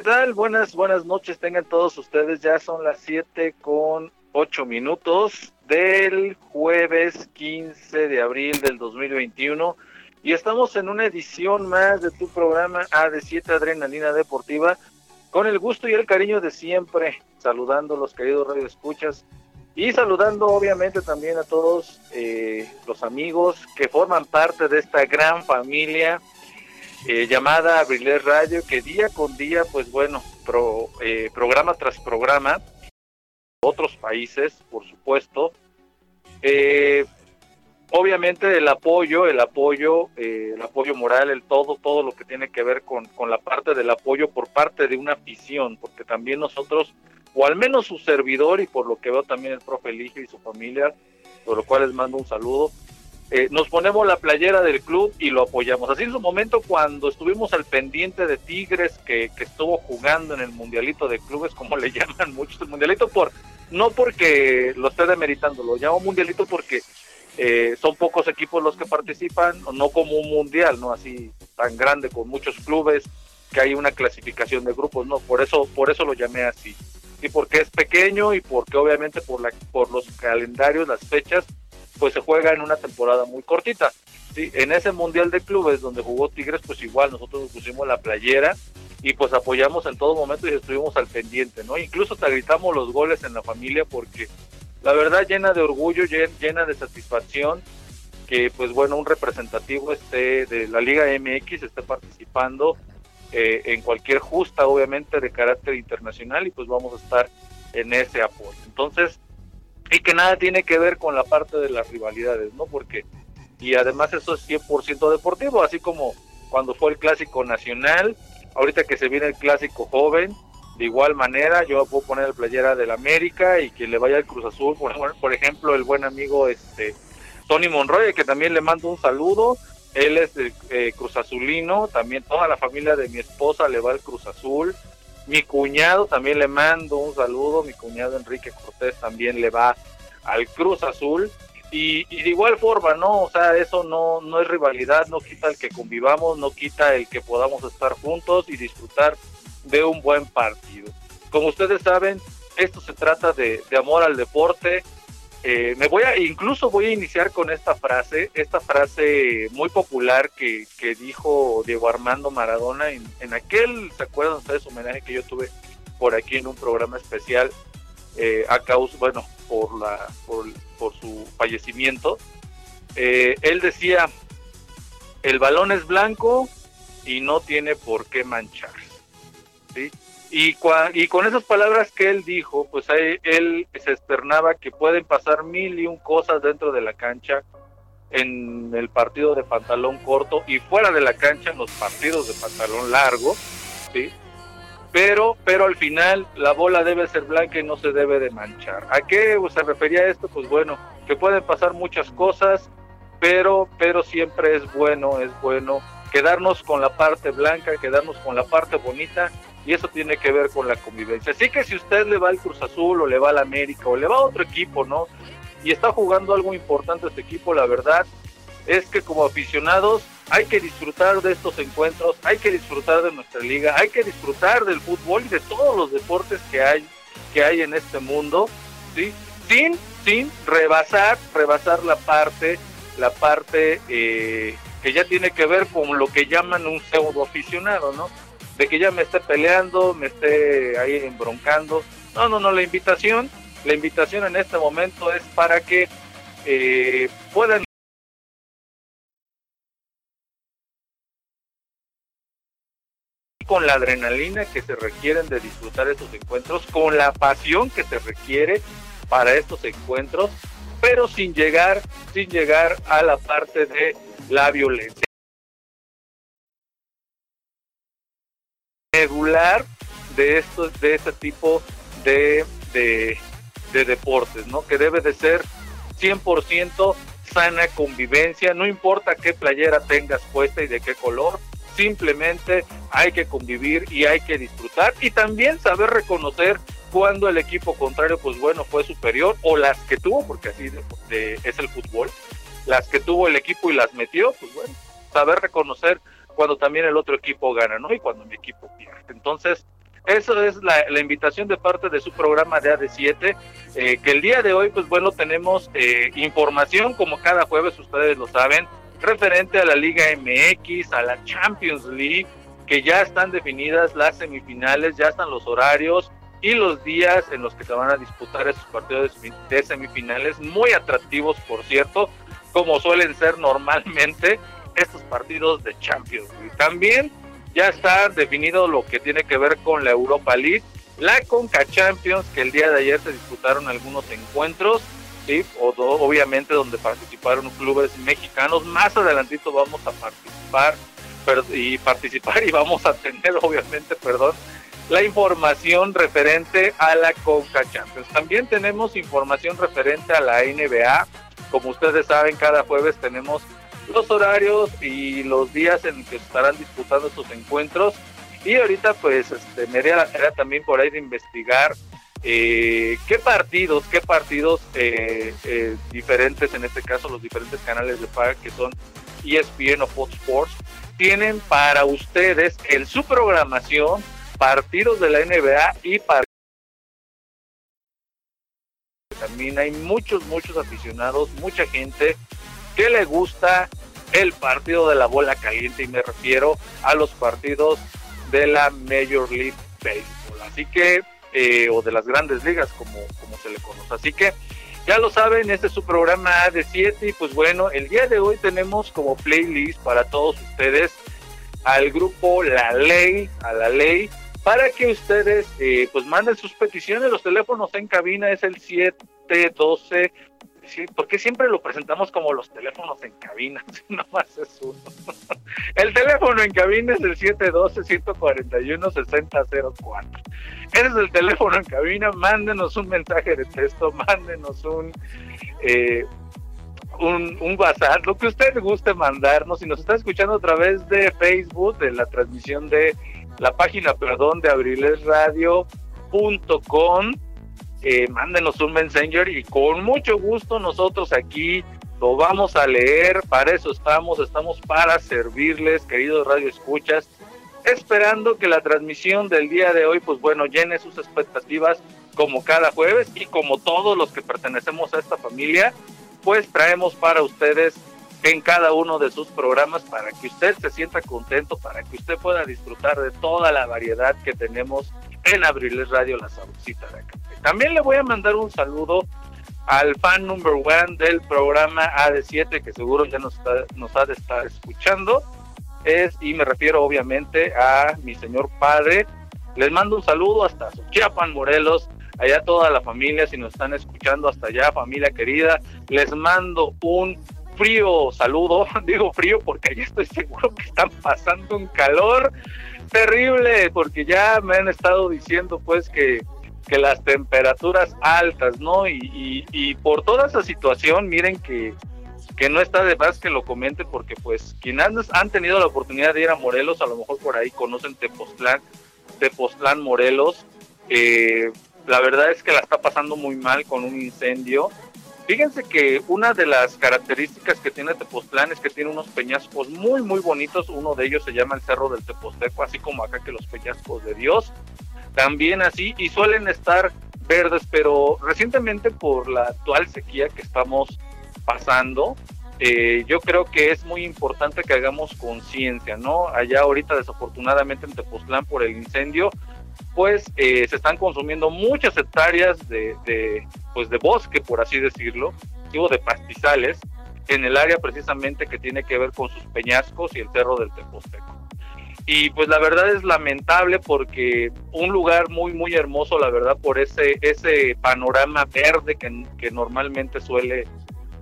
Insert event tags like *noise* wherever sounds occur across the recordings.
¿Qué tal? Buenas, buenas noches. Tengan todos ustedes. Ya son las 7 con 8 minutos del jueves 15 de abril del 2021 y estamos en una edición más de tu programa AD7 Adrenalina Deportiva con el gusto y el cariño de siempre, saludando a los queridos radio escuchas y saludando obviamente también a todos eh, los amigos que forman parte de esta gran familia eh, llamada Abriler Radio, que día con día, pues bueno, eh, programa tras programa, otros países, por supuesto. Eh, obviamente el apoyo, el apoyo, eh, el apoyo moral, el todo, todo lo que tiene que ver con, con la parte del apoyo por parte de una afición, porque también nosotros, o al menos su servidor, y por lo que veo también el profe Eligio y su familia, por lo cual les mando un saludo, eh, nos ponemos la playera del club y lo apoyamos. Así en su momento cuando estuvimos al pendiente de Tigres que, que estuvo jugando en el mundialito de clubes, como le *laughs* llaman muchos, el mundialito por no porque lo esté demeritando, lo llamo mundialito porque eh, son pocos equipos los que participan, no como un mundial, no así tan grande con muchos clubes que hay una clasificación de grupos, no, por eso por eso lo llamé así. Y porque es pequeño y porque obviamente por la por los calendarios, las fechas pues se juega en una temporada muy cortita. ¿sí? En ese Mundial de Clubes donde jugó Tigres, pues igual nosotros nos pusimos la playera y pues apoyamos en todo momento y estuvimos al pendiente, ¿no? Incluso te gritamos los goles en la familia porque la verdad llena de orgullo, llena de satisfacción que pues bueno, un representativo esté de la Liga MX esté participando eh, en cualquier justa, obviamente, de carácter internacional y pues vamos a estar en ese apoyo. Entonces, y que nada tiene que ver con la parte de las rivalidades, ¿no? Porque, y además eso es 100% deportivo, así como cuando fue el clásico nacional, ahorita que se viene el clásico joven, de igual manera yo puedo poner el playera del América y que le vaya al Cruz Azul, por, ejemplo, el buen amigo este Tony Monroy, que también le mando un saludo, él es de eh, Cruz Azulino, también toda la familia de mi esposa le va al Cruz Azul, mi cuñado también le mando un saludo, mi cuñado Enrique Cortés también le va al Cruz Azul. Y, y, de igual forma, ¿no? O sea, eso no, no es rivalidad, no quita el que convivamos, no quita el que podamos estar juntos y disfrutar de un buen partido. Como ustedes saben, esto se trata de, de amor al deporte. Eh, me voy a, incluso voy a iniciar con esta frase, esta frase muy popular que, que dijo Diego Armando Maradona en, aquel, ¿se acuerdan ustedes? Homenaje que yo tuve por aquí en un programa especial eh, a causa, bueno, por, la, por, por su fallecimiento. Eh, él decía, el balón es blanco y no tiene por qué mancharse. ¿sí? Y, y, con esas palabras que él dijo, pues él se externaba que pueden pasar mil y un cosas dentro de la cancha en el partido de pantalón corto y fuera de la cancha en los partidos de pantalón largo, ¿sí? Pero, pero al final la bola debe ser blanca y no se debe de manchar. ¿A qué se refería esto? Pues bueno, que pueden pasar muchas cosas, pero, pero siempre es bueno, es bueno quedarnos con la parte blanca, quedarnos con la parte bonita y eso tiene que ver con la convivencia. Así que si usted le va al Cruz Azul o le va al América o le va a otro equipo, ¿no? Y está jugando algo importante este equipo, la verdad es que como aficionados hay que disfrutar de estos encuentros, hay que disfrutar de nuestra liga, hay que disfrutar del fútbol y de todos los deportes que hay que hay en este mundo, ¿sí? Sin sin rebasar rebasar la parte la parte eh, que ya tiene que ver con lo que llaman un pseudo aficionado, ¿no? De que ya me esté peleando, me esté ahí embroncando. No, no, no, la invitación, la invitación en este momento es para que eh, puedan con la adrenalina que se requieren de disfrutar estos encuentros, con la pasión que se requiere para estos encuentros, pero sin llegar, sin llegar a la parte de la violencia. Regular de estos, de este tipo de, de, de deportes, ¿no? Que debe de ser 100% sana convivencia, no importa qué playera tengas puesta y de qué color, simplemente hay que convivir y hay que disfrutar y también saber reconocer cuando el equipo contrario, pues bueno, fue superior o las que tuvo, porque así es el fútbol, las que tuvo el equipo y las metió, pues bueno, saber reconocer cuando también el otro equipo gana, ¿no? Y cuando mi equipo pierde. Entonces, eso es la, invitación de parte de su programa de AD7, eh, que el día de hoy, pues bueno, tenemos eh, información, como cada jueves ustedes lo saben, referente a la Liga MX, a la Champions League, que ya están definidas las semifinales, ya están los horarios y los días en los que se van a disputar esos partidos de semifinales, muy atractivos, por cierto, como suelen ser normalmente estos partidos de Champions League. También ya está definido lo que tiene que ver con la Europa League, la Conca Champions, que el día de ayer se disputaron algunos encuentros o obviamente donde participaron clubes mexicanos. Más adelantito vamos a participar y participar *laughs* y vamos a tener obviamente, perdón, la información referente a la Conca Champions. También tenemos información referente a la NBA. Como ustedes saben, cada jueves tenemos los horarios y los días en que estarán disputando estos encuentros. Y ahorita pues este, me haría la tarea también por ahí de investigar eh, qué partidos, qué partidos eh, eh, diferentes, en este caso los diferentes canales de paga que son ESPN o Fox Sports, tienen para ustedes en su programación partidos de la NBA y para también hay muchos, muchos aficionados, mucha gente que le gusta el partido de la bola caliente y me refiero a los partidos de la Major League Baseball. Así que eh, o de las grandes ligas, como, como se le conoce. Así que ya lo saben, este es su programa de 7 y pues bueno, el día de hoy tenemos como playlist para todos ustedes al grupo La Ley, a la Ley, para que ustedes eh, pues manden sus peticiones, los teléfonos en cabina es el 712 porque siempre lo presentamos como los teléfonos en cabina, *laughs* no más es uno. El teléfono en cabina es el 712-141-6004. Ese es el teléfono en cabina, mándenos un mensaje de texto, mándenos un... Eh, un, un, WhatsApp, lo que usted guste mandarnos, si nos está escuchando a través de Facebook, de la transmisión de la página, perdón, de abrilesradio.com, eh, mándenos un messenger y con mucho gusto nosotros aquí lo vamos a leer, para eso estamos, estamos para servirles, queridos Radio Escuchas, esperando que la transmisión del día de hoy, pues bueno, llene sus expectativas como cada jueves y como todos los que pertenecemos a esta familia, pues traemos para ustedes en cada uno de sus programas para que usted se sienta contento, para que usted pueda disfrutar de toda la variedad que tenemos en Abriles Radio La Saborcita de acá. También le voy a mandar un saludo al fan number one del programa AD7, que seguro ya nos, nos ha de estar escuchando. Es, y me refiero obviamente a mi señor padre. Les mando un saludo hasta Chiapan, Morelos, allá toda la familia, si nos están escuchando hasta allá, familia querida. Les mando un frío saludo, *laughs* digo frío porque allá estoy seguro que están pasando un calor terrible, porque ya me han estado diciendo pues que que las temperaturas altas, ¿no? Y, por toda esa situación, miren que, que no está de más que lo comente porque pues quienes han, tenido la oportunidad de ir a Morelos, a lo mejor por ahí conocen Tepoztlán, Tepoztlán, Morelos. Eh, la verdad es que la está pasando muy mal con un incendio. Fíjense que una de las características que tiene Tepoztlán es que tiene unos peñascos muy, muy bonitos. Uno de ellos se llama el Cerro del Tepozteco, así como acá que los peñascos de Dios. También así, y suelen estar verdes, pero recientemente por la actual sequía que estamos pasando, eh, yo creo que es muy importante que hagamos conciencia, ¿no? Allá ahorita desafortunadamente en Tepoztlán por el incendio, pues eh, se están consumiendo muchas hectáreas de, de, pues de bosque, por así decirlo, digo de pastizales, en el área precisamente que tiene que ver con sus peñascos y el cerro del Teposteco. Y pues la verdad es lamentable porque un lugar muy, muy hermoso, la verdad, por ese, ese panorama verde que, normalmente suele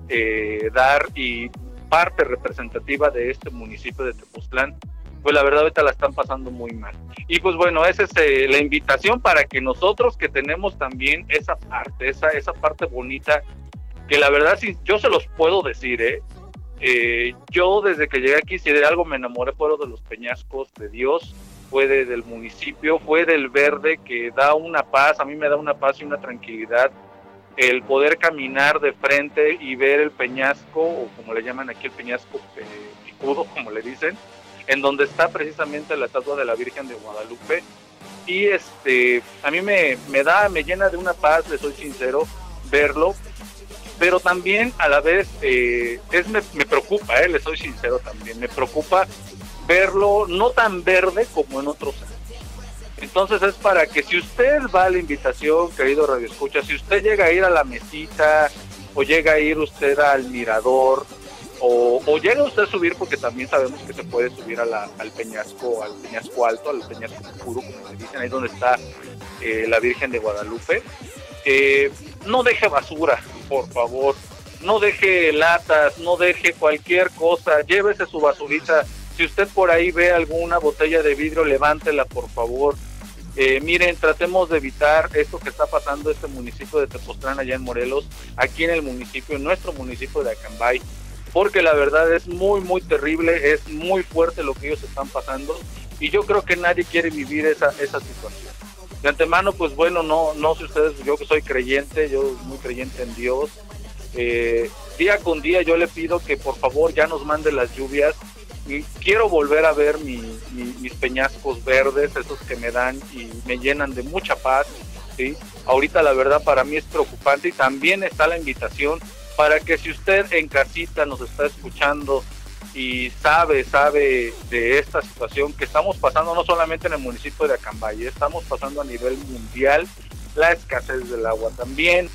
eh, dar y parte representativa de este municipio de Tepoztlán, pues la verdad ahorita la están pasando muy mal. Y pues bueno, esa es eh, la invitación para que nosotros que tenemos también esa parte, esa, esa parte bonita, que la verdad sí, yo se los puedo decir, ¿eh? Eh, yo desde que llegué aquí, si de algo me enamoré fue de los peñascos de Dios, fue de, del municipio, fue del verde que da una paz, a mí me da una paz y una tranquilidad el poder caminar de frente y ver el peñasco, o como le llaman aquí el peñasco picudo, *laughs* como le dicen, en donde está precisamente la estatua de la Virgen de Guadalupe. Y este, a mí me, me da, me llena de una paz, le soy sincero, verlo, pero también a la vez eh, es me, preocupa, eh, le soy sincero también, me preocupa verlo no tan verde como en otros años. Entonces es para que si usted va a la invitación, querido Radio Escucha, si usted llega a ir a la mesita o llega a ir usted al mirador o, o llega usted a subir porque también sabemos que se puede subir al peñasco, al peñasco alto, al peñasco oscuro, como le dicen, ahí donde está eh, la Virgen de Guadalupe. Eh, no deje basura, por favor. No deje latas, no deje cualquier cosa. Llévese su basurita. Si usted por ahí ve alguna botella de vidrio, levántela, por favor. Eh, miren, tratemos de evitar esto que está pasando este municipio de Tepoztlán, allá en Morelos, aquí en el municipio, en nuestro municipio de Acambay, porque la verdad es muy, muy terrible, es muy fuerte lo que ellos están pasando y yo creo que nadie quiere vivir esa, esa situación. De antemano, pues bueno, no, no sé ustedes, yo que soy creyente, yo muy creyente en Dios, eh, día con día yo le pido que por favor ya nos mande las lluvias. Y quiero volver a ver mi, mi, mis peñascos verdes, esos que me dan y me llenan de mucha paz. ¿sí? Ahorita la verdad para mí es preocupante y también está la invitación para que si usted en casita nos está escuchando y sabe, sabe de esta situación que estamos pasando no solamente en el municipio de Acambay, estamos pasando a nivel mundial la escasez del agua también,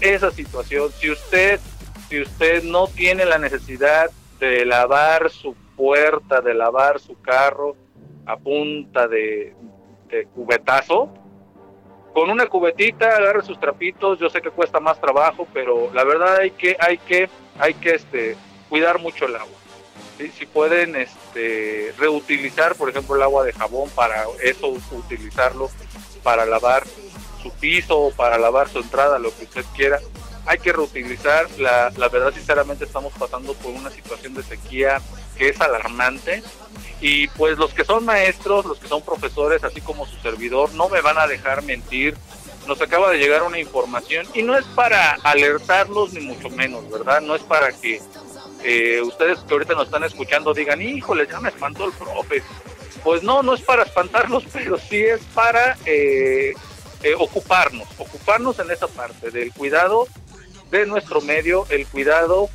esa situación, si usted, si usted no tiene la necesidad de lavar su puerta, de lavar su carro a punta de, de cubetazo, con una cubetita agarre sus trapitos, yo sé que cuesta más trabajo, pero la verdad hay que, hay que, hay que este, cuidar mucho el agua. Si pueden este, reutilizar, por ejemplo, el agua de jabón para eso, utilizarlo para lavar su piso o para lavar su entrada, lo que usted quiera, hay que reutilizar. La, la verdad, sinceramente, estamos pasando por una situación de sequía que es alarmante. Y pues los que son maestros, los que son profesores, así como su servidor, no me van a dejar mentir. Nos acaba de llegar una información y no es para alertarlos ni mucho menos, ¿verdad? No es para que eh, ustedes que ahorita nos están escuchando digan, híjole, ya me espantó el profe. Pues no, no es para espantarlos, *laughs* pero sí es para eh, eh, ocuparnos, ocuparnos en esa parte del cuidado de nuestro medio, el cuidado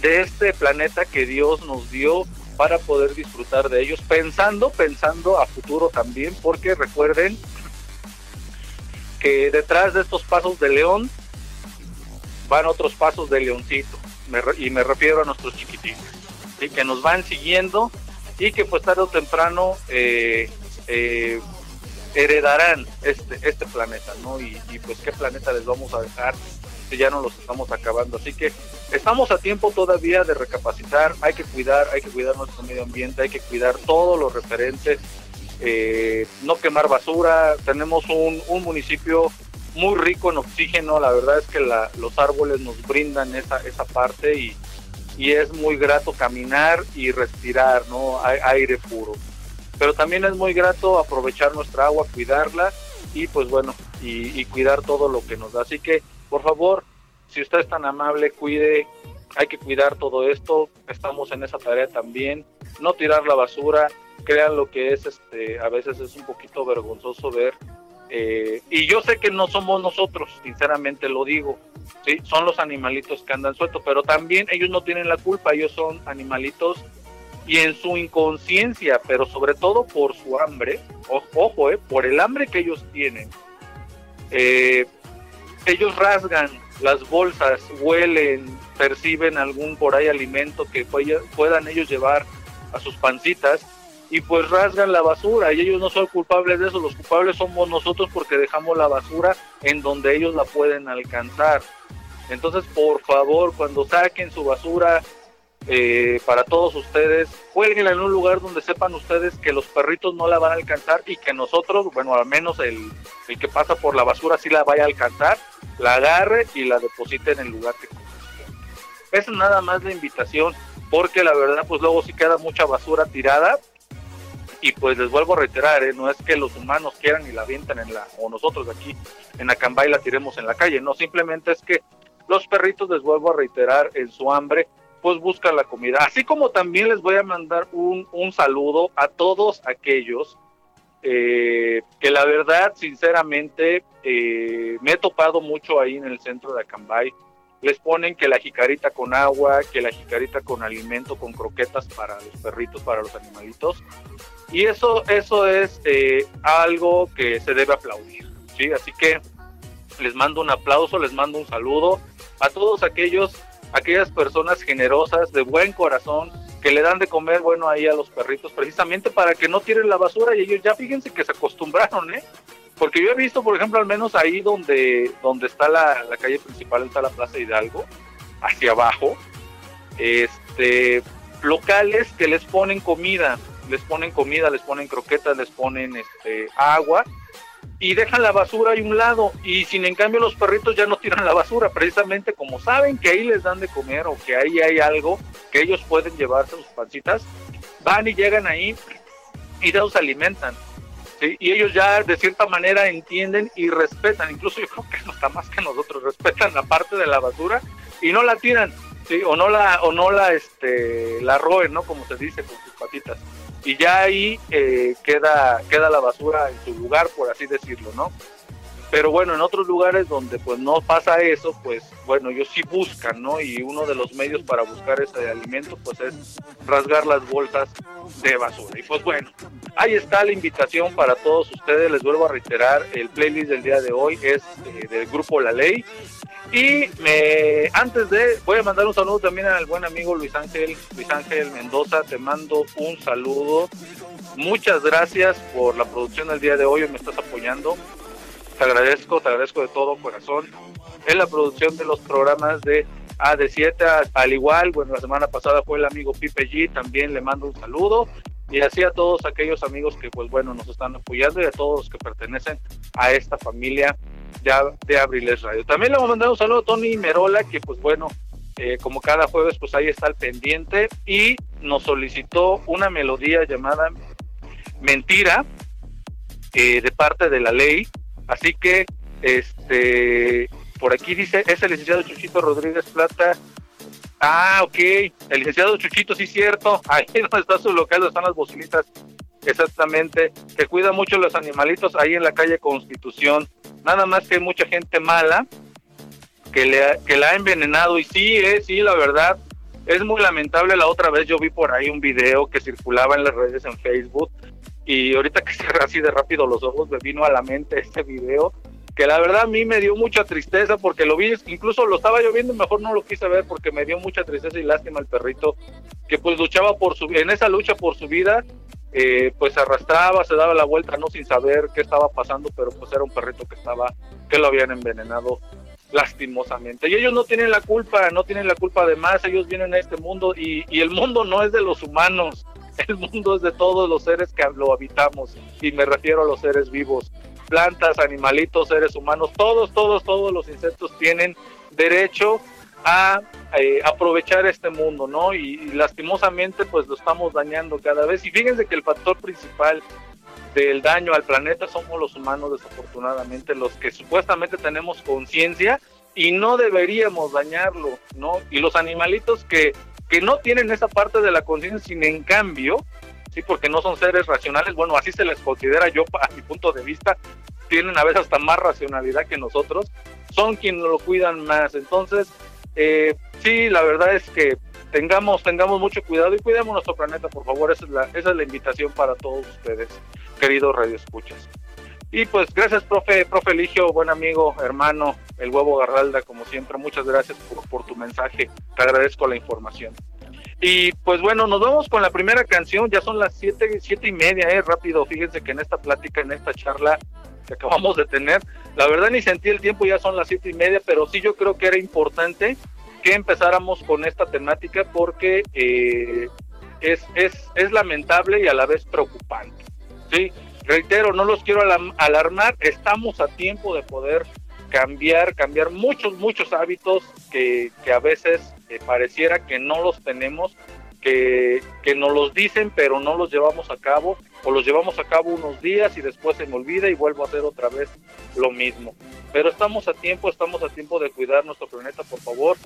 de este planeta que Dios nos dio para poder disfrutar de ellos, pensando, pensando a futuro también, porque recuerden que detrás de estos pasos de león van otros pasos de leoncito, me y me refiero a nuestros chiquitines, ¿sí? que nos van siguiendo y que pues tarde o temprano eh, eh, heredarán este, este planeta, ¿no? Y, y pues qué planeta les vamos a dejar si ya no los estamos acabando. Así que estamos a tiempo todavía de recapacitar, hay que cuidar, hay que cuidar nuestro medio ambiente, hay que cuidar todos los referentes, eh, no quemar basura, tenemos un, un, municipio muy rico en oxígeno, la verdad es que la, los árboles nos brindan esa, esa parte y, y, es muy grato caminar y respirar, ¿no? aire puro. pero también es muy grato aprovechar nuestra agua, cuidarla y pues bueno, y, cuidar todo lo que nos da. Así que, por favor, si usted es tan amable, cuide, hay que cuidar todo esto, estamos en esa tarea también, no tirar la basura, crean lo que es, este, a veces es un poquito vergonzoso ver, eh, y yo sé que no somos nosotros, sinceramente lo digo, ¿sí? son los animalitos que andan sueltos, pero también ellos no tienen la culpa, ellos son animalitos y en su inconsciencia, pero sobre todo por su hambre, ojo, eh, por el hambre que ellos tienen, eh, ellos rasgan las bolsas, huelen, perciben algún por ahí alimento que puedan ellos llevar a sus pancitas y pues rasgan la basura y ellos no son culpables de eso, los culpables somos nosotros porque dejamos la basura en donde ellos la pueden alcanzar. Entonces, por favor, cuando saquen su basura, eh, para todos ustedes, cuélguenla en un lugar donde sepan ustedes que los perritos no la van a alcanzar y que nosotros, bueno, al menos el, el que pasa por la basura sí la vaya a alcanzar, la agarre y la deposite en el lugar que corresponde. Es nada más la invitación, porque la verdad, pues luego sí queda mucha basura tirada. Y pues les vuelvo a reiterar, ¿eh? no es que los humanos quieran y la avienten en la, o nosotros aquí en Acambay la tiremos en la calle, no, simplemente es que los perritos, les vuelvo a reiterar, en su hambre, pues buscan la comida. Así como también les voy a mandar un, un saludo a todos aquellos eh, que la verdad, sinceramente, eh, me he topado mucho ahí en el centro de Acambay. Les ponen que la jicarita con agua, que la jicarita con alimento, con croquetas para los perritos, para los animalitos. Y eso, eso es eh, algo que se debe aplaudir. ¿sí? Así que les mando un aplauso, les mando un saludo a todos aquellos aquellas personas generosas, de buen corazón, que le dan de comer, bueno, ahí a los perritos, precisamente para que no tiren la basura y ellos ya fíjense que se acostumbraron, ¿eh? Porque yo he visto, por ejemplo, al menos ahí donde, donde está la, calle principal, está la Plaza Hidalgo, hacia abajo, este, locales que les ponen comida, les ponen comida, les ponen croquetas, les ponen este, agua, y dejan la basura ahí un lado y sin en cambio los perritos ya no tiran la basura precisamente como saben que ahí les dan de comer o que ahí hay algo que ellos pueden llevarse sus pancitas van y llegan ahí y ya los alimentan y ellos ya de cierta manera entienden y respetan incluso yo creo que está más que nosotros respetan la parte de la basura y no la tiran ¿sí? o no la o no la este la roen no como se dice con sus patitas y ya ahí eh, queda, queda la basura en su lugar, por así decirlo, ¿no? Pero bueno, en otros lugares donde pues no pasa eso, pues bueno, ellos sí buscan, ¿no? Y uno de los medios para buscar ese alimento pues es rasgar las bolsas de basura. Y pues bueno, ahí está la invitación para todos ustedes. Les vuelvo a reiterar, el playlist del día de hoy es eh, del grupo La Ley. Y me, antes de, voy a mandar un saludo también al buen amigo Luis Ángel, Luis Ángel Mendoza, te mando un saludo. Muchas gracias por la producción del día de hoy, me estás apoyando. Te agradezco, te agradezco de todo corazón. En la producción de los programas de A de 7, al igual, bueno, la semana pasada fue el amigo Pipe G, también le mando un saludo y así a todos aquellos amigos que pues bueno nos están apoyando y a todos los que pertenecen a esta familia de, de Abriles Radio. También le vamos a mandar un saludo a Tony Merola que pues bueno eh, como cada jueves pues ahí está al pendiente y nos solicitó una melodía llamada Mentira eh, de parte de la ley así que este por aquí dice es el licenciado Chuchito Rodríguez Plata Ah, ok. El licenciado Chuchito, sí, cierto. *laughs* Ahí donde está su local, están las bocinitas. Exactamente. Que cuida mucho los animalitos ahí en la calle Constitución. Nada más que hay mucha gente mala que, le, que la ha envenenado. Y sí, eh, sí, la verdad. Es muy lamentable. La otra vez yo vi por ahí un video que circulaba en las redes en Facebook. Y ahorita que *laughs* cierra así de rápido los ojos, me vino a la mente este video que la verdad a mí me dio mucha tristeza porque lo vi, incluso lo estaba lloviendo, mejor no lo quise ver porque me dio mucha tristeza y lástima el perrito que pues luchaba por su en esa lucha por su vida, eh, pues arrastraba, se daba la vuelta no sin saber qué estaba pasando, pero pues era un perrito que estaba, que lo habían envenenado lastimosamente. Y ellos no tienen la culpa, no tienen la culpa de más, ellos vienen a este mundo y el mundo no es de los humanos, el mundo es de todos los seres que lo habitamos y me refiero a los seres vivos plantas, animalitos, seres humanos, todos, todos, todos los insectos tienen derecho a eh, aprovechar este mundo, ¿no? Y, y, lastimosamente pues lo estamos dañando cada vez. Y fíjense que el factor principal del daño al planeta somos los humanos desafortunadamente, los que supuestamente tenemos conciencia y no deberíamos dañarlo, ¿no? Y los animalitos que, que no tienen esa parte de la conciencia, sin en cambio, sí, porque no son seres racionales, bueno, así se les considera yo, a mi punto de vista, tienen a veces hasta más racionalidad que nosotros, son quienes lo cuidan más. Entonces, eh, sí, la verdad es que tengamos, tengamos mucho cuidado y cuidemos nuestro planeta, por favor. Esa es la, esa es la invitación para todos ustedes, queridos radioescuchas. Y pues gracias, profe, profe Eligio, buen amigo, hermano, el huevo Garralda, como siempre, muchas gracias por, por tu mensaje, te agradezco la información. Y pues bueno, nos vamos con la primera canción, ya son las siete, siete y media, eh, rápido, fíjense que en esta plática, en esta charla que acabamos de tener, la verdad ni sentí el tiempo, ya son las siete y media, pero sí yo creo que era importante que empezáramos con esta temática porque eh, es, es, es lamentable y a la vez preocupante, ¿sí? Reitero, no los quiero alarmar, estamos a tiempo de poder cambiar, cambiar muchos, muchos hábitos que, que a veces eh, pareciera que no los tenemos, que, que nos los dicen pero no los llevamos a cabo, o los llevamos a cabo unos días y después se me olvida y vuelvo a hacer otra vez lo mismo. Pero estamos a tiempo, estamos a tiempo de cuidar nuestro planeta, por favor.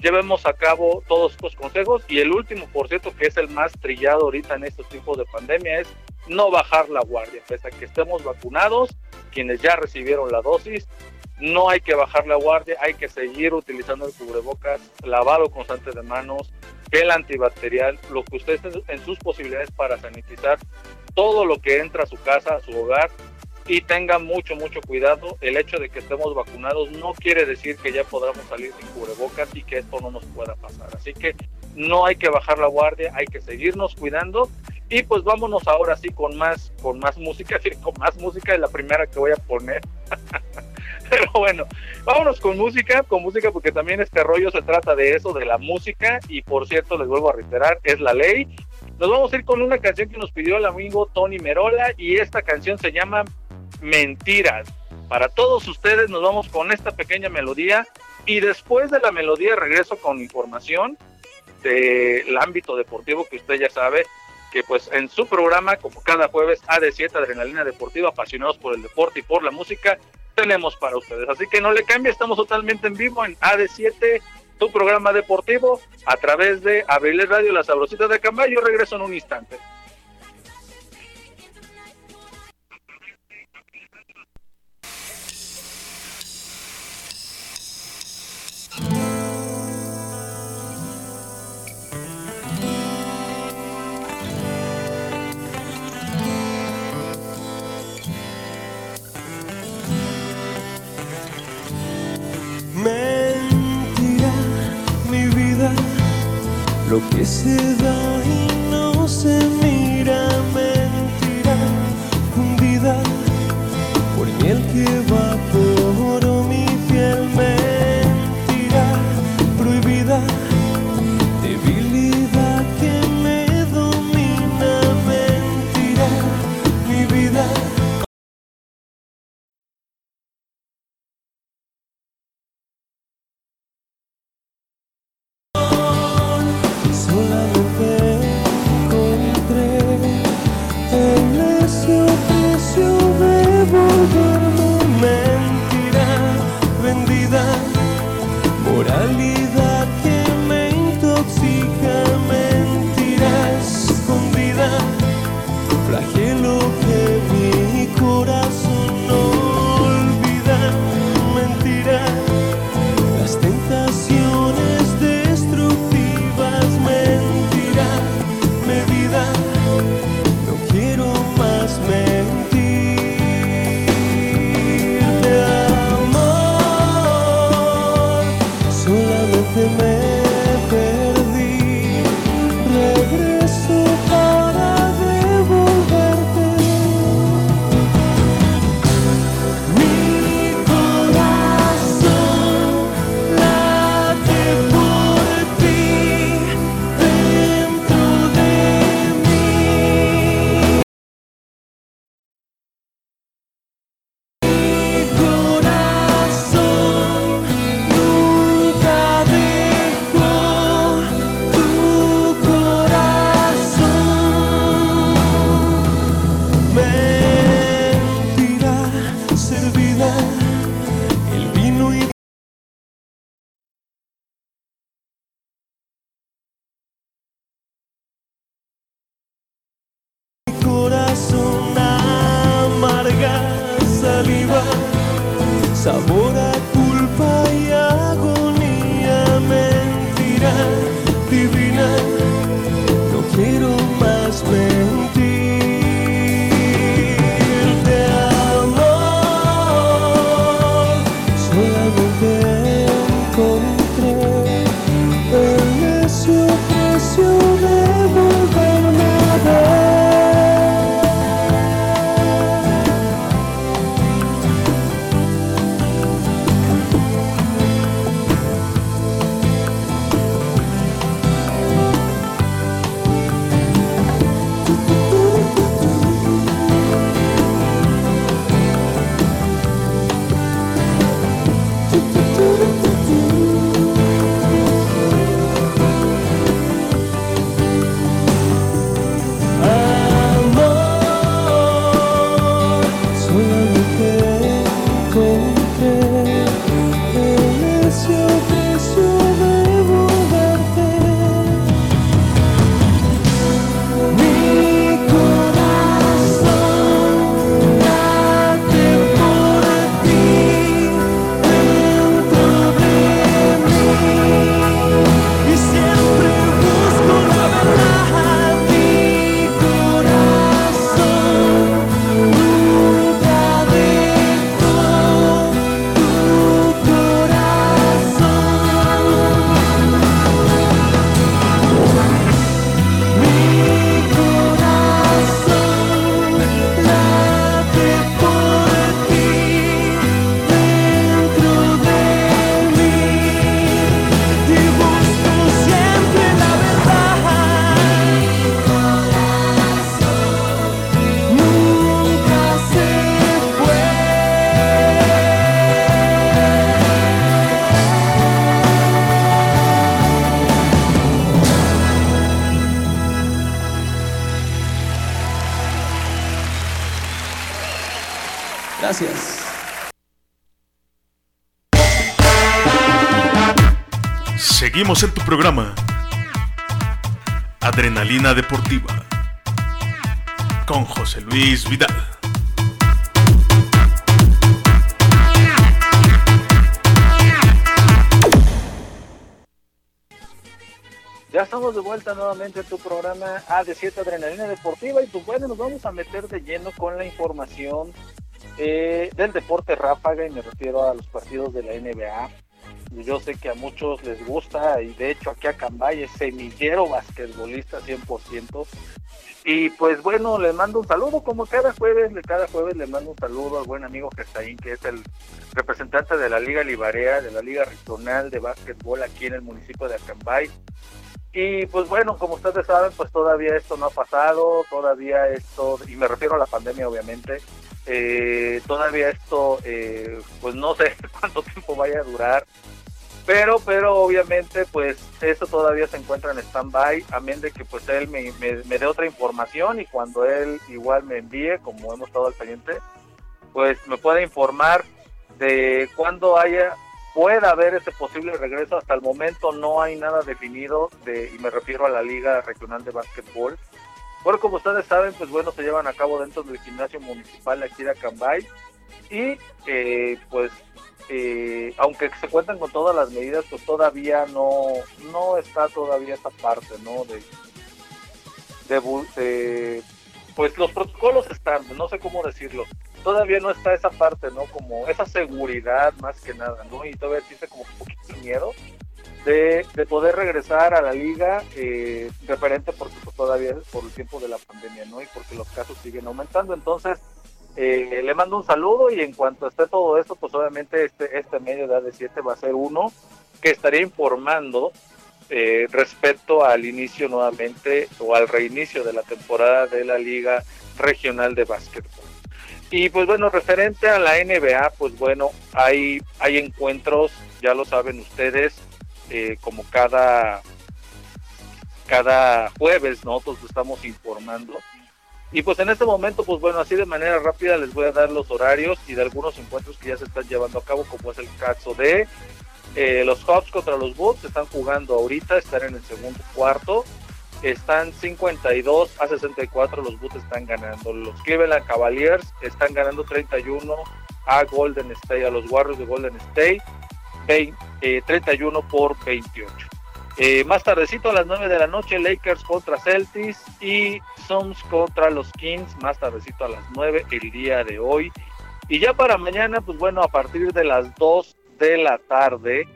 Llevemos a cabo todos estos consejos y el último, por cierto, que es el más trillado ahorita en estos tiempos de pandemia, es no bajar la guardia, pese a que estemos vacunados, quienes ya recibieron la dosis, no hay que bajar la guardia, hay que seguir utilizando el cubrebocas, lavado constante de manos, gel antibacterial, lo que usted en sus posibilidades para sanitizar todo lo que entra a su casa, a su hogar, y tenga mucho, mucho cuidado. El hecho de que estemos vacunados no quiere decir que ya podamos salir sin cubrebocas y que esto no nos pueda pasar. Así que no hay que bajar la guardia, hay que seguirnos cuidando y pues vámonos ahora sí con más, con más música, *laughs* con más música es la primera que voy a poner. *laughs* *laughs* Pero bueno, vámonos con música, con música porque también este rollo se trata de eso, de la música y por cierto les vuelvo a reiterar, es la ley. Nos vamos a ir con una canción que nos pidió el amigo Tony Merola y esta canción se llama Mentiras. Para todos ustedes nos vamos con esta pequeña melodía y después de la melodía regreso con información del ámbito deportivo que usted ya sabe que pues en su programa, como cada jueves, AD7, Adrenalina Deportiva, apasionados por el deporte y por la música, tenemos para ustedes. Así que no le cambie, estamos totalmente en vivo en AD7, tu programa deportivo, a través de Abril Radio, La Sabrosita de Cambay. Yo regreso en un instante. Lo que se da y no se mira mentira fundida por miel que va por Deportiva. Con José Luis Vidal. Ya estamos de vuelta nuevamente en tu programa AD7 Adrenalina Deportiva y pues bueno, nos vamos a meter de lleno con la información eh, del deporte ráfaga y me refiero a los partidos de la NBA. Yo sé que a muchos les gusta y de hecho aquí a Cambay es semillero basquetbolista 100%. Y pues bueno, le mando un saludo como cada jueves, cada jueves le mando un saludo al buen amigo Gestaín, que es el representante de la Liga Libarea, de la Liga Regional de Básquetbol aquí en el municipio de Acambay. Y pues bueno, como ustedes saben, pues todavía esto no ha pasado, todavía esto, y me refiero a la pandemia obviamente, eh, todavía esto, eh, pues no sé *laughs* cuánto tiempo vaya a durar, pero, pero obviamente pues eso todavía se encuentra en stand-by, a menos de que pues él me, me, me dé otra información y cuando él igual me envíe, como hemos estado al pendiente, pues me pueda informar de cuándo haya pueda haber ese posible regreso. Hasta el momento no hay nada definido de, y me refiero a la Liga Regional de Básquetbol. Porque como ustedes saben, pues bueno, se llevan a cabo dentro del gimnasio municipal aquí de Acambay. Y eh, pues, eh, aunque se cuentan con todas las medidas, pues todavía no, no está todavía esa parte, ¿no? De, de, de- pues los protocolos están, no sé cómo decirlo, todavía no está esa parte, ¿no? Como esa seguridad más que nada, ¿no? Y todavía existe como un poquito de miedo de, de poder regresar a la liga eh, porque pues, todavía por el tiempo de la pandemia, ¿no? Y porque los casos siguen aumentando. Entonces, eh, le mando un saludo y en cuanto esté todo esto, pues obviamente este, este medio de AD7 va a ser uno que estaría informando eh, respecto al inicio nuevamente o al reinicio de la temporada de la Liga Regional de Básquetbol. Y pues bueno, referente a la NBA, pues bueno, hay, hay encuentros, ya lo saben ustedes, eh, como cada, cada jueves nosotros estamos informando. Y pues en este momento, pues bueno, así de manera rápida les voy a dar los horarios y de algunos encuentros que ya se están llevando a cabo, como es el caso de eh, los Hawks contra los Bulls, están jugando ahorita, están en el segundo cuarto, están 52 a 64, los Bulls están ganando. Los Cleveland Cavaliers están ganando 31 a Golden State, a los Warriors de Golden State, 20, 31 por 28. Eh, más tardecito a las 9 de la noche, Lakers contra Celtics y Suns contra los Kings, más tardecito a las 9 el día de hoy. Y ya para mañana, pues bueno, a partir de las 2 de la tarde,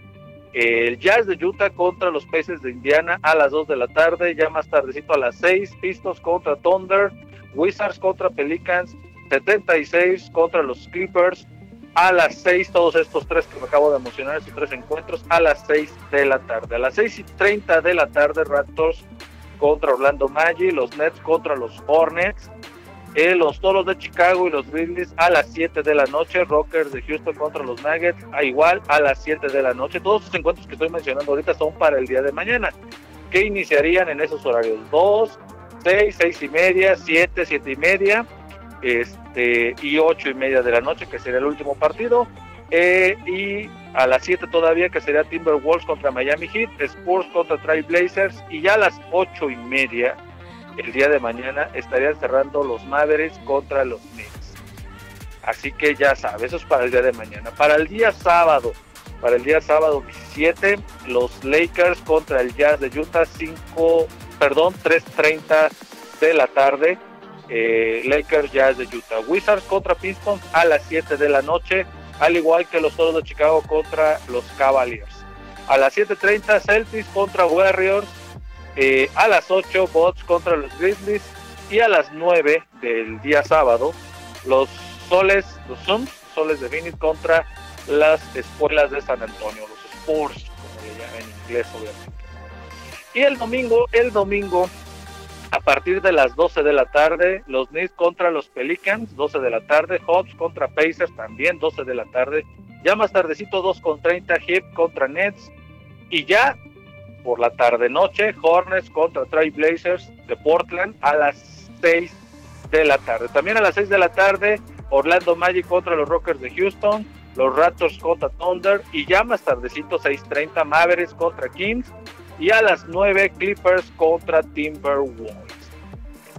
el Jazz de Utah contra los Peces de Indiana a las 2 de la tarde, ya más tardecito a las 6, Pistos contra Thunder, Wizards contra Pelicans, 76 contra los Clippers, a las 6, todos estos tres que me acabo de mencionar, estos tres encuentros, a las 6 de la tarde. A las 6 y 30 de la tarde, Raptors contra Orlando Magic, los Nets contra los Hornets, eh, los Toros de Chicago y los Grizzlies a las 7 de la noche, Rockers de Houston contra los Nuggets a igual a las 7 de la noche. Todos estos encuentros que estoy mencionando ahorita son para el día de mañana, que iniciarían en esos horarios 2, 6, 6 y media, 7, 7 y media este, y 8 y media de la noche, que sería el último partido. Eh, y a las 7 todavía, que sería Timberwolves contra Miami Heat, Spurs contra Trail Blazers, y ya a las 8 y media, el día de mañana, estarían cerrando los Mavericks contra los Knicks. Así que ya sabes, eso es para el día de mañana. Para el día sábado, para el día sábado 17, los Lakers contra el Jazz de Utah, 5, perdón, 3.30 de la tarde. Eh, Lakers Jazz de Utah. Wizards contra Pistons a las 7 de la noche, al igual que los Toros de Chicago contra los Cavaliers. A las 7.30 Celtics contra Warriors, eh, a las 8 Bots contra los Grizzlies y a las 9 del día sábado los Soles, los Suns, Soles de Phoenix contra las Escuelas de San Antonio, los Spurs, como le llaman en inglés obviamente. Y el domingo, el domingo a partir de las 12 de la tarde, los Knicks contra los Pelicans, 12 de la tarde, Hawks contra Pacers, también 12 de la tarde, ya más tardecito 2 con 30, Heat contra Nets, y ya por la tarde noche, Hornets contra Trail Blazers de Portland a las 6 de la tarde. También a las 6 de la tarde, Orlando Magic contra los Rockers de Houston, los Raptors contra Thunder, y ya más tardecito 6.30, Mavericks contra Kings, y a las 9 Clippers contra Timberwolves.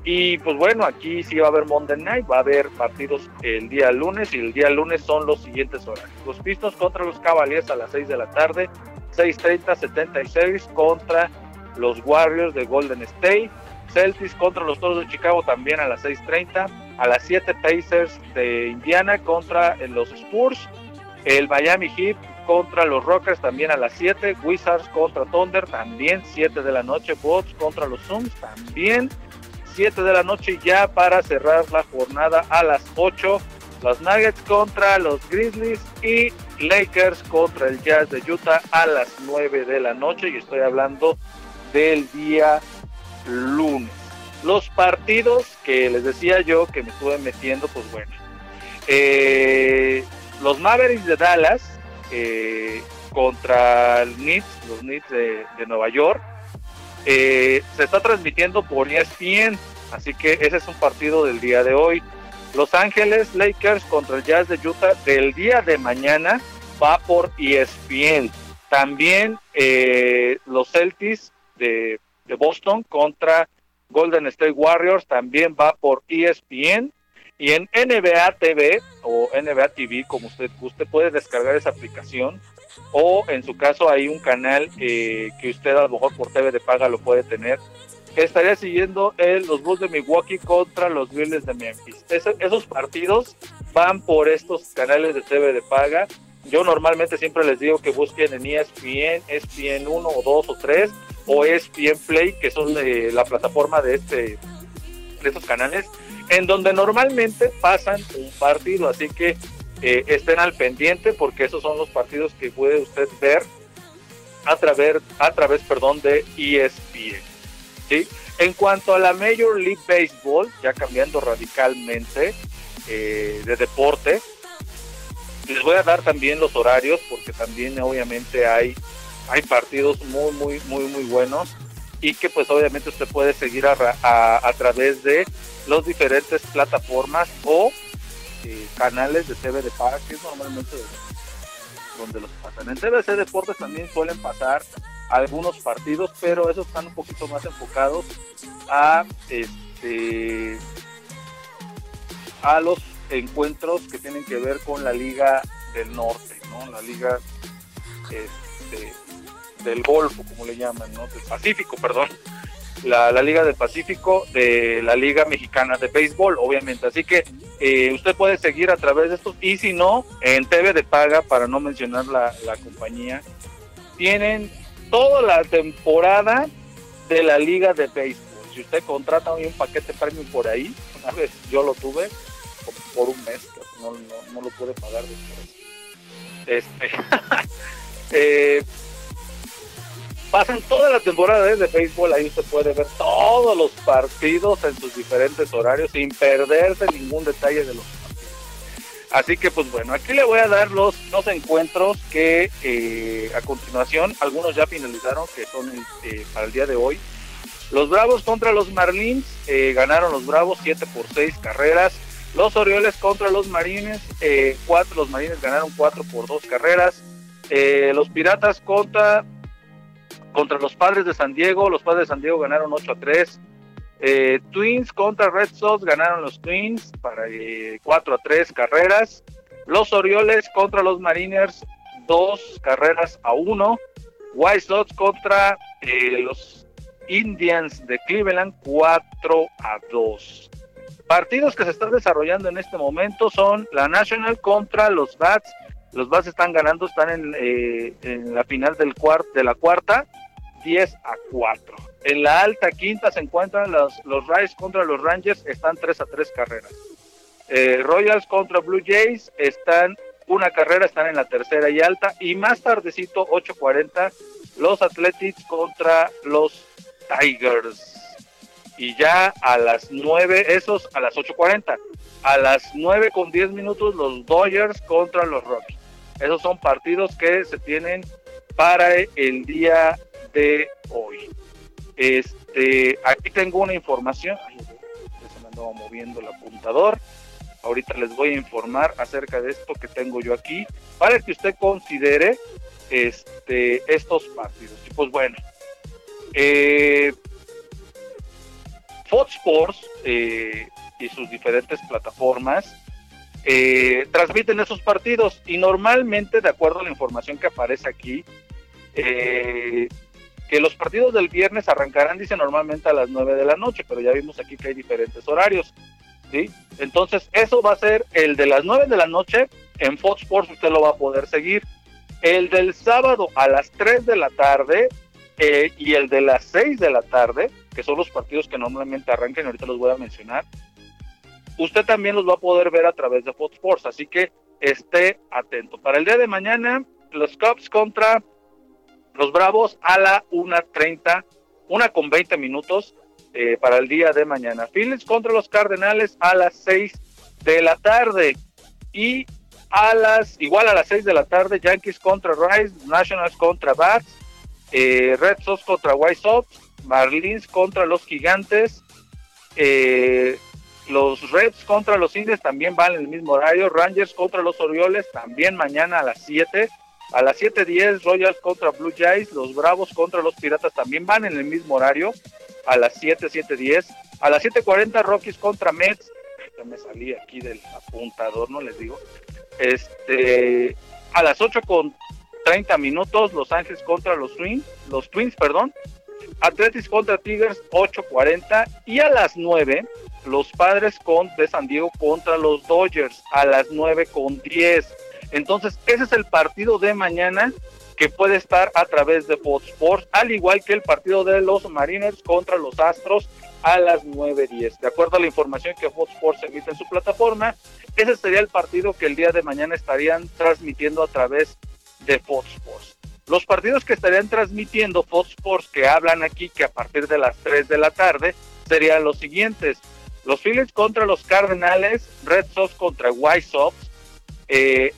Y pues bueno, aquí sí va a haber Monday Night, va a haber partidos el día lunes y el día lunes son los siguientes horarios. Los Pistons contra los Cavaliers a las 6 de la tarde, 6.30, 76 contra los Warriors de Golden State, Celtics contra los Toros de Chicago también a las 6.30, a las 7 Pacers de Indiana contra los Spurs, el Miami Heat contra los Rockers también a las 7, Wizards contra Thunder también 7 de la noche, Bots contra los Suns también 7 de la noche ya para cerrar la jornada a las 8, los Nuggets contra los Grizzlies y Lakers contra el Jazz de Utah a las 9 de la noche y estoy hablando del día lunes. Los partidos que les decía yo que me estuve metiendo, pues bueno. Eh, los Mavericks de Dallas eh, contra el Knicks, los Knicks de, Nueva York. Eh, se está transmitiendo por ESPN, así que ese es un partido del día de hoy. Los Ángeles Lakers contra el Jazz de Utah del día de mañana va por ESPN. También eh, los Celtics de, de Boston contra Golden State Warriors también va por ESPN. Y en NBA TV o NBA TV, como usted guste, puede descargar esa aplicación. O en su caso hay un canal eh, que usted a lo mejor por TV de paga lo puede tener. Estaría siguiendo el, los Bulls de Milwaukee contra los Grizzlies de Memphis. Ese- esos partidos van por estos canales de TV de paga. Yo normalmente siempre les digo que busquen en ESPN, ESPN 1 o 2 o 3 o ESPN Play, que son de la plataforma de este de estos canales, en donde normalmente pasan un partido, así que eh, estén al pendiente porque esos son los partidos que puede usted ver a través, a través perdón, de ESPN. ¿sí? En cuanto a la Major League Baseball, ya cambiando radicalmente eh, de deporte, les voy a dar también los horarios porque también obviamente hay, hay partidos muy, muy, muy, muy buenos y que pues obviamente usted puede seguir a, ra- a, a través de las diferentes plataformas o eh, canales de TV de paga, que es normalmente donde- donde los pasan. En TVC Deportes también suelen pasar algunos partidos, pero esos están un poquito más enfocados a este a los encuentros que tienen que ver con la Liga del Norte, ¿no? La Liga este, del Golfo, como le llaman, ¿no? Del Pacífico, perdón. La, Liga del Pacífico de la Liga Mexicana de Béisbol, obviamente. Así que eh, usted puede seguir a través de estos y si no, en TV de paga, para no mencionar la, compañía, tienen toda la temporada de la Liga de Béisbol. Si usted contrata hoy un paquete premium por ahí, una vez yo lo tuve por un mes, no, no, no lo pude pagar después. Este, *laughs* eh, pasan toda la temporada de béisbol, ahí usted puede ver todos los partidos en sus diferentes horarios sin perderse ningún detalle de los partidos. Así que pues bueno, aquí le voy a dar los dos encuentros que eh, a continuación, algunos ya finalizaron, que son eh, para el día de hoy. Los Bravos contra los Marlins, eh, ganaron los Bravos 7 por 6 carreras. Los Orioles contra los Marines, eh, cuatro, los Marines ganaron 4 por 2 carreras. Eh, los Piratas contra, contra los Padres de San Diego, los Padres de San Diego ganaron 8 a 3. Eh, Twins contra Red Sox ganaron los Twins para eh, 4 a 3 carreras. Los Orioles contra los Mariners, 2 carreras a 1. White Sox contra eh, los Indians de Cleveland, 4 a 2. Partidos que se están desarrollando en este momento son la National contra los Bats. Los Bats están ganando, están en, eh, la final del de la cuarta, 10 a 4. En la alta quinta se encuentran los, los Rays contra los Rangers, están 3 a 3 carreras. Eh, Royals contra Blue Jays están una carrera, están en la tercera y alta. Y más tardecito, 8.40, los Athletics contra los Tigers. Y ya a las 9, esos a las 8.40. A las 9 con 10 minutos, los Dodgers contra los Rockies. Esos son partidos que se tienen para el día hoy. Este, aquí tengo una información. Se me andaba moviendo el apuntador. Ahorita les voy a informar acerca de esto que tengo yo aquí para que usted considere este, estos partidos. Y pues bueno, eh, Fox Sports eh, y sus diferentes plataformas eh, transmiten esos partidos y normalmente, de acuerdo a la información que aparece aquí, eh, que los partidos del viernes arrancarán, dice normalmente a las 9 de la noche, pero ya vimos aquí que hay diferentes horarios. ¿sí? Entonces, eso va a ser el de las 9 de la noche en Fox Sports, usted lo va a poder seguir. El del sábado a las 3 de la tarde eh, y el de las 6 de la tarde, que son los partidos que normalmente arrancan, ahorita los voy a mencionar, usted también los va a poder ver a través de Fox Sports, así que esté atento. Para el día de mañana, los Cubs contra los Bravos a la 1.30, una con 20 minutos eh, para el día de mañana. Phillies contra los Cardenales a las 6 de la tarde y a las, igual a las 6 de la tarde, Yankees contra Rice, Nationals contra Bats, eh, Red Sox contra White Sox, Marlins contra los Gigantes, eh, los Reds contra los Indies también van en el mismo horario, Rangers contra los Orioles también mañana a las 7, a las 7.10 Royals contra Blue Jays, los Bravos contra los Piratas también van en el mismo horario, a las 7, 7.10, a las 7.40 Rockies contra Mets, ya me salí aquí del apuntador, no les digo, este, a las 8 con 30 minutos Los Ángeles contra los Twins, los Twins, perdón, Athletics contra Tigers 8.40 y a las 9 los padres con, de San Diego contra los Dodgers. A las 9 con 10. Entonces, ese es el partido de mañana que puede estar a través de Fox Sports, al igual que el partido de los Mariners contra los Astros a las 9.10. De acuerdo a la información que Fox Sports emite en su plataforma, ese sería el partido que el día de mañana estarían transmitiendo a través de Fox Sports. Los partidos que estarían transmitiendo Fox Sports que hablan aquí que a partir de las 3 de la tarde serían los siguientes. Los Phillies contra los Cardenales, Red Sox contra White Sox, eh,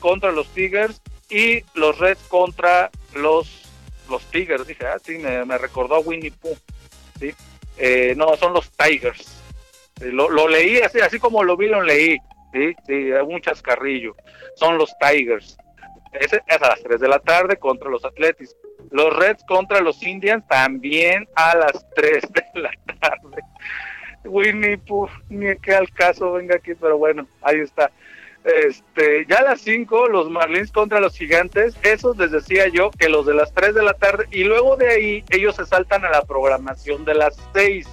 contra los Tigers y los Reds contra los los Tigers. Dije, ah, sí, me, recordó a Winnie Pooh. ¿sí? Eh, no, son los Tigers. Eh, lo, lo, leí así, así como lo vi, lo leí. Sí, sí, un chascarrillo. Son los Tigers. Es, es a las 3 de la tarde contra los Athletics. Los Reds contra los Indians también a las 3 de la tarde. Winnie Pooh, ni que al caso venga aquí, pero bueno, ahí está. Este, ya a las 5, los Marlins contra los Gigantes, esos les decía yo que los de las 3 de la tarde, y luego de ahí ellos se saltan a la programación de las 6.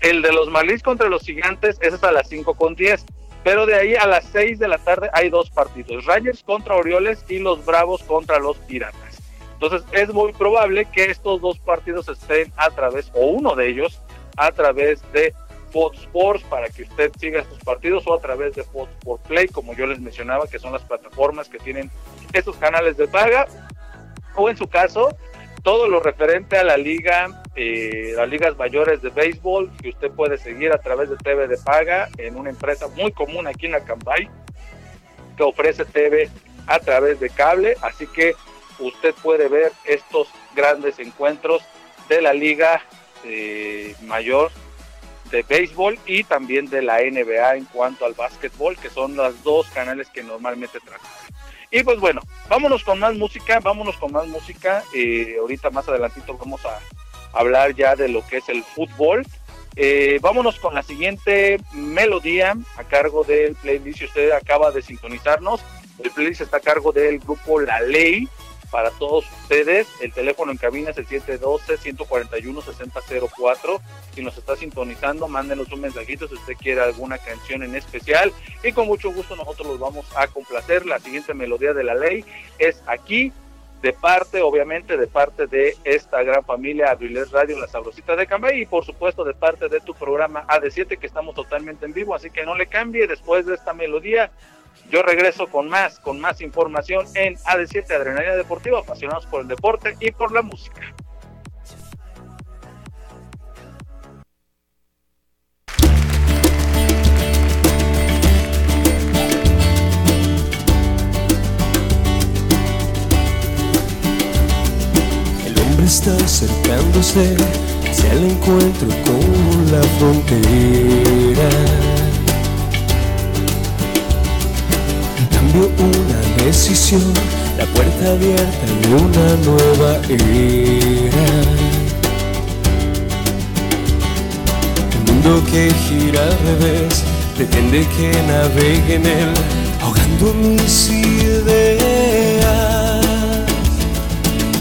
El de los Marlins contra los Gigantes, ese es a las 5 con 10. Pero de ahí a las 6 de la tarde hay dos partidos, Rangers contra Orioles y los Bravos contra los Piratas. Entonces es muy probable que estos dos partidos estén a través, o uno de ellos, a través de Fox Sports para que usted siga estos partidos o a través de Fox Sports Play, como yo les mencionaba, que son las plataformas que tienen estos canales de paga, o en su caso, todo lo referente a la liga, eh, las ligas mayores de béisbol, que usted puede seguir a través de TV de paga en una empresa muy común aquí en Acambay, que ofrece TV a través de cable, así que usted puede ver estos grandes encuentros de la liga eh, mayor de béisbol y también de la NBA en cuanto al básquetbol, que son los dos canales que normalmente tratan. Y pues bueno, vámonos con más música, vámonos con más música. Eh, ahorita más adelantito vamos a hablar ya de lo que es el fútbol. Eh, vámonos con la siguiente melodía a cargo del playlist. Si usted acaba de sintonizarnos, el playlist está a cargo del grupo La Ley para todos ustedes. El teléfono en cabina es el 712-141-6004. Si nos está sintonizando, mándenos un mensajito si usted quiere alguna canción en especial. Y con mucho gusto nosotros los vamos a complacer. La siguiente melodía de la ley es aquí, de parte, obviamente, de parte de esta gran familia Abriles Radio, La Sabrosita de Cambay, y por supuesto de parte de tu programa AD7, que estamos totalmente en vivo, así que no le cambie después de esta melodía. Yo regreso con más, con más información en AD7 Adrenalina Deportiva, apasionados por el deporte y por la música. El hombre está acercándose hacia el encuentro con la frontera. Una decisión, la puerta abierta de una nueva era. El mundo que gira al revés pretende que navegue en él, ahogando mis ideas.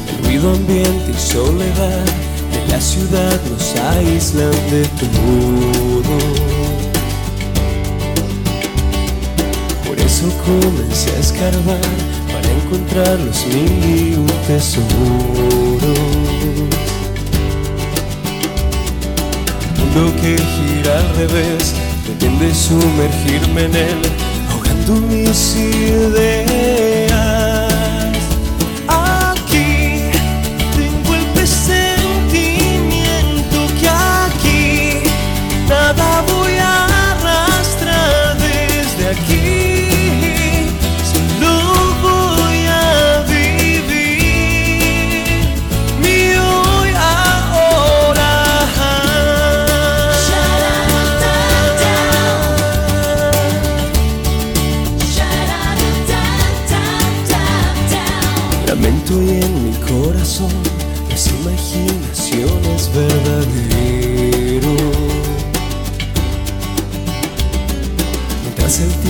El ruido ambiente y soledad de la ciudad nos aíslan de todo. Comencé a escarbar para encontrar los mil y un tesoros. mundo que gira al revés pretende sumergirme en él, ahogando mis ideas.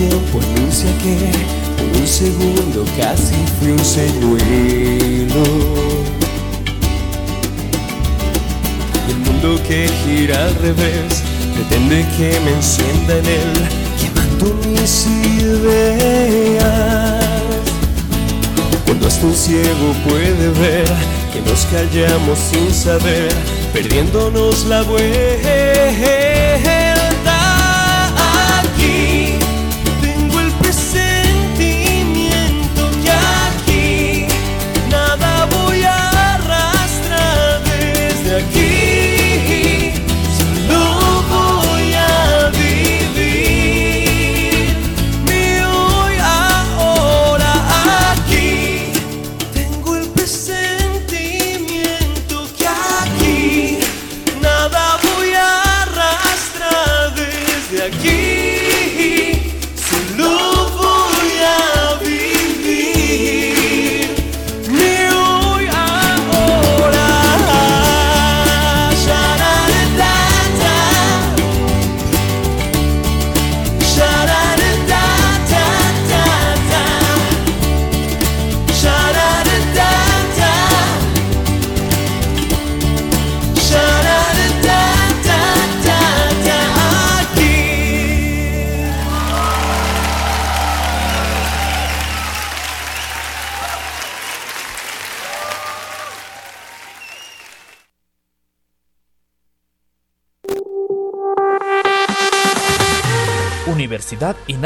Por un segundo casi fui un señuelo. Y el mundo que gira al revés pretende que me encienda en él, quemando mis ideas. Cuando hasta un ciego puede ver que nos callamos sin saber, perdiéndonos la vuelta.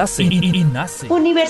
Universidad INACE. INACE.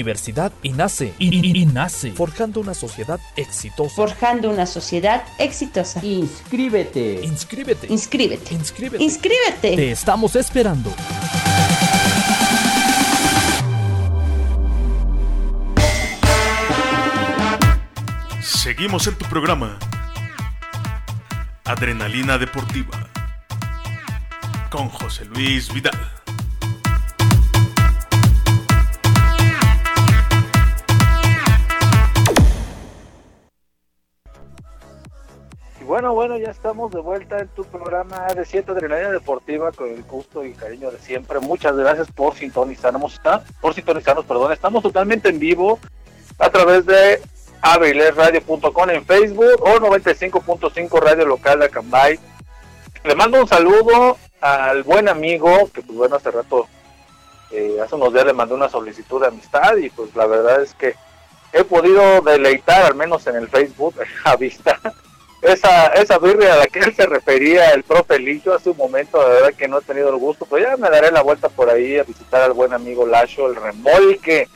Universidad INACE. I- I- INACE. Forjando una sociedad exitosa. Forjando una sociedad exitosa. Inscríbete. Inscríbete. Inscríbete. Inscríbete. Inscríbete. Te estamos esperando. Seguimos en tu programa. Adrenalina Deportiva. Con José Luis Vidal. Bueno, bueno, ya estamos de vuelta en tu programa de 7 Adrenalina Deportiva con el gusto y cariño de siempre. Muchas gracias por sintonizarnos, ¿está? por sintonizarnos, perdón. Estamos totalmente en vivo a través de abrilerradio.com en Facebook o 95.5 Radio Local de Acambay. Le mando un saludo al buen amigo que pues bueno, hace rato, eh, hace unos días le mandé una solicitud de amistad y pues la verdad es que he podido deleitar, al menos en el Facebook, *laughs* a vista, esa, esa birria a la que él se refería el profe Lillo hace un momento, de verdad que no he tenido el gusto, pero ya me daré la vuelta por ahí a visitar al buen amigo Lacho, el remolque.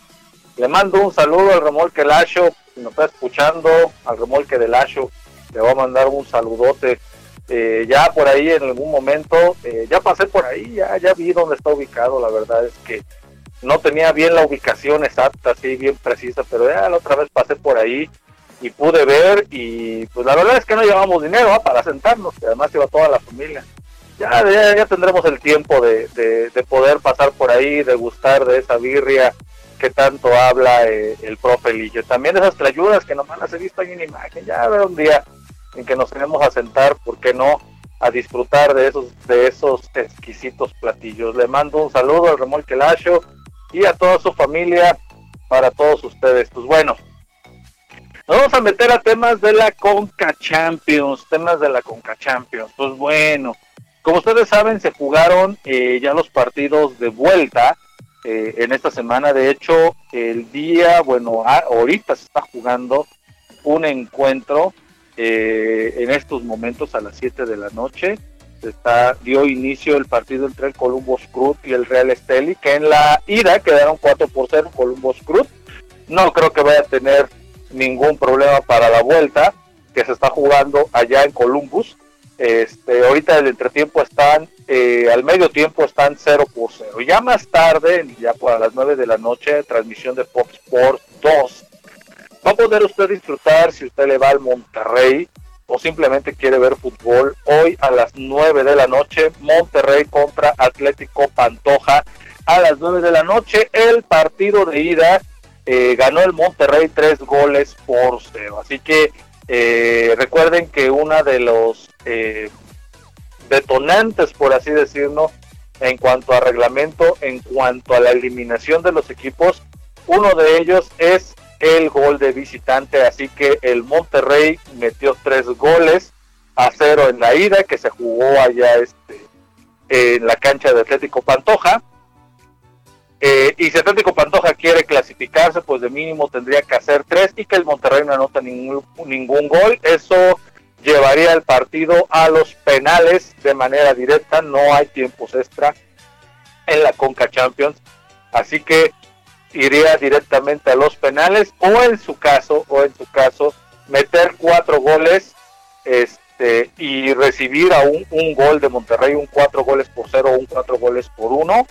Le mando un saludo al remolque Lacho, si nos está escuchando, al remolque de Lacho, le voy a mandar un saludote. Eh, ya por ahí en algún momento, eh, ya pasé por ahí, ya, ya vi dónde está ubicado, la verdad es que no tenía bien la ubicación exacta, así bien precisa, pero ya la otra vez pasé por ahí y pude ver y pues la verdad es que no llevamos dinero ¿ah? para sentarnos, que además iba toda la familia. Ya, ya, tendremos el tiempo de, de, de poder pasar por ahí, de gustar de esa birria que tanto habla eh, el profe Lillo. También esas trayudas que nomás las he visto ahí en imagen, ya habrá un día en que nos tenemos a sentar, ¿por qué no? a disfrutar de esos de esos exquisitos platillos. Le mando un saludo al Remolque Lacho y a toda su familia, para todos ustedes. Pues bueno, nos vamos a meter a temas de la Conca Champions, temas de la Conca Champions. Pues bueno, como ustedes saben, se jugaron eh, ya los partidos de vuelta eh, en esta semana. De hecho, el día, bueno, ahorita se está jugando un encuentro eh, en estos momentos a las 7 de la noche. Está, dio inicio el partido entre el Columbus Cruz y el Real Esteli, que en la ida quedaron 4 por 0 Columbus Cruz. No creo que vaya a tener ningún problema para la vuelta que se está jugando allá en Columbus. Este, ahorita el entretiempo están, eh, al medio tiempo están 0 por 0. Ya más tarde, ya por las 9 de la noche, transmisión de Pop Sport 2. Va a poder usted disfrutar si usted le va al Monterrey o simplemente quiere ver fútbol. Hoy a las 9 de la noche, Monterrey contra Atlético Pantoja. A las 9 de la noche, el partido de ida eh, ganó el Monterrey tres goles por cero. Así que eh, recuerden que una de los eh, detonantes, por así decirlo, en cuanto a reglamento, en cuanto a la eliminación de los equipos, uno de ellos es el gol de visitante, así que el Monterrey metió tres goles a cero en la ida, que se jugó allá este, en la cancha de Atlético Pantoja. Eh, y si Atlético Pantoja quiere clasificarse, pues de mínimo tendría que hacer tres y que el Monterrey no anota ningún, ningún gol. Eso llevaría el partido a los penales de manera directa. No hay tiempos extra en la Conca Champions. Así que iría directamente a los penales o en su caso, o en su caso, meter cuatro goles este, y recibir a un, un gol de Monterrey, un cuatro goles por cero, un cuatro goles por uno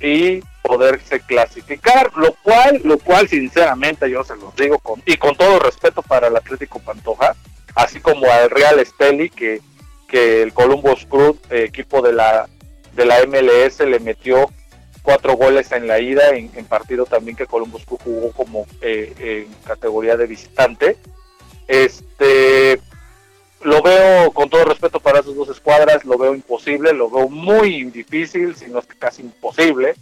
y poderse clasificar, lo cual, lo cual sinceramente yo se los digo con, y con todo respeto para el Atlético Pantoja, así como al Real Esteli que, que el Columbus Crew, eh, equipo de la de la MLS, le metió cuatro goles en la ida, en, partido también que Columbus Crew jugó como eh, en categoría de visitante. Este lo veo con todo respeto para esas dos escuadras, lo veo imposible, lo veo muy difícil, si no es casi imposible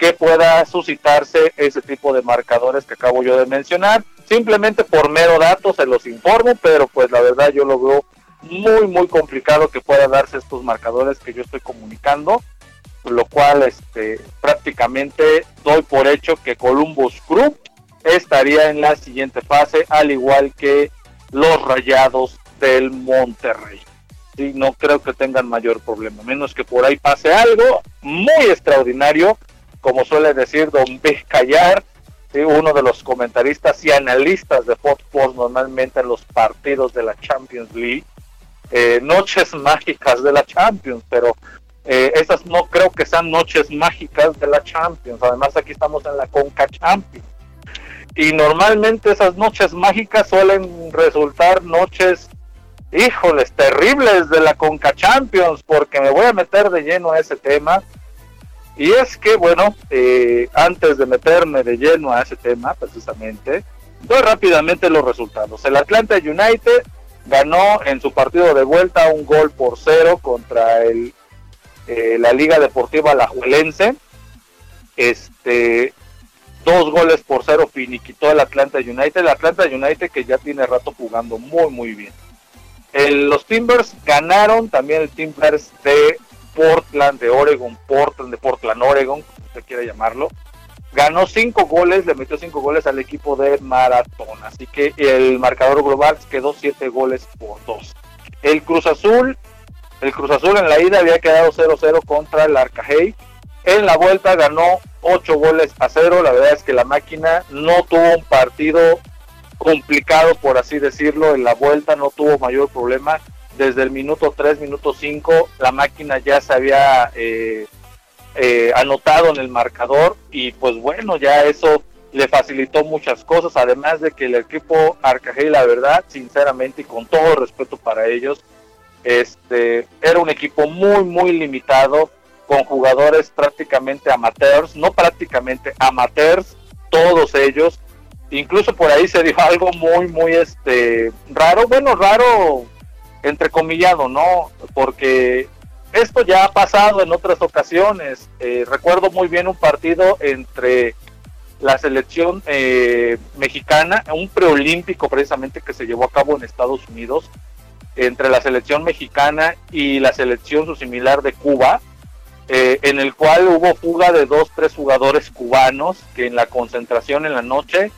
que pueda suscitarse ese tipo de marcadores que acabo yo de mencionar. Simplemente por mero dato se los informo, pero pues la verdad yo lo veo muy muy complicado que pueda darse estos marcadores que yo estoy comunicando, lo cual este prácticamente doy por hecho que Columbus Crew estaría en la siguiente fase, al igual que los Rayados del Monterrey. Sí, no creo que tengan mayor problema, menos que por ahí pase algo muy extraordinario como suele decir don Vizcayar, uno de los comentaristas y analistas de fútbol normalmente en los partidos de la Champions League, eh, noches mágicas de la Champions, pero eh, esas no creo que sean noches mágicas de la Champions, además aquí estamos en la Conca Champions. Y normalmente esas noches mágicas suelen resultar noches, híjoles, terribles de la Conca Champions, porque me voy a meter de lleno a ese tema y es que, bueno, eh, antes de meterme de lleno a ese tema, precisamente, doy rápidamente los resultados. El Atlanta United ganó en su partido de vuelta un gol por cero contra el, eh, la Liga Deportiva Lajuelense. Este, dos goles por cero finiquitó el Atlanta United. El Atlanta United que ya tiene rato jugando muy, muy bien. Los Timbers ganaron también el Timbers de Portland de Oregon, Portland de Portland, Oregon, como usted quiera llamarlo. Ganó cinco goles, le metió cinco goles al equipo de Maratón. Así que el marcador global quedó siete goles por dos. El Cruz Azul, el Cruz Azul en la ida había quedado 0-0 contra el Arcajay. En la vuelta ganó ocho goles a cero. La verdad es que la máquina no tuvo un partido complicado, por así decirlo. En la vuelta no tuvo mayor problema desde el minuto 3, minuto 5, la máquina ya se había eh, eh, anotado en el marcador y pues bueno, ya eso le facilitó muchas cosas, además de que el equipo Arcajay, la verdad, sinceramente y con todo respeto para ellos, este era un equipo muy, muy limitado, con jugadores prácticamente amateurs, no prácticamente amateurs, todos ellos, incluso por ahí se dijo algo muy, muy este raro, bueno, raro entrecomillado, ¿no? Porque esto ya ha pasado en otras ocasiones. Eh, recuerdo muy bien un partido entre la selección eh, mexicana, un preolímpico precisamente que se llevó a cabo en Estados Unidos, entre la selección mexicana y la selección su similar de Cuba, eh, en el cual hubo fuga de dos, tres jugadores cubanos que en la concentración en la noche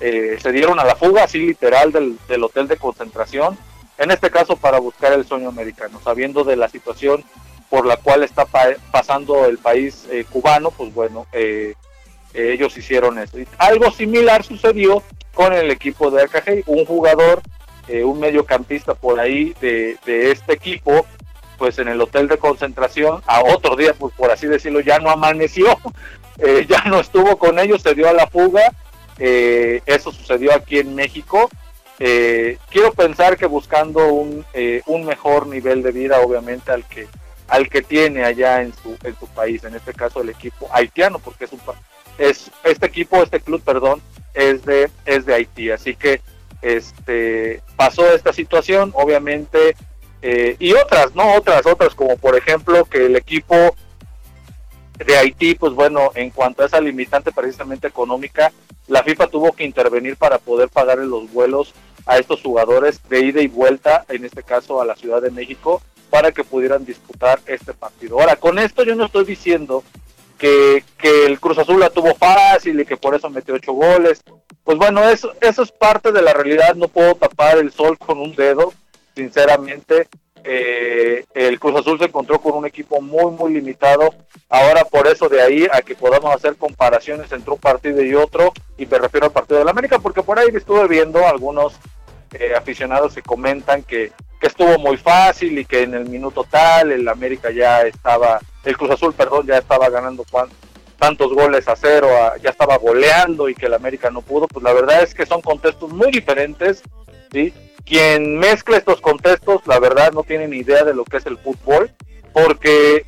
se dieron a la fuga, así literal, del, del hotel de concentración en este caso para buscar el sueño americano, sabiendo de la situación por la cual está pasando el país eh, cubano, pues bueno, eh, eh, ellos hicieron eso. algo similar sucedió con el equipo de AKG, un jugador, un mediocampista por ahí de, este equipo, pues en el hotel de concentración, a otro día, pues por así decirlo, ya no amaneció, *laughs* ya no estuvo con ellos, se dio a la fuga, eso sucedió aquí en México, eh, quiero pensar que buscando un, eh, un mejor nivel de vida, obviamente, al que al que tiene allá en su en su país, en este caso el equipo haitiano, porque es un es este equipo, este club, perdón, es de es de Haití, así que este pasó esta situación, obviamente, eh, y otras, no otras, otras como por ejemplo que el equipo de Haití, pues bueno, en cuanto a esa limitante precisamente económica, la FIFA tuvo que intervenir para poder pagar los vuelos a estos jugadores de ida y vuelta, en este caso a la Ciudad de México, para que pudieran disputar este partido. Ahora, con esto yo no estoy diciendo que, que el Cruz Azul la tuvo fácil y que por eso metió ocho goles. Pues bueno, eso, eso es parte de la realidad, no puedo tapar el sol con un dedo, sinceramente. Eh, el Cruz Azul se encontró con un equipo muy, muy limitado. Ahora, por eso de ahí a que podamos hacer comparaciones entre un partido y otro, y me refiero al partido de la América, porque por ahí estuve viendo algunos eh, aficionados que comentan que, que, estuvo muy fácil y que en el minuto tal el América ya estaba, el Cruz Azul, perdón, ya estaba ganando tantos goles a cero, ya estaba goleando y que el América no pudo, pues la verdad es que son contextos muy diferentes, ¿sí? Quien mezcla estos contextos, la verdad no tiene ni idea de lo que es el fútbol, porque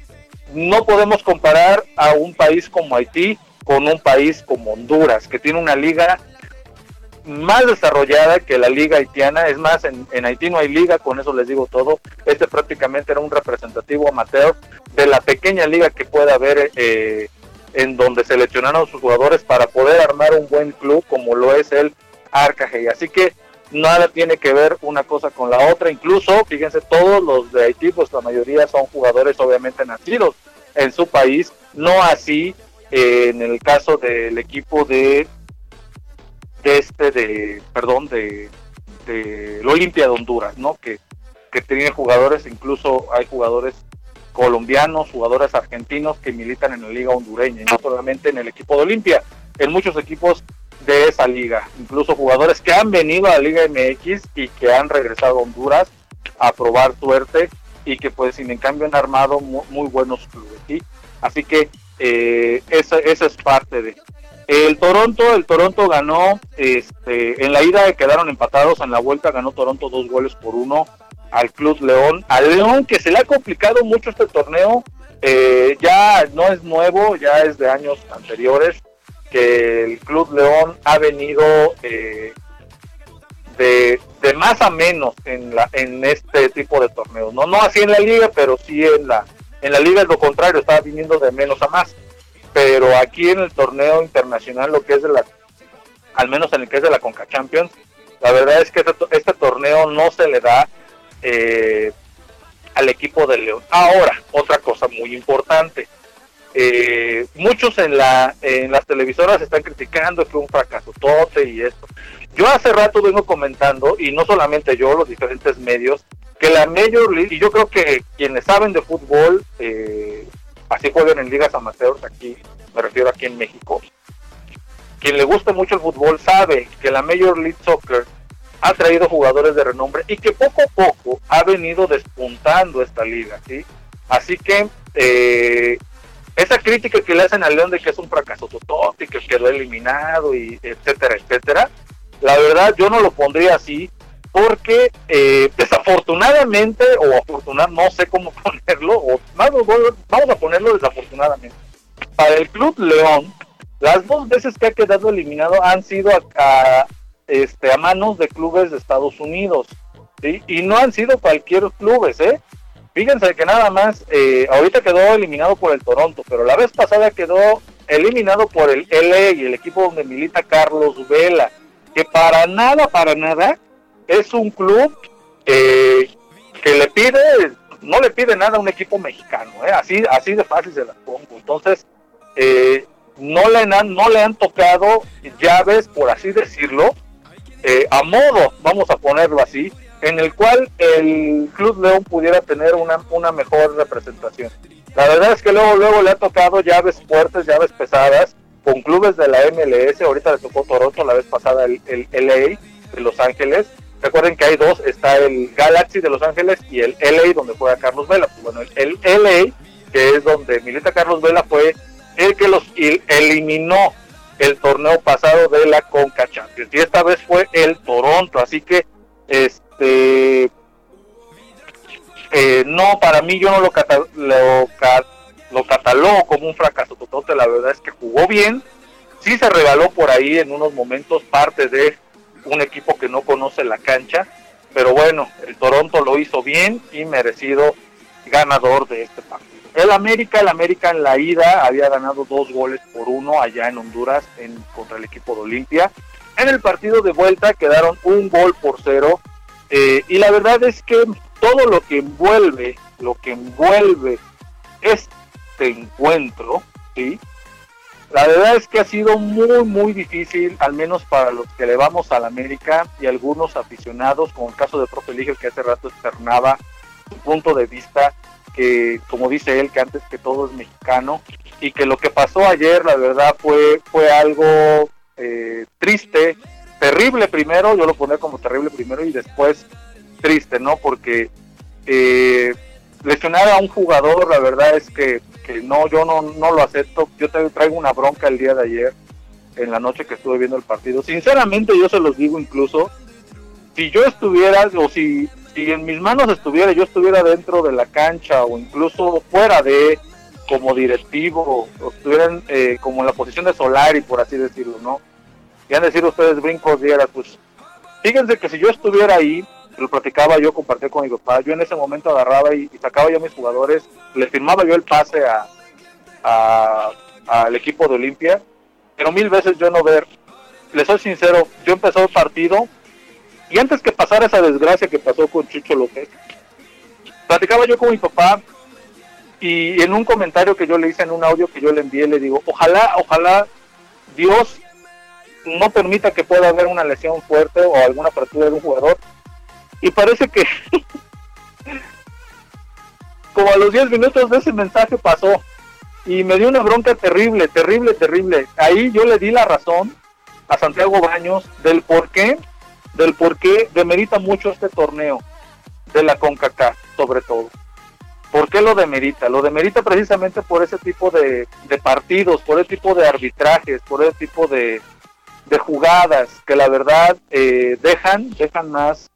no podemos comparar a un país como Haití con un país como Honduras, que tiene una liga más desarrollada que la liga haitiana. Es más, en, Haití no hay liga, con eso les digo todo. Este prácticamente era un representativo amateur de la pequeña liga que puede haber eh, en donde seleccionaron sus jugadores para poder armar un buen club como lo es el Arcajay. Así que nada tiene que ver una cosa con la otra. Incluso, fíjense, todos los de Haití, pues la mayoría son jugadores obviamente nacidos en su país, no así eh, en el caso del equipo de, de este, de, perdón, de, de Olimpia de Honduras, ¿no? Que, que tiene jugadores, incluso hay jugadores colombianos, jugadores argentinos que militan en la liga hondureña, y no solamente en el equipo de Olimpia, en muchos equipos de esa liga, incluso jugadores que han venido a la Liga MX y que han regresado a Honduras a probar suerte y que pues sin en cambio han armado muy, buenos clubes, ¿sí? Así que eh, esa, esa es parte de... El Toronto, el Toronto ganó, este, en la ida quedaron empatados, en la vuelta ganó Toronto dos goles por uno al Club León, al León que se le ha complicado mucho este torneo, eh, ya no es nuevo, ya es de años anteriores, que el Club León ha venido eh, de, más a menos en, la, en este tipo de torneos, no, no así en la liga, pero sí en la, en la liga es lo contrario, estaba viniendo de menos a más, pero aquí en el torneo internacional, lo que es de la, al menos en el que es de la Conca Champions, la verdad es que este, este torneo no se le da eh, al equipo de León. Ahora, otra cosa muy importante. Eh, muchos en la en las televisoras están criticando que un fracaso tote y esto. Yo hace rato vengo comentando y no solamente yo, los diferentes medios, que la Major League y yo creo que quienes saben de fútbol, eh, así juegan en ligas amateurs aquí, me refiero aquí en México. Quien le gusta mucho el fútbol sabe que la Major League Soccer ha traído jugadores de renombre y que poco a poco ha venido despuntando esta liga, ¿sí? Así que eh, esa crítica que le hacen al León de que es un fracaso y que quedó eliminado y etcétera, etcétera, la verdad yo no lo pondría así porque eh, desafortunadamente o afortunadamente, no sé cómo *laughs* ponerlo, o vamos, vamos a ponerlo desafortunadamente. Para el Club León, las dos veces que ha quedado eliminado han sido a, este, a manos de clubes de Estados Unidos. Y no han sido cualquier clubes, ¿eh? Fíjense que nada más, eh, ahorita quedó eliminado por el Toronto, pero la vez pasada quedó eliminado por el LA y el equipo donde milita Carlos Vela, que para nada, para nada, es un club eh, que le pide, no le pide nada a un equipo mexicano, ¿eh? así, así de fácil se las pongo. Entonces, eh, no, le han, no le han tocado llaves, por así decirlo, eh, a modo, vamos a ponerlo así, en el cual el Club León pudiera tener una, una mejor representación. La verdad es que luego, luego le ha tocado llaves fuertes, llaves pesadas, con clubes de la MLS, ahorita le tocó Toronto, la vez pasada el, el LA de Los Ángeles. Recuerden que hay dos, está el Galaxy de Los Ángeles y el LA donde juega Carlos Vela. Pues bueno, el, el LA, que es donde milita Carlos Vela, fue el que los eliminó el torneo pasado de la Conca Champions. Y esta vez fue el Toronto. Así que, este, eh, no, para mí yo no lo, catalogo como un fracaso total. La verdad es que jugó bien. Sí se regaló por ahí en unos momentos parte de un equipo que no conoce la cancha. Pero bueno, el Toronto lo hizo bien y merecido ganador de este partido. El América, el América en la ida había ganado dos goles por uno allá en Honduras en, contra el equipo de Olimpia. En el partido de vuelta quedaron un gol por cero. Eh, y la verdad es que todo lo que envuelve, lo que envuelve este encuentro, ¿sí? La verdad es que ha sido muy, muy difícil, al menos para los que le vamos al América y algunos aficionados, como el caso de Profe Ligio, que hace rato externaba su punto de vista que como dice él, que antes que todo es mexicano, y que lo que pasó ayer, la verdad, fue, fue algo eh, triste, terrible primero, yo lo pondré como terrible primero y después triste, ¿no? Porque eh, lesionar a un jugador, la verdad es que que no, yo no, no lo acepto. Yo traigo una bronca el día de ayer, en la noche que estuve viendo el partido. Sinceramente, yo se los digo incluso, si yo estuviera, o si, si en mis manos estuviera, yo estuviera dentro de la cancha o incluso fuera de, como directivo, o estuvieran eh, como en la posición de Solari, por así decirlo, ¿no? Y decir ustedes brincos dieras, pues fíjense que si yo estuviera ahí, lo platicaba yo, compartía con mi papá, yo en ese momento agarraba y, sacaba yo mis jugadores, le firmaba yo el pase al equipo de Olimpia, pero mil veces yo no ver, les soy sincero, yo empezó el partido y antes que pasara esa desgracia que pasó con Chucho López, platicaba yo con mi papá y en un comentario que yo le hice en un audio que yo le envié, le digo, ojalá, ojalá Dios no permita que pueda haber una lesión fuerte o alguna fractura de un jugador. Y parece que *laughs* como a los 10 minutos de ese mensaje pasó y me dio una bronca terrible, terrible, terrible. Ahí yo le di la razón a Santiago Baños del por qué, del por qué demerita mucho este torneo de la CONCACAF, sobre todo. ¿Por qué lo demerita? Lo demerita precisamente por ese tipo de, de partidos, por ese tipo de arbitrajes, por ese tipo de, de jugadas que la verdad eh, dejan, dejan más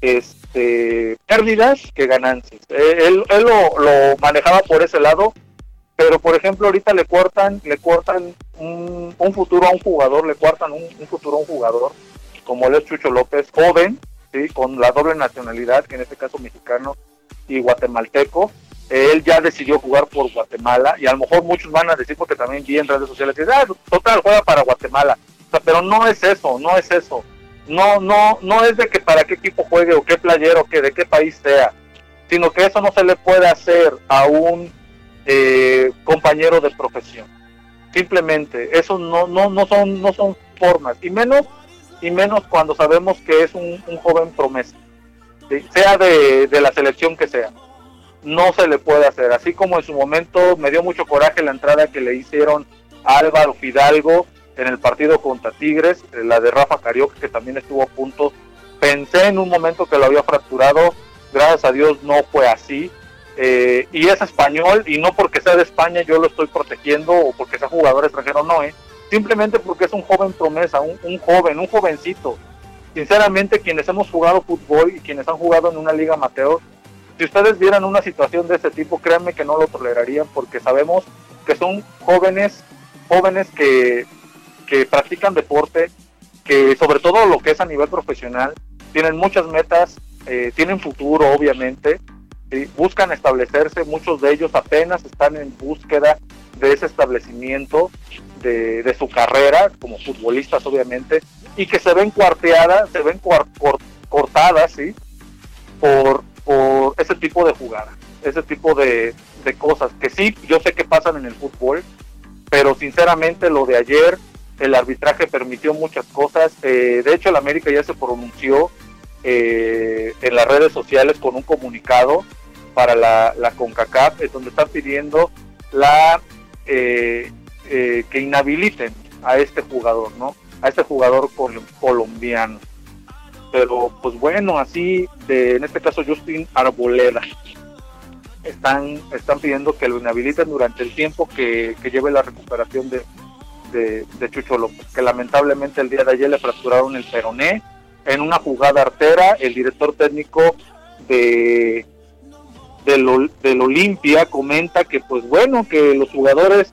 este, pérdidas que ganancias. Eh, él, él lo, manejaba por ese lado, pero por ejemplo ahorita le cortan, le cortan un, futuro a un jugador, le cortan un, futuro a un jugador, como el Chucho López, joven, ¿sí? con la doble nacionalidad, que en este caso mexicano y guatemalteco. Él ya decidió jugar por Guatemala y a lo mejor muchos van a decir porque también vi en redes sociales que ah, total juega para Guatemala pero no es eso, no es eso. No, no, no es de que para qué equipo juegue o qué playero, que de qué país sea, sino que eso no se le puede hacer a un eh, compañero de profesión. Simplemente, eso no, no, no son, no son formas, y menos, y menos cuando sabemos que es un, joven promesa, sea de, de la selección que sea no se le puede hacer. Así como en su momento me dio mucho coraje la entrada que le hicieron a Álvaro Fidalgo en el partido contra Tigres, eh, la de Rafa Carioca, que también estuvo a punto. Pensé en un momento que lo había fracturado, gracias a Dios no fue así. Eh, y es español, y no porque sea de España yo lo estoy protegiendo o porque sea jugador extranjero, no, ¿eh? simplemente porque es un joven promesa, un, joven, un jovencito. Sinceramente, quienes hemos jugado fútbol y quienes han jugado en una liga amateur, si ustedes vieran una situación de ese tipo, créanme que no lo tolerarían porque sabemos que son jóvenes, jóvenes que que practican deporte, que sobre todo lo que es a nivel profesional, tienen muchas metas, eh, tienen futuro obviamente, buscan establecerse, muchos de ellos apenas están en búsqueda de ese establecimiento de, su carrera como futbolistas obviamente, y que se ven cuarteadas, se ven cortadas, ¿sí? Por, por ese tipo de jugadas, ese tipo de, de cosas que sí, yo sé que pasan en el fútbol, pero sinceramente lo de ayer el arbitraje permitió muchas cosas. Eh, de hecho, el América ya se pronunció eh, en las redes sociales con un comunicado para la, la CONCACAF, donde están pidiendo la eh, que inhabiliten a este jugador, ¿no? A este jugador colombiano. Pero, pues bueno, así, de, en este caso Justin Arboleda, están, pidiendo que lo inhabiliten durante el tiempo que lleve la recuperación de, de, Chucho López, que lamentablemente el día de ayer le fracturaron el peroné en una jugada artera. El director técnico de del, Olimpia comenta que pues bueno, que los jugadores,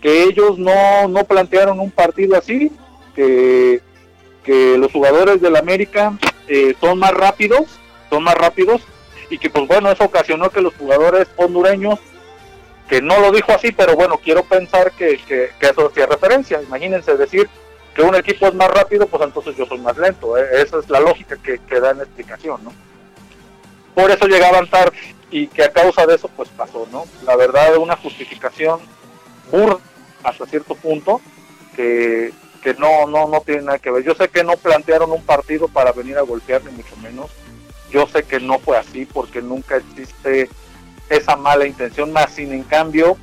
que ellos no, no plantearon un partido así, que, que los jugadores del América eh, son más rápidos, son más rápidos, y que pues bueno, eso ocasionó que los jugadores hondureños que no lo dijo así, pero bueno, quiero pensar que, que, eso hacía referencia. Imagínense decir que un equipo es más rápido, pues entonces yo soy más lento. ¿eh? Esa es la lógica que, que da en la explicación, ¿no? Por eso llegaban tarde y que a causa de eso pues pasó, ¿no? La verdad una justificación burda hasta cierto punto que, que no, no, no tiene nada que ver. Yo sé que no plantearon un partido para venir a golpear, ni mucho menos. Yo sé que no fue así porque nunca existe esa mala intención, más sin en cambio,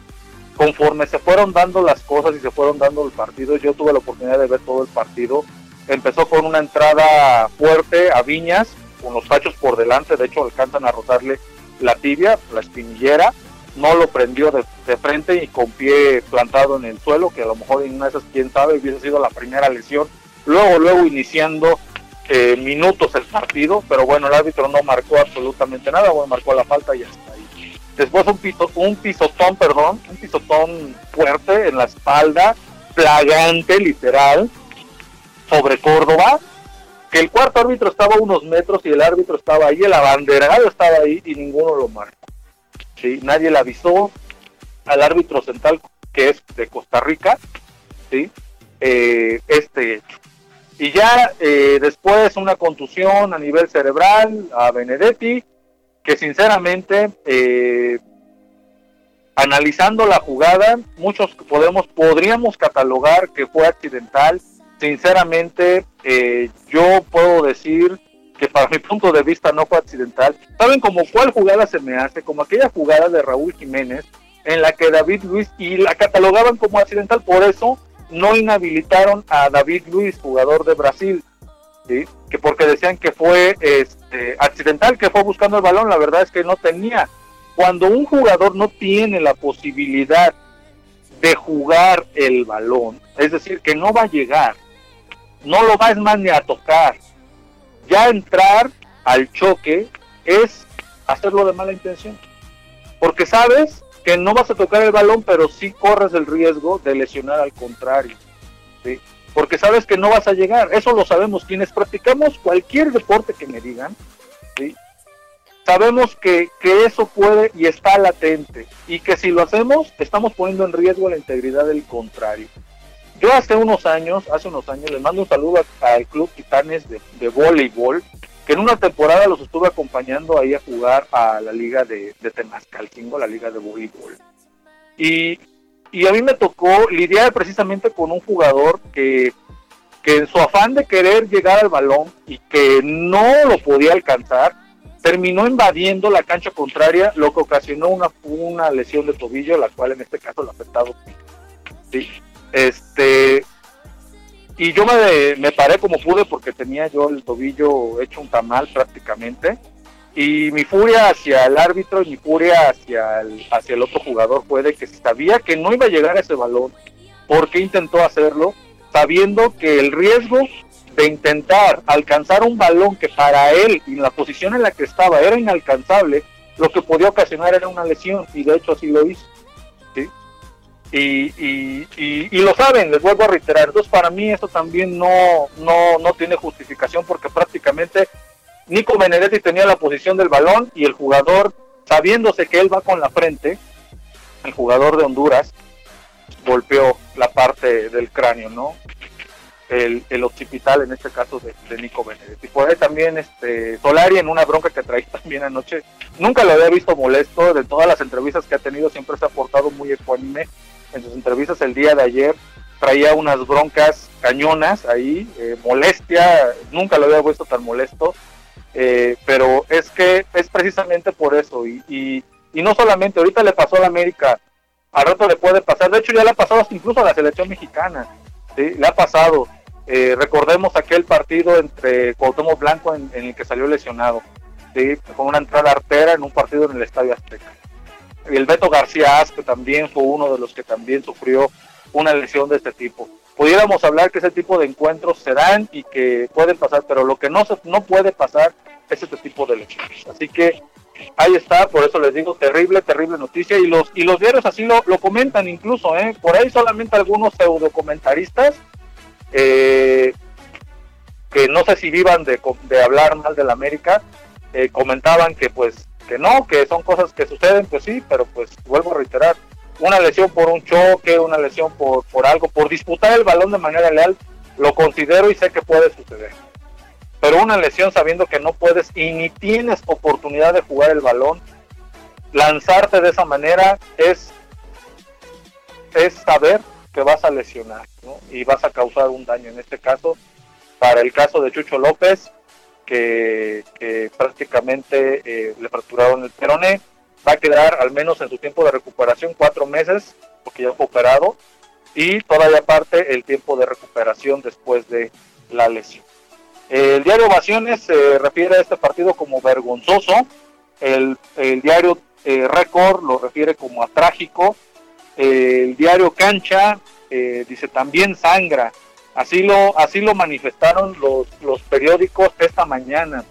conforme se fueron dando las cosas y se fueron dando el partido, yo tuve la oportunidad de ver todo el partido. Empezó con una entrada fuerte a Viñas, con los tachos por delante, de hecho alcanzan a rozarle la tibia, la espinillera, no lo prendió de, frente y con pie plantado en el suelo, que a lo mejor en una de esas, quién sabe, hubiese sido la primera lesión. Luego, luego iniciando eh, minutos el partido, pero bueno, el árbitro no marcó absolutamente nada, bueno, marcó la falta y ya está ahí. Después un, piso, un pisotón, perdón, un pisotón fuerte en la espalda, plagante, literal, sobre Córdoba, que el cuarto árbitro estaba a unos metros y el árbitro estaba ahí, el abanderado estaba ahí y ninguno lo marcó. ¿sí? Nadie le avisó al árbitro central, que es de Costa Rica, ¿sí? Eh, este hecho. Y ya eh, después una contusión a nivel cerebral a Benedetti, que sinceramente, eh, analizando la jugada, muchos podemos, podríamos catalogar que fue accidental. Sinceramente, eh, yo puedo decir que para mi punto de vista no fue accidental. ¿Saben como cuál jugada se me hace? Como aquella jugada de Raúl Jiménez en la que David Luis y la catalogaban como accidental, por eso no inhabilitaron a David Luis, jugador de Brasil, ¿sí? que porque decían que fue este, accidental, que fue buscando el balón, la verdad es que no tenía. Cuando un jugador no tiene la posibilidad de jugar el balón, es decir, que no va a llegar, no lo va más ni a tocar, ya entrar al choque es hacerlo de mala intención. Porque sabes que no vas a tocar el balón, pero sí corres el riesgo de lesionar al contrario. ¿sí? Porque sabes que no vas a llegar. Eso lo sabemos quienes practicamos cualquier deporte que me digan. Sabemos que, que eso puede y está latente. Y que si lo hacemos, estamos poniendo en riesgo la integridad del contrario. Yo hace unos años, hace unos años, les mando un saludo al Club Titanes de, de voleibol, que en una temporada los estuve acompañando ahí a jugar a la liga de, de Temascalcingo, la liga de voleibol. Y, y a mí me tocó lidiar precisamente con un jugador que, que en su afán de querer llegar al balón y que no lo podía alcanzar, terminó invadiendo la cancha contraria, lo que ocasionó una, una lesión de tobillo, la cual en este caso lo ha afectado. Sí. Este, y yo me, me, paré como pude porque tenía yo el tobillo hecho un tamal prácticamente. Y mi furia hacia el árbitro y mi furia hacia el, hacia el otro jugador fue de que sabía que no iba a llegar a ese balón, porque intentó hacerlo, sabiendo que el riesgo de intentar alcanzar un balón que para él en la posición en la que estaba era inalcanzable, lo que podía ocasionar era una lesión y de hecho así lo hizo. ¿sí? Y, y, y, lo saben, les vuelvo a reiterar. Entonces, para mí, esto también no, no, no tiene justificación porque prácticamente Nico Benedetti tenía la posición del balón y el jugador, sabiéndose que él va con la frente, el jugador de Honduras, golpeó la parte del cráneo, ¿no? El, occipital, en este caso, de, de Nico Benedetti. Por ahí también este, Solari, en una bronca que traía *laughs* también anoche, nunca lo había visto molesto. De todas las entrevistas que ha tenido, siempre se ha portado muy ecuánime en sus entrevistas el día de ayer traía unas broncas cañonas ahí, eh, molestia, nunca lo había visto tan molesto, eh, pero es que es precisamente por eso, y, y, y, no solamente, ahorita le pasó a la América, al rato le puede pasar, de hecho ya le ha pasado incluso a la selección mexicana, ¿sí? le ha pasado, eh, recordemos aquel partido entre Cuauhtémoc Blanco en, en el que salió lesionado, ¿sí? con una entrada artera en un partido en el Estadio Azteca el Beto García Aspe también fue uno de los que también sufrió una lesión de este tipo. Pudiéramos hablar que ese tipo de encuentros se dan y que pueden pasar, pero lo que no se, no puede pasar es este tipo de lesiones. Así que ahí está, por eso les digo, terrible, terrible noticia. Y los, y los diarios así lo, lo comentan incluso, ¿eh? por ahí solamente algunos pseudocomentaristas eh, que no sé si vivan de, de hablar mal de la América, eh, comentaban que pues que no, que son cosas que suceden, pues sí, pero pues vuelvo a reiterar, una lesión por un choque, una lesión por, por algo, por disputar el balón de manera leal, lo considero y sé que puede suceder. Pero una lesión sabiendo que no puedes y ni tienes oportunidad de jugar el balón, lanzarte de esa manera es, es saber que vas a lesionar y vas a causar un daño. En este caso, para el caso de Chucho López, que, que prácticamente eh, le fracturaron el peroné. Va a quedar al menos en su tiempo de recuperación cuatro meses, porque ya fue operado, y todavía aparte el tiempo de recuperación después de la lesión. El diario Ovaciones se refiere a este partido como vergonzoso. El, diario eh, Record lo refiere como a trágico, el diario Cancha dice también sangra, así lo, así lo manifestaron los, los periódicos esta mañana.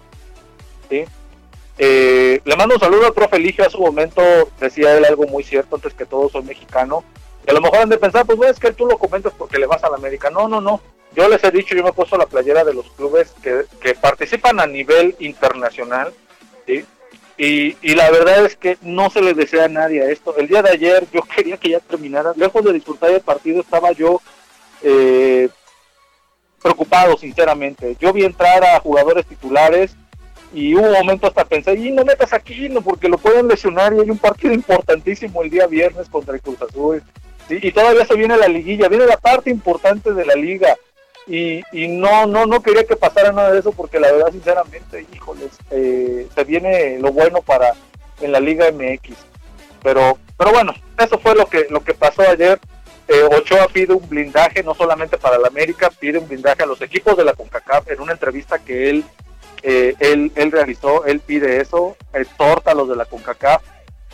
Le mando un saludo al profe Eligio, a su momento decía él algo muy cierto, antes que todo soy mexicano, y a lo mejor han de pensar, pues es que tú lo comentas porque le vas a la América, no, no, no, yo les he dicho, yo me he puesto la playera de los clubes que, participan a nivel internacional. Y, y, la verdad es que no se les desea a nadie esto. El día de ayer yo *laughs* quería que ya terminara. Lejos de disfrutar el partido estaba yo eh, preocupado, sinceramente. Yo vi entrar a jugadores titulares y hubo un momento hasta pensé, y no metas aquí, no, porque lo pueden lesionar y hay un partido importantísimo el día viernes contra el Cruz Azul. Y todavía se viene la liguilla, viene la parte importante de la liga y, y no, no, no quería que pasara nada de eso porque la verdad, sinceramente, híjoles, eh, se viene lo bueno para en la Liga MX. Pero, pero bueno, eso fue lo que, lo que pasó ayer. Eh, Ochoa pide un blindaje, no solamente para la América, pide un blindaje a los equipos de la CONCACAF en una entrevista que él, eh, él, él realizó, él pide eso, exhorta a los de la CONCACAF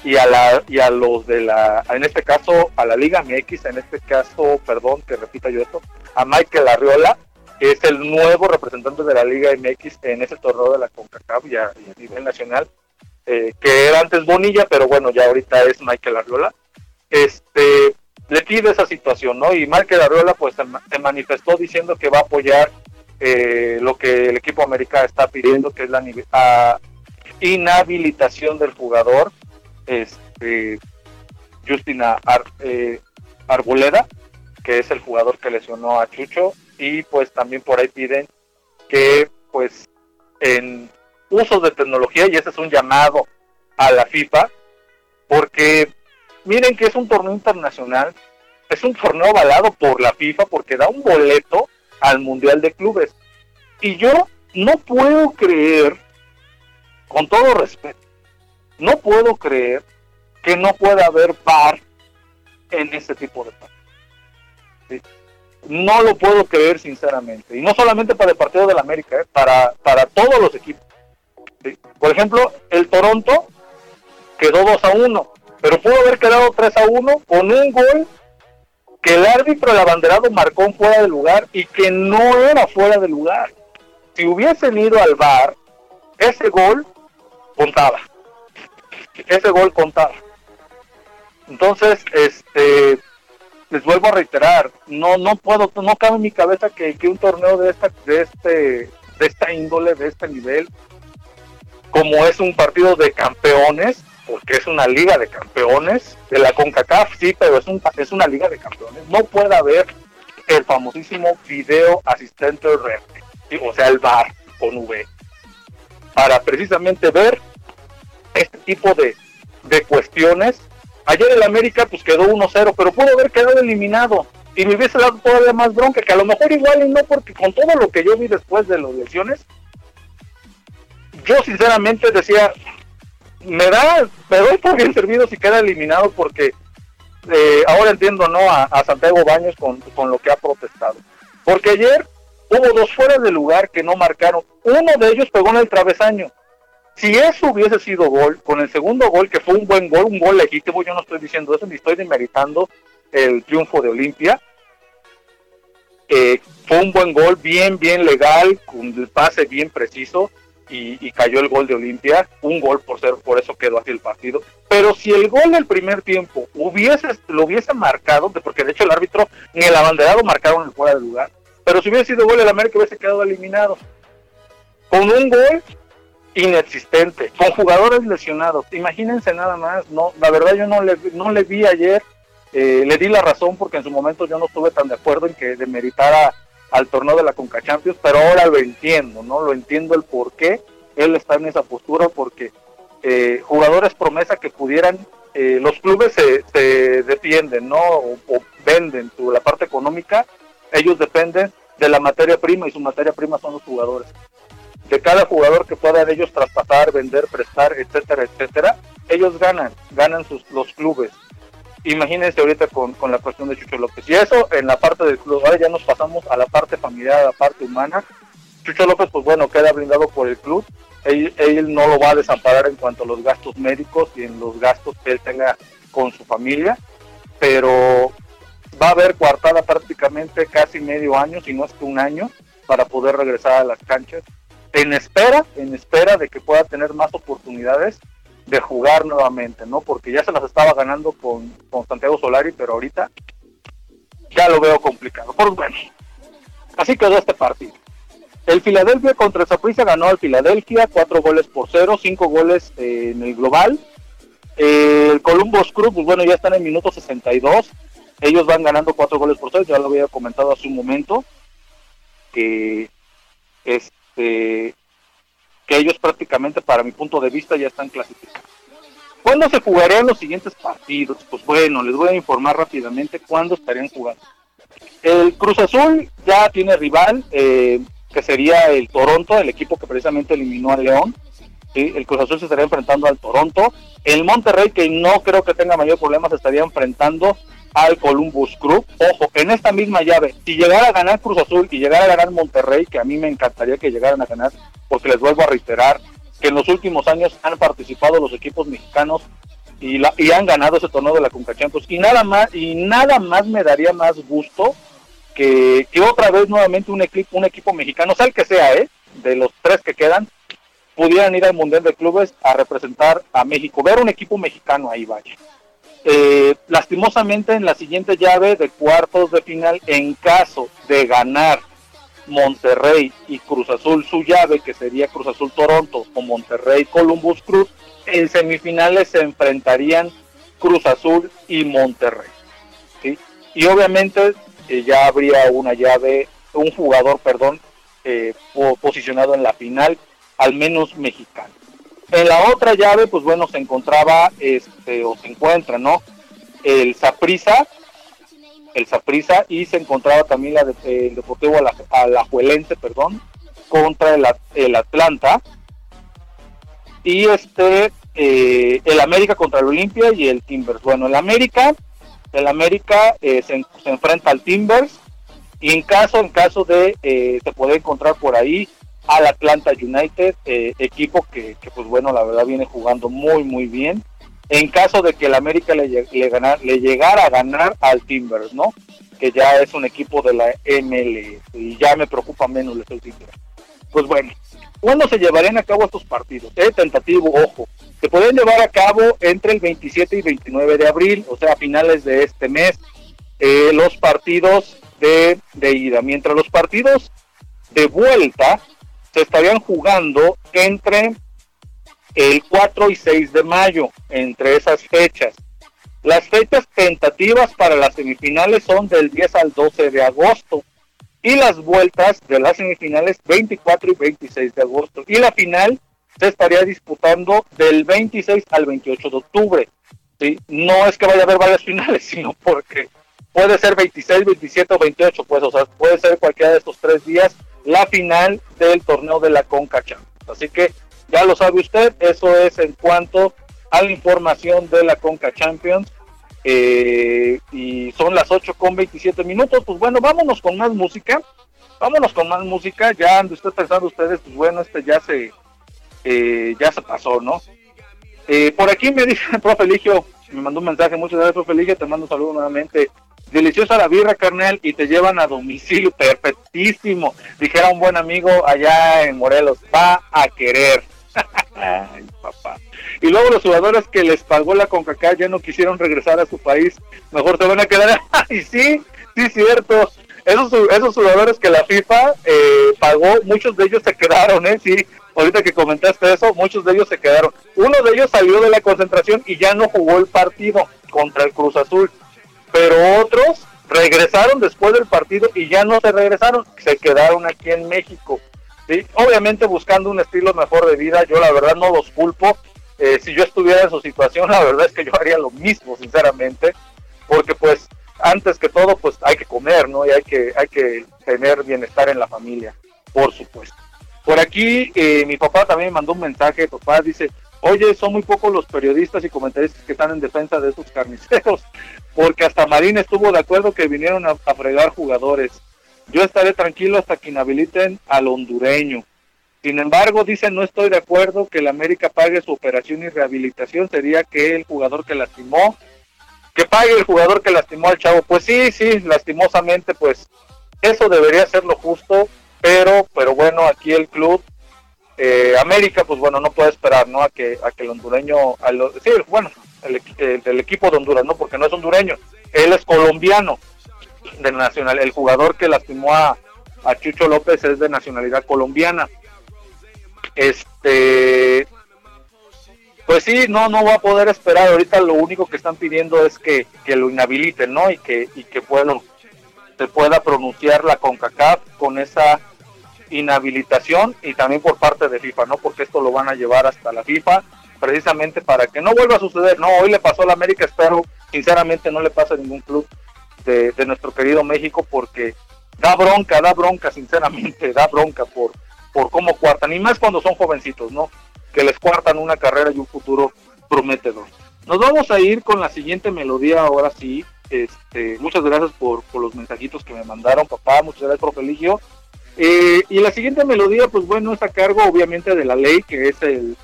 y a la y a los de la en este caso a la Liga MX en este caso perdón que repita yo esto a Michael Arriola que es el nuevo representante de la Liga MX en ese torneo de la CONCACAF y a, nivel nacional eh, que era antes Bonilla pero bueno ya ahorita es Michael Arriola. Este le pide esa situación no y Michael Arriola pues se, manifestó diciendo que va a apoyar eh, lo que el equipo americano está pidiendo que es la inhabilitación del jugador este, Justina eh, Arboleda, que es el jugador que lesionó a Chucho, y pues también por ahí piden que pues en usos de tecnología, y ese es un llamado a la FIFA, porque miren que es un torneo internacional, es un torneo avalado por la FIFA porque da un boleto al Mundial de Clubes. Y yo no puedo creer, con todo respeto, no puedo creer que no pueda haber par en ese tipo de partidos. No lo puedo creer sinceramente. Y no solamente para el partido de la América, ¿eh? para, para todos los equipos. Por ejemplo, el Toronto quedó 2 a 1, pero pudo haber quedado 3 a 1 con un gol que el árbitro, el abanderado, marcó fuera de lugar y que no era fuera de lugar. Si hubiesen ido al bar, ese gol contaba ese gol contaba. Entonces, este, les vuelvo a reiterar, no, no puedo, no cabe en mi cabeza que, un torneo de esta, de este, de esta índole, de este nivel, como es un partido de campeones, porque es una liga de campeones, de la CONCACAF sí, pero es, un, es una liga de campeones, no puede haber el famosísimo video asistente red, o sea, el VAR con V, para precisamente ver este tipo de, cuestiones. Ayer el América pues quedó 1-0, pero pudo haber quedado eliminado y me hubiese dado todavía más bronca, que a lo mejor igual y no, porque con todo lo que yo vi después de las lesiones, yo sinceramente decía, me da, me doy por bien servido si queda eliminado porque eh, ahora entiendo no a, Santiago Baños con, con, lo que ha protestado. Porque ayer hubo dos fuera de lugar que no marcaron. Uno de ellos pegó en el travesaño. Si eso hubiese sido gol, con el segundo gol, que fue un buen gol, un gol legítimo, yo no estoy diciendo eso, ni estoy demeritando el triunfo de Olimpia. Eh, fue un buen gol, bien, bien legal, con el pase bien preciso y, cayó el gol de Olimpia. Un gol por ser, por eso quedó así el partido. Pero si el gol del primer tiempo hubiese, lo hubiese marcado, porque de hecho el árbitro ni el abanderado marcaron el fuera de lugar, pero si hubiese sido gol, el América hubiese quedado eliminado. Con un gol inexistente, con jugadores lesionados. Imagínense nada más, no, la verdad yo no le, no le vi ayer, eh, le di la razón porque en su momento yo no estuve tan de acuerdo en que demeritara al torneo de la Conca Champions, pero ahora lo entiendo, ¿no? Lo entiendo el por qué él está en esa postura, porque eh, jugadores promesa que pudieran, eh, los clubes se, se defienden, ¿no? O, venden su, la parte económica, ellos dependen de la materia prima y su materia prima son los jugadores de cada jugador que puedan ellos traspasar, vender, prestar, etcétera, etcétera, ellos ganan, ganan sus, los clubes. Imagínense ahorita con, la cuestión de Chucho López. Y eso en la parte del club, ahora ya nos pasamos a la parte familiar, a la parte humana. Chucho López, pues bueno, queda blindado por el club. Él, él, no lo va a desamparar en cuanto a los gastos médicos y en los gastos que él tenga con su familia, pero va a haber coartada prácticamente casi medio año, si no es que un año, para poder regresar a las canchas, en espera, en espera de que pueda tener más oportunidades de jugar nuevamente, ¿no? Porque ya se las estaba ganando con, con Santiago Solari, pero ahorita ya lo veo complicado. Pues bueno, así quedó este partido. El Filadelfia contra Zaprisa ganó al Filadelfia, cuatro goles por cero, cinco goles eh, en el global. Eh, el Columbus Crew, pues bueno, ya están en minuto 62. Ellos van ganando cuatro goles por cero, ya lo había comentado hace un momento. Que este que ellos prácticamente, para mi punto de vista, ya están clasificados. ¿Cuándo se jugarían los siguientes partidos? Pues bueno, les voy a informar rápidamente cuándo estarían jugando. El Cruz Azul ya tiene rival, eh, que sería el Toronto, el equipo que precisamente eliminó al León. ¿sí? El Cruz Azul se estaría enfrentando al Toronto. El Monterrey, que no creo que tenga mayor problema, se estaría enfrentando al Columbus Crew. Ojo, en esta misma llave, si llegara a ganar Cruz Azul y llegara a ganar Monterrey, que a mí me encantaría que llegaran a ganar, porque les vuelvo a reiterar que en los últimos años han participado los equipos mexicanos y, la, y han ganado ese torneo de la Conca Champions. Y nada más, y nada más me daría más gusto que, que otra vez nuevamente un equipo, un equipo mexicano, sea el que sea, ¿eh? de los tres que quedan, pudieran ir al Mundial de Clubes a representar a México, ver un equipo mexicano ahí, vaya. Eh, lastimosamente en la siguiente llave de cuartos de final, en caso de ganar Monterrey y Cruz Azul su llave, que sería Cruz Azul Toronto o Monterrey Columbus Cruz, en semifinales se enfrentarían Cruz Azul y Monterrey. Y obviamente eh, ya habría una llave, un jugador, perdón, eh, posicionado en la final, al menos mexicano. En la otra llave, pues bueno, se encontraba, este, o se encuentra, ¿no? El Saprisa, el Saprisa, y se encontraba también el Deportivo Alajuelense, perdón, contra el, Atlanta. Y este, eh, el América contra el Olimpia y el Timbers. Bueno, el América, el América eh, se, se, enfrenta al Timbers, y en caso, en caso de, eh, se puede encontrar por ahí al Atlanta United, eh, equipo que, pues bueno, la verdad viene jugando muy, muy bien. En caso de que el América le, ganar, le llegara a ganar al Timbers, ¿no? Que ya es un equipo de la MLS y ya me preocupa menos el Timbers. Pues bueno, ¿cuándo se llevarían a cabo estos partidos? Es tentativo, ojo. Se pueden llevar a cabo entre el 27 y 29 de abril, o sea, a finales de este mes, eh, los partidos de, de ida. Mientras los partidos de vuelta se estarían jugando entre el 4 y 6 de mayo, entre esas fechas. Las fechas tentativas para las semifinales son del 10 al 12 de agosto y las vueltas de las semifinales 24 y 26 de agosto. Y la final se estaría disputando del 26 al 28 de octubre. ¿sí? No es que vaya a haber varias *laughs* finales, sino porque puede ser 26, 27 o 28, pues, o sea, puede ser cualquiera de estos tres días la final del torneo de la Conca Champions. Así que ya lo sabe usted, eso es en cuanto a la información de la Conca Champions. Eh, y son las 8 con 27 minutos. Pues bueno, vámonos con más música. Vámonos con más música. Ya ande usted pensando ustedes, pues bueno, este ya se eh, ya se pasó, ¿no? Eh, por aquí me dice el *laughs* profe Ligio, me mandó un mensaje, muchas gracias, profe Ligio, te mando un saludo nuevamente. Deliciosa la birra, carnal, y te llevan a domicilio, perfectísimo. Dijera un buen amigo allá en Morelos, va a querer. *laughs* Ay, papá. Y luego los jugadores que les pagó la CONCACAF ya no quisieron regresar a su país, mejor se van a quedar. *laughs* Ay, sí, sí, cierto. Esos, esos jugadores que la FIFA eh, pagó, muchos de ellos se quedaron, ¿eh? Sí, ahorita que comentaste eso, muchos de ellos se quedaron. Uno de ellos salió de la concentración y ya no jugó el partido contra el Cruz Azul pero otros regresaron después del partido y ya no se regresaron, se quedaron aquí en México. ¿sí? Obviamente buscando un estilo mejor de vida, yo la verdad no los culpo. Eh, si yo estuviera en su situación, la verdad es que yo haría lo mismo, sinceramente, porque pues antes que todo, pues hay que comer, ¿no? Y hay que, hay que tener bienestar en la familia, por supuesto. Por aquí, eh, mi papá también me mandó un mensaje, papá dice, oye, son muy pocos los periodistas y comentaristas que están en defensa de estos carniceros, *laughs* porque hasta Marín estuvo de acuerdo que vinieron a, fregar jugadores. Yo estaré tranquilo hasta que inhabiliten al hondureño. Sin embargo, dicen, no estoy de acuerdo que el América pague su operación y rehabilitación. Sería que el jugador que lastimó, que pague el jugador que lastimó al chavo. Pues sí, sí, lastimosamente, pues eso debería ser lo justo, pero, pero bueno, aquí el club eh, América, pues bueno, no puede esperar, ¿no? A que, a que el hondureño, a sí, bueno, el, equipo de Honduras, ¿no? Porque no es hondureño, él es colombiano, de nacional, el jugador que lastimó a, a Chucho López es de nacionalidad colombiana. Este, pues sí, no, no va a poder esperar. Ahorita lo único que están pidiendo es que, que lo inhabiliten, ¿no? Y que, y que bueno, se pueda pronunciar la CONCACAF con esa inhabilitación y también por parte de FIFA, ¿no? Porque esto lo van a llevar hasta la FIFA precisamente para que no vuelva a suceder. No, hoy le pasó a la América, espero sinceramente no le pasa a ningún club de, nuestro querido México porque da bronca, da bronca, sinceramente, da bronca por, por cómo cuartan, y más cuando son jovencitos, ¿no? Que les cuartan una carrera y un futuro prometedor. Nos vamos a ir con la siguiente melodía ahora sí. Este, muchas gracias por, por los mensajitos que me mandaron, papá, muchas gracias, por Feligio. Eh, y la siguiente melodía, pues bueno, es a cargo obviamente de la ley, que es el,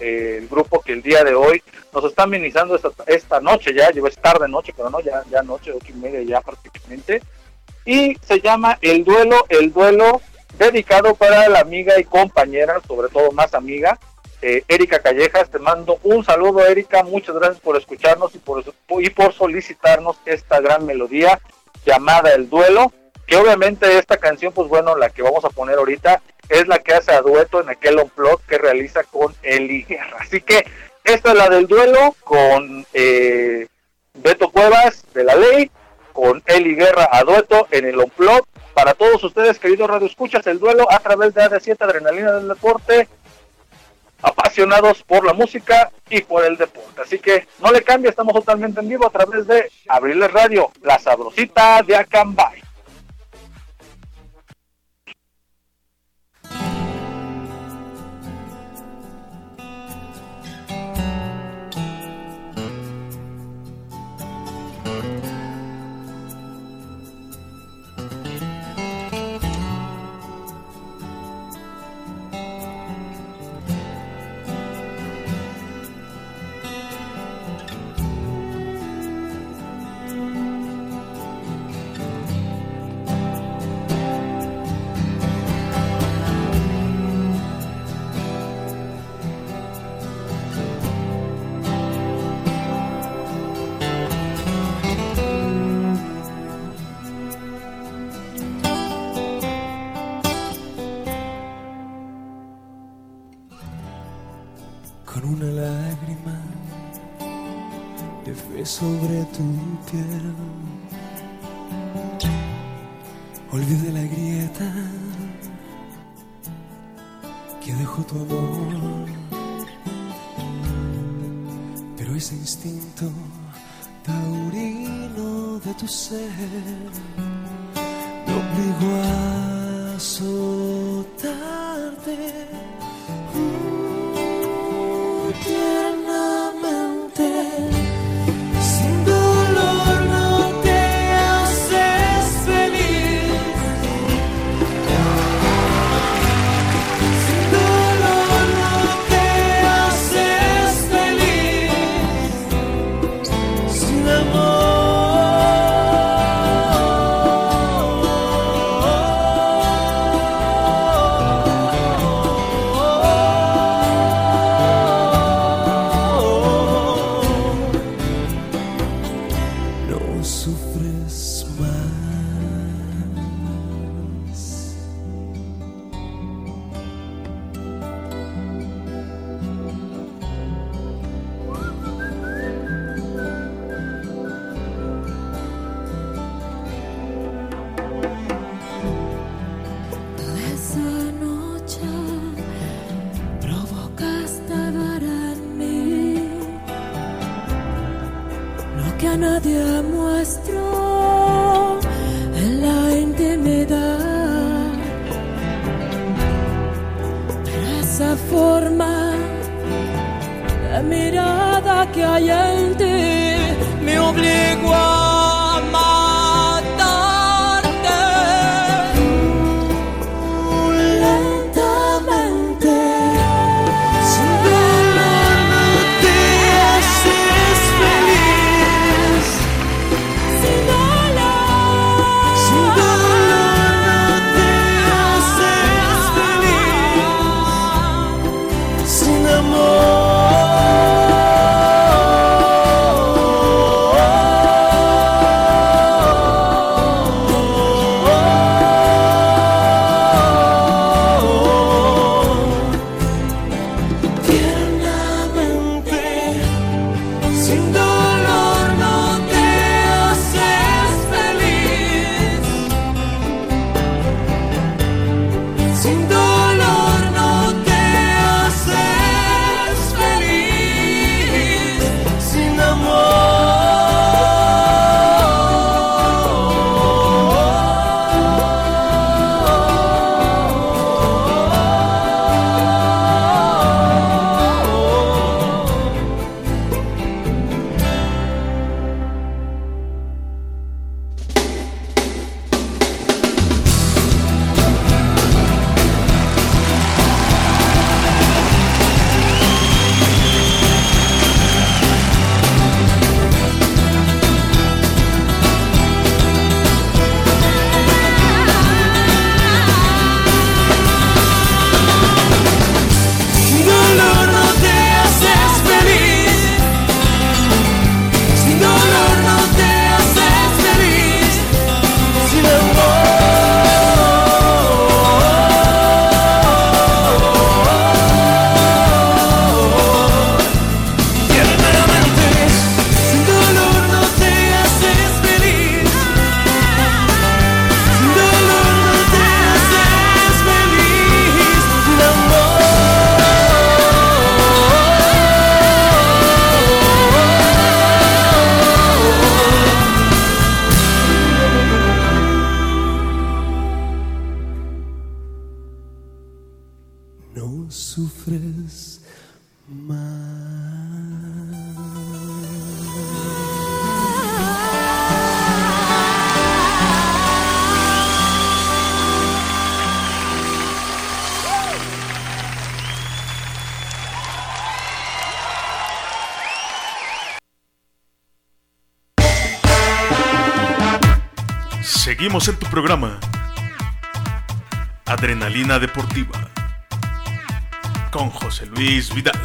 grupo que el día de hoy nos está amenizando esta, esta noche ya, lleva tarde noche, pero no, ya, ya noche, ocho y media ya prácticamente. Y se llama El Duelo, El Duelo, dedicado para la amiga y compañera, sobre todo más amiga, eh, Erika Callejas. Te mando un saludo, Erika, muchas gracias por escucharnos y por, y por solicitarnos esta gran melodía llamada El Duelo que obviamente esta canción, pues bueno, la que vamos a poner ahorita es la que hace a dueto en aquel on-plot que realiza con Eli Guerra. *laughs* Así que esta es la del duelo con eh, Beto Cuevas de la Ley, con Eli Guerra a dueto en el on-plot. Para todos ustedes, queridos Radio Escuchas, el duelo a través de AD7 Adrenalina del Deporte, apasionados por la música y por el deporte. Así que no le cambie, estamos totalmente en vivo a través de Abriles Radio, la sabrosita de Acambay. Lágrima de fe sobre tu piel. Olvide la grieta que dejó tu amor, pero ese instinto taurino de tu ser me obligó a azotarte. do. Deportiva. Con José Luis Vidal.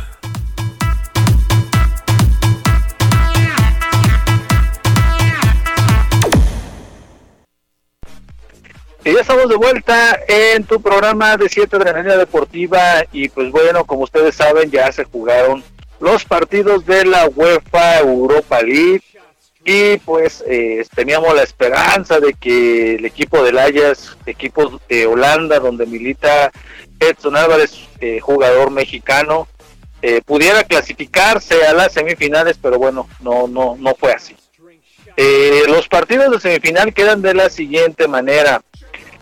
Y ya estamos de vuelta en tu programa de 7 Adrenalina Deportiva y pues bueno, como ustedes saben ya se jugaron los partidos de la UEFA Europa League y pues eh, teníamos la esperanza de que el equipo del Ajax, equipo de Holanda donde milita Edson Álvarez, eh, jugador mexicano, eh, pudiera clasificarse a las semifinales, pero bueno, no no no fue así. los partidos de semifinal quedan de la siguiente manera.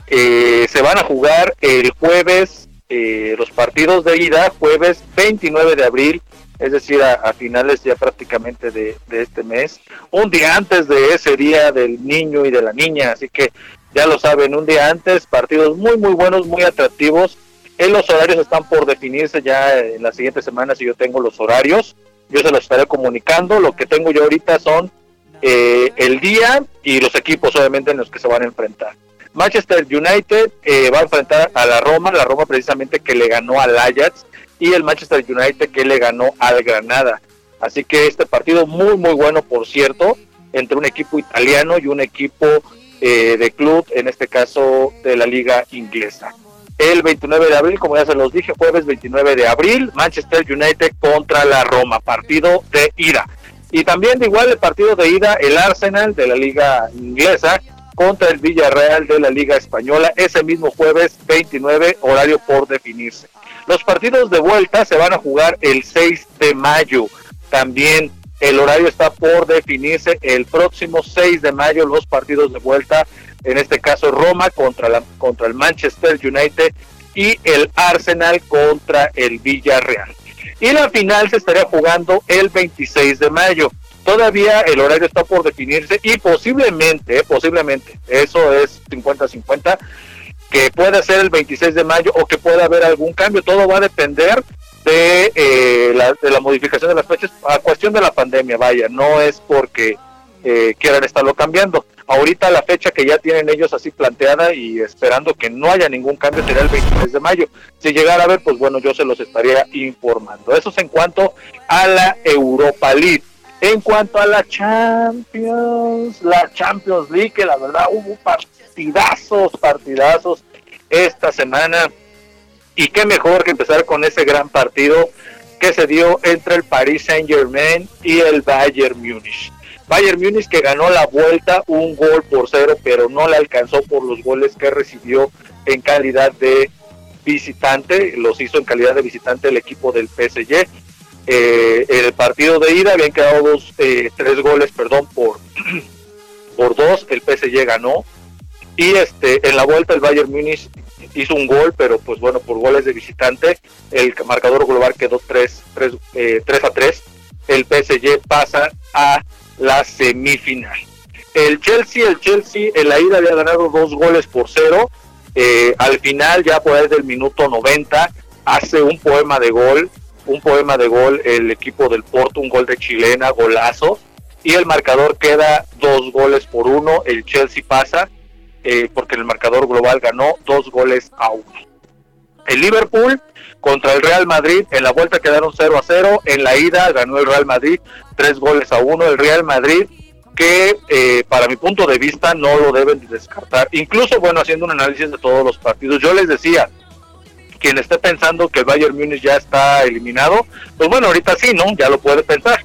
se van a jugar el jueves, los partidos de ida, jueves 29 de abril es decir, a, finales ya prácticamente de, este mes, un día antes de ese día del niño y de la niña, así que ya lo saben, un día antes, partidos muy, muy buenos, muy atractivos. En los horarios están por definirse ya en las siguientes semanas y yo tengo los horarios, yo se los estaré comunicando, lo que tengo yo ahorita son eh, el día y los equipos obviamente en los que se van a enfrentar. Manchester United eh, va a enfrentar a la Roma, la Roma precisamente que le ganó al Ajax y el Manchester United que le ganó al Granada. Así que este partido muy muy bueno por cierto entre un equipo italiano y un equipo eh, de club, en este caso de la liga inglesa. El 29 de abril, como ya se los dije, jueves 29 de abril, Manchester United contra la Roma, partido de ida. Y también de igual el partido de ida, el Arsenal de la liga inglesa contra el Villarreal de la liga española, ese mismo jueves 29, horario por definirse. Los partidos de vuelta se van a jugar el 6 de mayo. También el horario está por definirse el próximo 6 de mayo los partidos de vuelta, en este caso Roma contra, la, contra el Manchester United y el Arsenal contra el Villarreal. Y la final se estaría jugando el 26 de mayo. Todavía el horario está por definirse y posiblemente, posiblemente, eso es 50-50, que pueda ser el 26 de mayo o que pueda haber algún cambio. Todo va a depender de, eh, la, de la modificación de las fechas a cuestión de la pandemia, vaya, no es porque eh, quieran estarlo cambiando. Ahorita la fecha que ya tienen ellos así planteada y esperando que no haya ningún cambio será el 23 de mayo. Si llegara a ver, pues bueno, yo se los estaría informando. Eso es en cuanto a la Europa League. En cuanto a la Champions, la Champions League, que la verdad hubo partidazos, partidazos esta semana. Y qué mejor que empezar con ese gran partido que se dio entre el Paris Saint Germain y el Bayern Múnich. Bayern Múnich que ganó la vuelta un gol por cero, pero no le alcanzó por los goles que recibió en calidad de visitante, los hizo en calidad de visitante el equipo del PSG. Eh, el partido de ida habían quedado dos, eh, tres goles, perdón, por, *clears throat* por dos, el PSG ganó, y este en la vuelta el Bayern Múnich hizo un gol, pero pues bueno, por goles de visitante, el marcador global quedó 3, 3, eh, a 3. El PSG pasa a la semifinal. El Chelsea, el Chelsea en la ida había ganado dos goles por cero. Eh, al final, ya por ahí del minuto 90, hace un poema de gol, un poema de gol el equipo del Porto, un gol de chilena, golazo. Y el marcador queda dos goles por uno. El Chelsea pasa eh, porque el marcador global ganó dos goles a uno. El Liverpool contra el Real Madrid en la vuelta quedaron 0 a 0, en la ida ganó el Real Madrid tres goles a uno, el Real Madrid que eh, para mi punto de vista no lo deben descartar, incluso bueno haciendo un análisis de todos los partidos, yo les decía, quien esté pensando que el Bayern Múnich ya está eliminado, pues bueno, ahorita sí, ¿no? Ya lo puede pensar,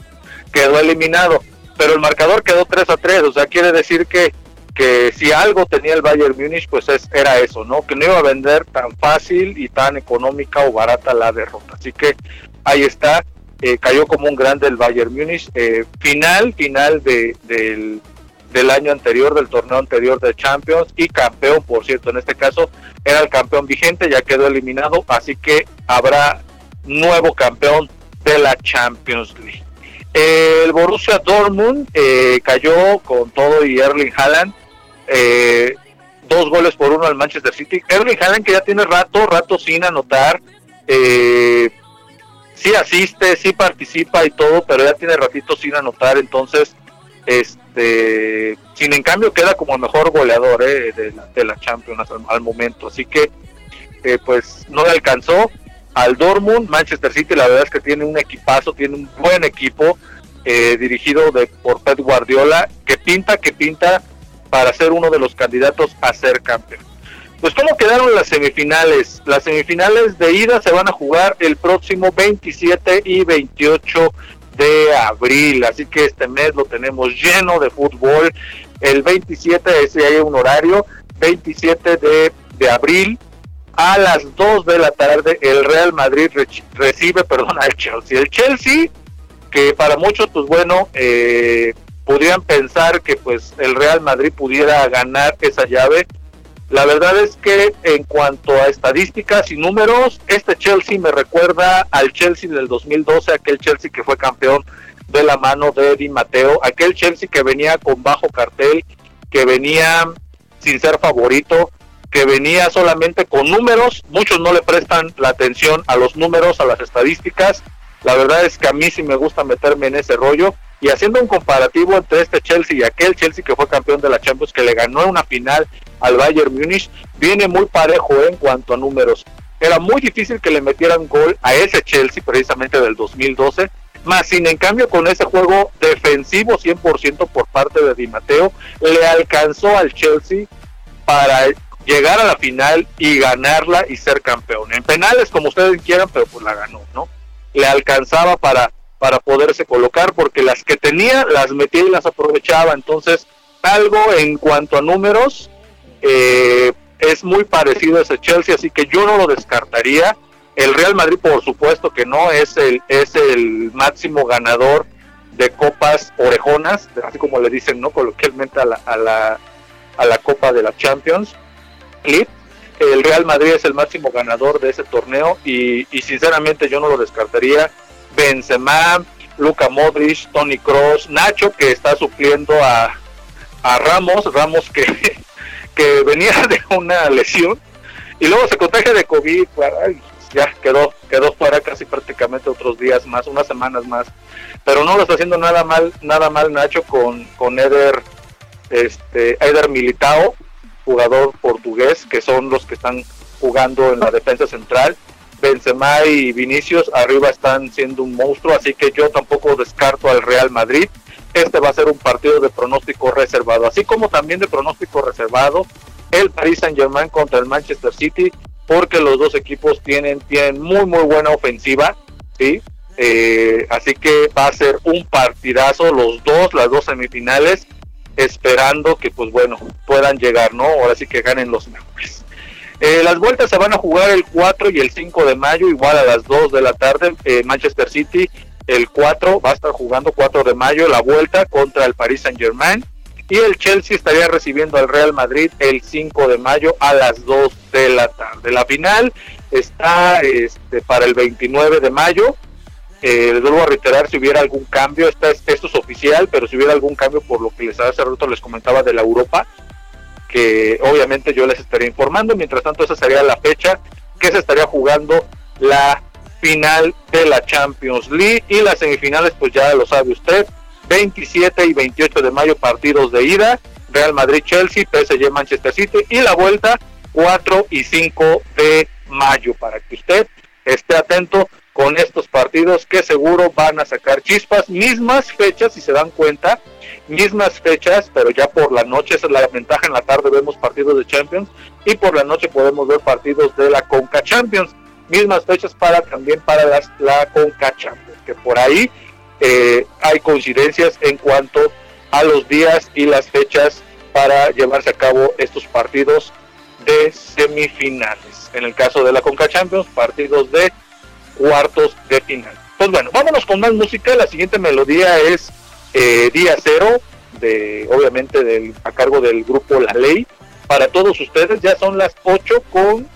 quedó eliminado, pero el marcador quedó 3 a 3, o sea, quiere decir que que si algo tenía el Bayern Múnich, pues es, era eso, ¿no? Que no iba a vender tan fácil y tan económica o barata la derrota. Así que ahí está, eh, cayó como un grande el Bayern Múnich. Eh, final, final de, del, del año anterior, del torneo anterior de Champions y campeón, por cierto, en este caso era el campeón vigente, ya quedó eliminado, así que habrá nuevo campeón de la Champions League. El Borussia Dortmund eh, cayó con todo y Erling Haaland, eh, dos goles por uno al Manchester City. Erling Haaland que ya tiene rato, rato sin anotar, eh, sí asiste, sí participa y todo, pero ya tiene ratito sin anotar, entonces este, sin en cambio queda como el mejor goleador eh, de, la, Champions al, momento. Así que, eh, pues no le alcanzó al Dortmund. Manchester City, la verdad es que tiene un equipazo, tiene un buen equipo eh, dirigido de, por Pep Guardiola, que pinta, que pinta para ser uno de los candidatos a ser campeón. Pues cómo quedaron las semifinales. Las semifinales de ida se van a jugar el próximo 27 y 28 de abril. Así que este mes lo tenemos lleno de fútbol. El 27, ese hay un horario, 27 de, de abril a las 2 de la tarde el Real Madrid recibe, perdón, al Chelsea. El Chelsea, que para muchos, pues bueno, eh, podrían pensar que pues el Real Madrid pudiera ganar esa llave, la verdad es que en cuanto a estadísticas y números, este Chelsea me recuerda al Chelsea del 2012, aquel Chelsea que fue campeón de la mano de Di Mateo, aquel Chelsea que venía con bajo cartel, que venía sin ser favorito, que venía solamente con números, muchos no le prestan la atención a los números, a las estadísticas, la verdad es que a mí sí me gusta meterme en ese rollo y haciendo un comparativo entre este Chelsea y aquel Chelsea que fue campeón de la Champions, que le ganó una final al Bayern Múnich, viene muy parejo ¿eh? en cuanto a números. Era muy difícil que le metieran gol a ese Chelsea precisamente del 2012, más sin en cambio con ese juego defensivo 100% por parte de Di Matteo, le alcanzó al Chelsea para llegar a la final y ganarla y ser campeón. En penales como ustedes quieran, pero pues la ganó, ¿no? Le alcanzaba para para poderse colocar, porque las que tenía las metía y las aprovechaba. Entonces, algo en cuanto a números eh, es muy parecido a ese Chelsea, así que yo no lo descartaría. El Real Madrid, por supuesto que no, es el, es el máximo ganador de copas orejonas, así como le dicen no coloquialmente a la, a la, a la Copa de la Champions League. El Real Madrid es el máximo ganador de ese torneo y, y sinceramente yo no lo descartaría Benzema, Luca Modric, Tony Cross, Nacho que está supliendo a, a Ramos, Ramos que, *laughs* que venía *laughs* de una lesión y luego se contagia de COVID, ya quedó, quedó fuera casi prácticamente otros días más, unas semanas más, pero no lo está haciendo nada mal, nada mal Nacho con, con Eder, este, Eder Militao, jugador portugués, que son los que están jugando en la defensa central Benzema y Vinicius arriba están siendo un monstruo, así que yo tampoco descarto al Real Madrid. Este va a ser un partido de pronóstico reservado, así como también de pronóstico reservado el Paris Saint Germain contra el Manchester City, porque los dos equipos tienen, tienen muy muy buena ofensiva, ¿sí? Eh, así que va a ser un partidazo los dos, las dos semifinales, esperando que pues bueno puedan llegar, ¿no? Ahora sí que ganen los mejores. Eh, las vueltas se van a jugar el 4 y el 5 de mayo, igual a las 2 de la tarde. Eh, Manchester City, el 4, va a estar jugando 4 de mayo la vuelta contra el Paris Saint Germain. Y el Chelsea estaría recibiendo al Real Madrid el 5 de mayo a las 2 de la tarde. La final está este, para el 29 de mayo. Eh, les vuelvo a reiterar si hubiera algún cambio, esto es oficial, pero si hubiera algún cambio por lo que les hace rato les comentaba de la Europa, que obviamente yo les estaría informando. Mientras tanto, esa sería la fecha que se estaría jugando la final de la Champions League y las semifinales, pues ya lo sabe usted, 27 y 28 de mayo partidos de ida, Real Madrid Chelsea, PSG Manchester City y la vuelta 4 y 5 de mayo para que usted esté atento con estos partidos que seguro van a sacar chispas, mismas fechas si se dan cuenta, mismas fechas, pero ya por la noche, esa es la ventaja, en la tarde vemos partidos de Champions y por la noche podemos ver partidos de la Conca Champions, mismas fechas para también para las, la Conca Champions, que por ahí eh, hay coincidencias en cuanto a los días y las fechas para llevarse a cabo estos partidos de semifinales. En el caso de la Conca Champions, partidos de cuartos de final. Pues bueno, vámonos con más música. La siguiente melodía es eh, Día Cero de obviamente del, a cargo del grupo La Ley. Para todos ustedes ya son las 8 con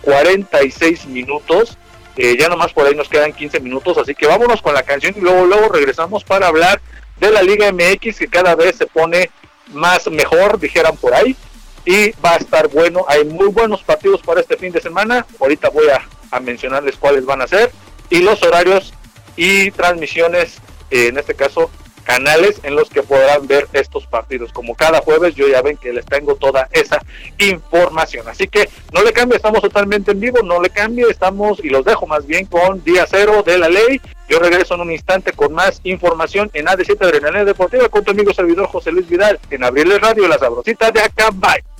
46 minutos. Eh, ya nomás por ahí nos quedan 15 minutos, así que vámonos con la canción y luego luego regresamos para hablar de la Liga MX que cada vez se pone más mejor, dijeran por ahí, y va a estar bueno. Hay muy buenos partidos para este fin de semana. Ahorita voy a, mencionarles cuáles van a ser y los horarios y transmisiones, eh, en este caso canales en los que podrán ver estos partidos. Como cada jueves, yo ya ven que les tengo toda esa información. Así que no le cambie, estamos totalmente en vivo, no le cambie, estamos y los dejo más bien con día cero de la ley. Yo regreso en un instante con más información en AD7 Adrenalina Deportiva con tu amigo servidor José Luis Vidal en Abril Radio, la sabrosita de acá. Bye.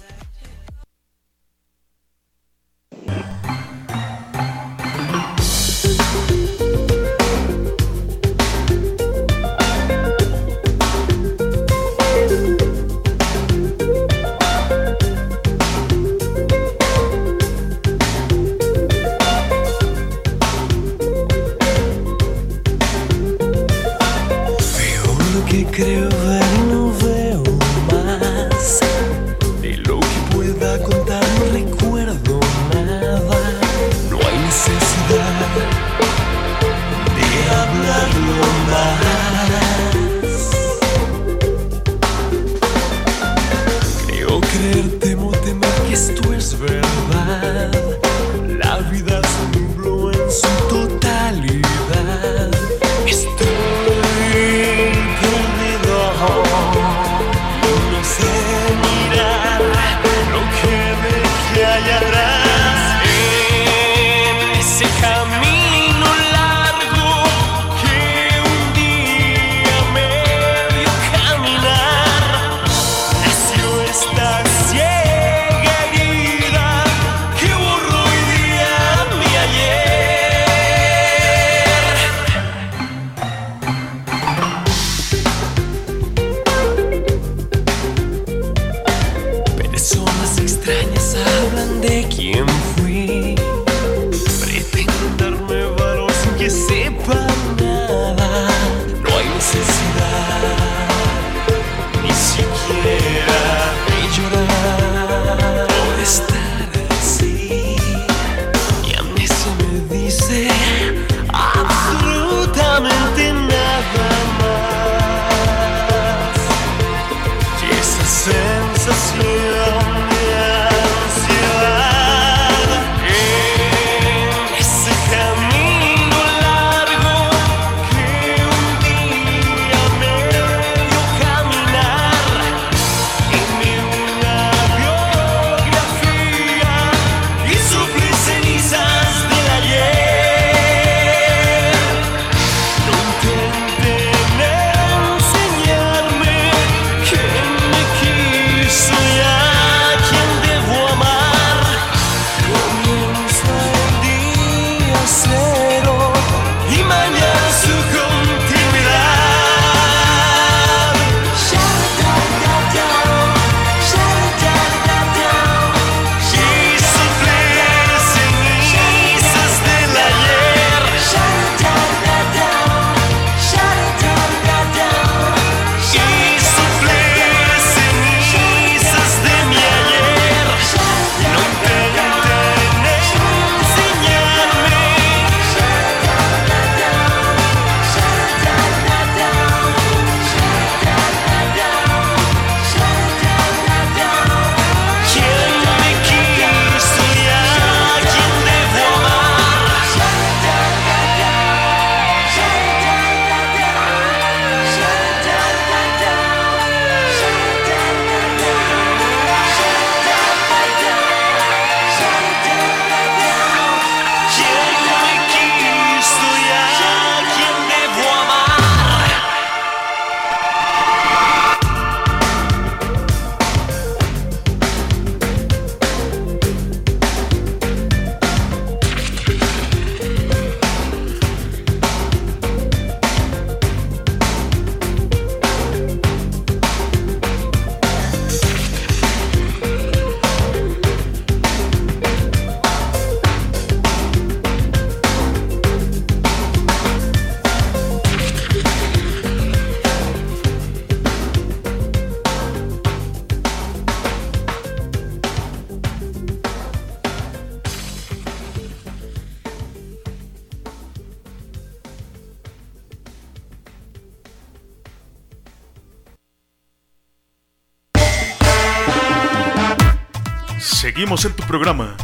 Programa.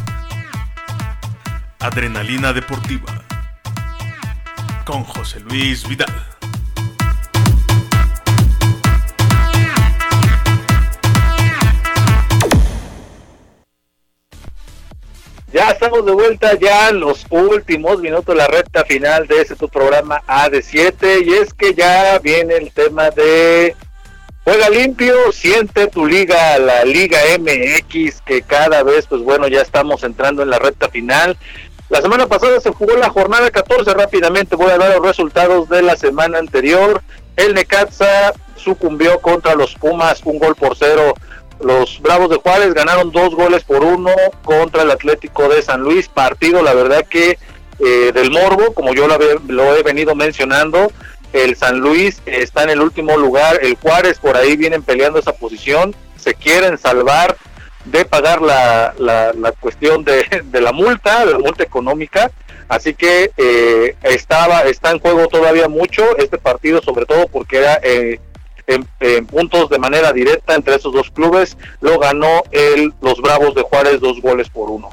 Adrenalina Deportiva. Con José Luis Vidal. Ya estamos de vuelta ya los últimos minutos, la recta final de este tu programa A de 7 y es que ya viene el tema de Juega limpio, siente tu liga, la Liga MX, que cada vez, pues bueno, ya estamos entrando en la recta final. La semana pasada se jugó la jornada 14 rápidamente, voy a dar los resultados de la semana anterior. El Necaxa sucumbió contra los Pumas, un gol por cero los Bravos de Juárez ganaron dos goles por uno contra el Atlético de San Luis. Partido, la verdad que eh, del Morbo, como yo lo, he venido mencionando, el San Luis está en el último lugar, el Juárez por ahí vienen peleando esa posición, se quieren salvar de pagar la, la, cuestión de, *laughs* de, la multa, la multa económica, así que eh, estaba, está en juego todavía mucho este partido, sobre todo porque era eh, en, puntos de manera directa entre esos dos clubes, lo ganó el, los Bravos de Juárez dos goles por uno.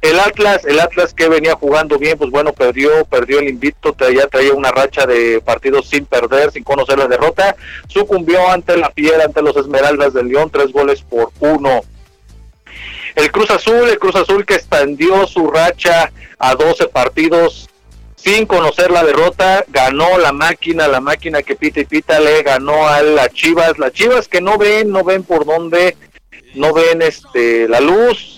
El Atlas, el Atlas que venía jugando bien, pues bueno, perdió, perdió el invicto, ya traía una racha de partidos sin perder, sin conocer la derrota, sucumbió ante la Fiera, ante los Esmeraldas del León, tres goles por uno. El Cruz Azul, el Cruz Azul que extendió su racha a 12 partidos sin conocer la derrota, ganó la máquina, la máquina que pita y pita le ganó a las Chivas, las Chivas que no ven, no ven por dónde, no ven este la luz.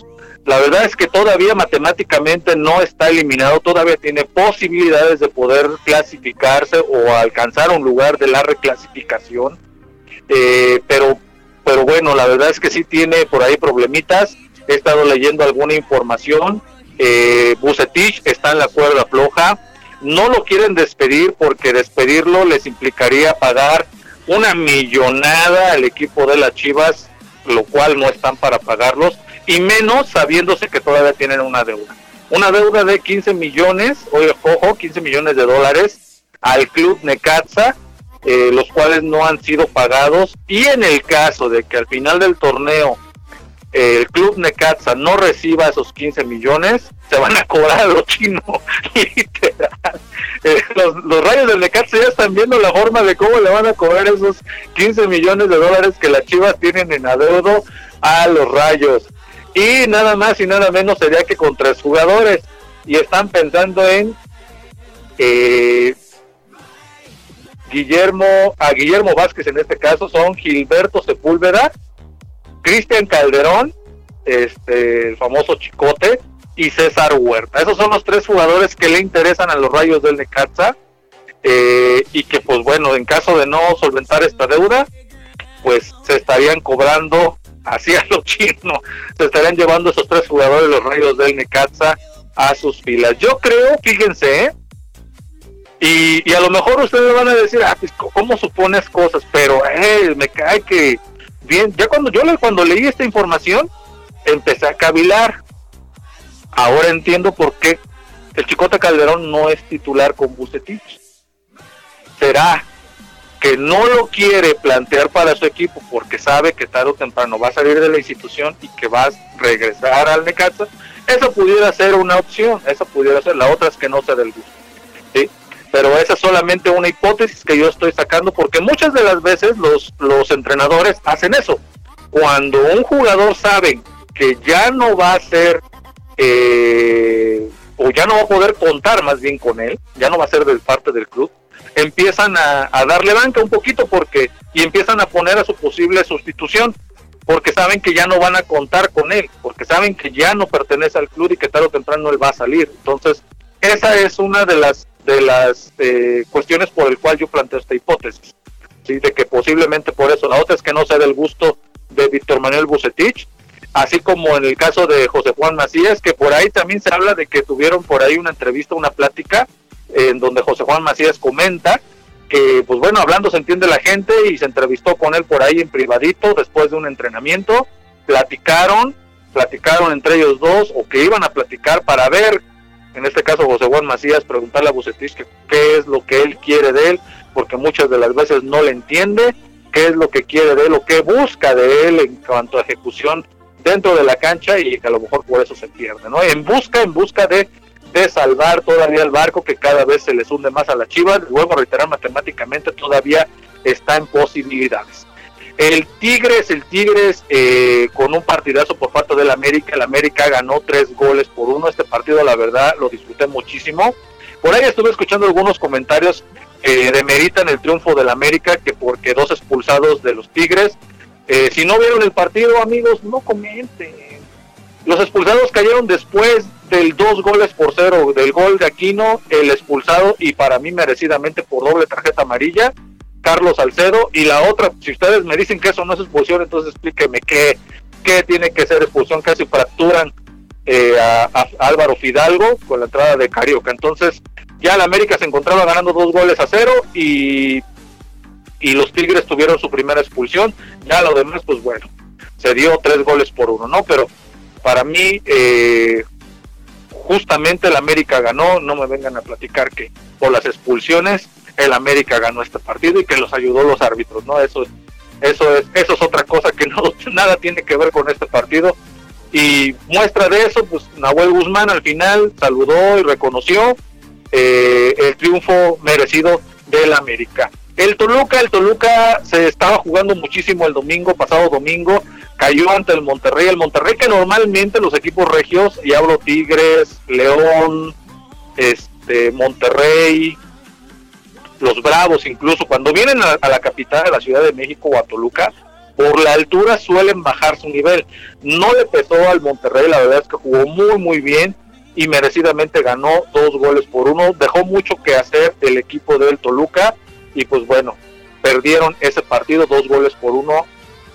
La verdad es que todavía matemáticamente no está eliminado, todavía tiene posibilidades de poder clasificarse o alcanzar un lugar de la reclasificación. Eh, pero, pero bueno, la verdad es que sí tiene por ahí problemitas. He estado leyendo alguna información. Eh, Bucetich está en la cuerda floja no lo quieren despedir porque despedirlo les implicaría pagar una millonada al equipo de las Chivas, lo cual no están para pagarlos, y menos sabiéndose que todavía tienen una deuda. Una deuda de 15 millones, ojo, 15 millones de dólares al club Necaxa, eh, los cuales no han sido pagados, y en el caso de que al final del torneo el club Necaxa no reciba esos 15 millones, se van a cobrar a los chinos, *laughs* literal. Eh, los, rayos del Necaxa ya están viendo la forma de cómo le van a cobrar esos 15 millones de dólares que las chivas tienen en adeudo a los rayos. Y nada más y nada menos sería que con tres jugadores. Y están pensando en eh, Guillermo, a Guillermo Vázquez en este caso, son Gilberto Sepúlveda Cristian Calderón, este, el famoso Chicote, y César Huerta. Esos son los tres jugadores que le interesan a los rayos del Necaxa. Eh, y que pues bueno, en caso de no solventar esta deuda, pues se estarían cobrando así *laughs* a lo chino, se estarían llevando esos tres jugadores los rayos del Necaxa a sus filas. Yo creo, fíjense, ¿eh? y, y, a lo mejor ustedes van a decir, ah, pues, ¿cómo supones cosas? Pero eh, me cae que bien, ya cuando yo cuando leí esta información, empecé a cavilar. Ahora entiendo por qué el Chicota Calderón no es titular con Bucetich. Será que no lo quiere plantear para su equipo porque sabe que tarde o temprano va a salir de la institución y que va a regresar al Necaxa. Esa pudiera ser una opción, esa pudiera ser. La otra es que no sea del gusto. ¿sí? pero esa es solamente una hipótesis que yo estoy sacando porque muchas de las veces los, los entrenadores hacen eso. Cuando un jugador sabe que ya no va a ser eh, o ya no va a poder contar más bien con él, ya no va a ser de parte del club, empiezan a, darle banca un poquito porque y empiezan a poner a su posible sustitución porque saben que ya no van a contar con él, porque saben que ya no pertenece al club y que tarde o temprano él va a salir. Entonces, esa es una de las de las eh, cuestiones por el cual yo planteo esta hipótesis, ¿sí? de que posiblemente por eso, la otra es que no sea del gusto de Víctor Manuel Bucetich, así como en el caso de José Juan Macías, que por ahí también se habla de que tuvieron por ahí una entrevista, una plática, en donde José Juan Macías comenta que, pues bueno, hablando se entiende la gente y se entrevistó con él por ahí en privadito después de un entrenamiento, platicaron, platicaron entre ellos dos o que iban a platicar para ver en este caso José Juan Macías, preguntarle a Bucetich qué es lo que él quiere de él, porque muchas de las veces no le entiende, qué es lo que quiere de él o qué busca de él en cuanto a ejecución dentro de la cancha y que a lo mejor por eso se pierde, ¿no? En busca, en busca de, de salvar todavía el barco que cada vez se les hunde más a la Chivas, a reiterar matemáticamente todavía está en posibilidades. El Tigres, el Tigres eh, con un partidazo por parte del América, el América ganó tres goles por uno, este partido la verdad lo disfruté muchísimo. Por ahí estuve escuchando algunos comentarios que demeritan el triunfo del América, que porque dos expulsados de los Tigres, eh, si no vieron el partido amigos, no comenten. Los expulsados cayeron después del dos goles por cero, del gol de Aquino, el expulsado y para mí merecidamente por doble tarjeta amarilla Carlos Salcedo. Y la otra, si ustedes me dicen que eso no es expulsión, entonces explíqueme qué, qué tiene que ser expulsión. Casi fracturan eh, a, Álvaro Fidalgo con la entrada de Carioca. Entonces, ya el América se encontraba ganando dos goles a cero y, y los Tigres tuvieron su primera expulsión. Ya lo demás, pues bueno, se dio tres goles por uno, ¿no? Pero para mí, eh, justamente el América ganó. No me vengan a platicar que por las expulsiones el América ganó este partido y que los ayudó los árbitros, ¿no? Eso, eso, es, eso es otra cosa que *laughs* no nada tiene que ver con este partido. Y muestra de eso, pues Nahuel Guzmán al final saludó y reconoció eh, el triunfo merecido del América. El Toluca, el Toluca se estaba jugando muchísimo el domingo, pasado domingo, cayó ante el Monterrey, el Monterrey que normalmente los equipos regios, y hablo Tigres, León, este, Monterrey, los Bravos, incluso cuando vienen a, la capital de la Ciudad de México o a Toluca, por la altura suelen bajar su nivel. No le pesó al Monterrey, la verdad es que jugó muy, muy bien y merecidamente ganó dos goles por uno. Dejó mucho que hacer el equipo del Toluca y pues bueno, perdieron ese partido dos goles por uno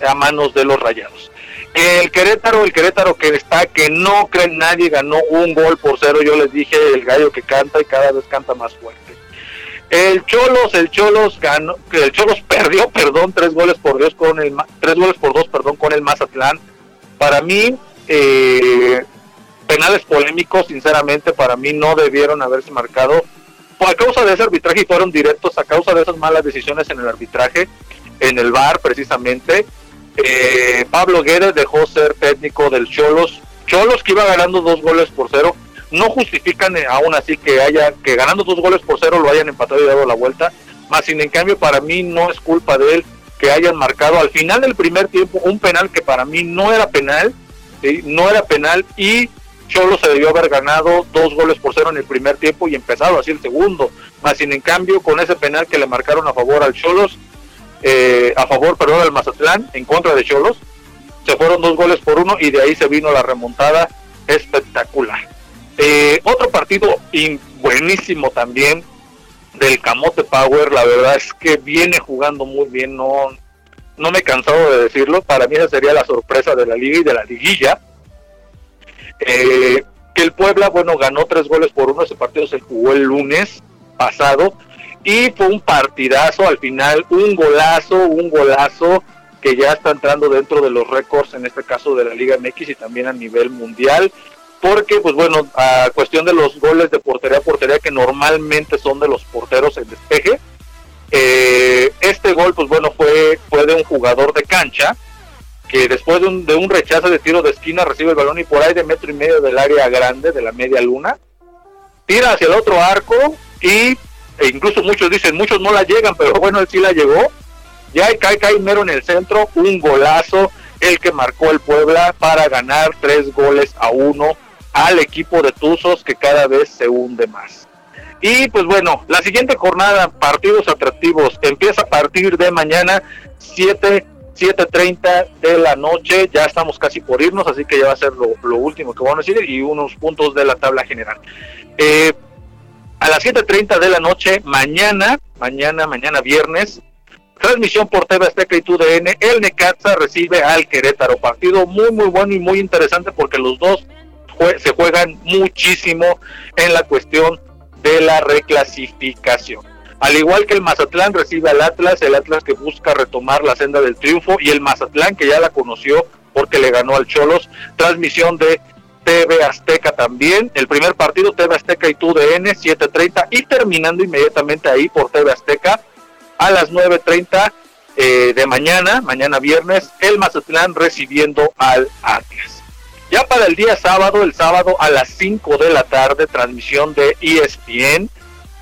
a manos de los Rayados. El Querétaro, el Querétaro que está, que no cree nadie, ganó un gol por cero. Yo les dije, el gallo que canta y cada vez canta más fuerte. El Cholos, el Cholos ganó, el Cholos *laughs* perdió, perdón, tres goles por dos con el tres goles por dos, perdón, con el Mazatlán. Para mí, eh, penales polémicos, sinceramente, para mí no debieron haberse marcado por causa de ese arbitraje y fueron directos a causa de esas malas decisiones en el arbitraje, en el VAR precisamente. Eh, Pablo Guedes dejó ser técnico del Cholos. Cholos que iba ganando dos goles por cero. No justifican eh, aún así que haya que ganando dos goles por cero lo hayan empatado y dado la vuelta, más sin en cambio para mí no es culpa de él que hayan marcado al final del primer tiempo un penal que para mí no era penal, no era penal y Cholo se debió haber ganado dos goles por cero en el primer tiempo y empezado así el segundo, más sin en cambio con ese penal que le marcaron a favor al Cholos, eh, a favor, perdón, al Mazatlán, en contra de Cholos, se fueron dos goles por uno y de ahí se vino la remontada espectacular. Eh, otro partido buenísimo también del Camote Power, la verdad es que viene jugando muy bien, no, no me he cansado de decirlo, para mí esa sería la sorpresa de la liga y de la liguilla. Eh, que el Puebla, bueno, ganó tres goles por uno, ese partido se jugó el lunes pasado y fue un partidazo al final, un golazo, un golazo que ya está entrando dentro de los récords, en este caso de la Liga MX y también a nivel mundial. Porque pues bueno, a cuestión de los goles de portería a portería que normalmente son de los porteros en despeje, eh, este gol pues bueno fue, fue de un jugador de cancha que después de un, de un rechazo de tiro de esquina recibe el balón y por ahí de metro y medio del área grande de la media luna, tira hacia el otro arco y e incluso muchos dicen, muchos no la llegan, pero bueno, él sí la llegó, ya cae, cae mero en el centro, un golazo, el que marcó el Puebla para ganar tres goles a uno al equipo de Tuzos que cada vez se hunde más. Y pues bueno, la siguiente jornada, partidos atractivos, empieza a partir de mañana 7, 7.30 de la noche, ya estamos casi por irnos, así que ya va a ser lo, último que vamos a decir y unos puntos de la tabla general. Eh, a las 7.30 de la noche, mañana, mañana, mañana viernes, transmisión por TV Azteca y TUDN, el Necaxa recibe al Querétaro, partido muy muy bueno y muy interesante porque los dos se juegan muchísimo en la cuestión de la reclasificación. Al igual que el Mazatlán recibe al Atlas, el Atlas que busca retomar la senda del triunfo y el Mazatlán que ya la conoció porque le ganó al Cholos, transmisión de TV Azteca también, el primer partido TV Azteca y TUDN 7.30 y terminando inmediatamente ahí por TV Azteca a las 9.30 eh, de mañana, mañana viernes, el Mazatlán recibiendo al Atlas. Ya para el día sábado, el sábado a las 5 de la tarde, transmisión de ESPN,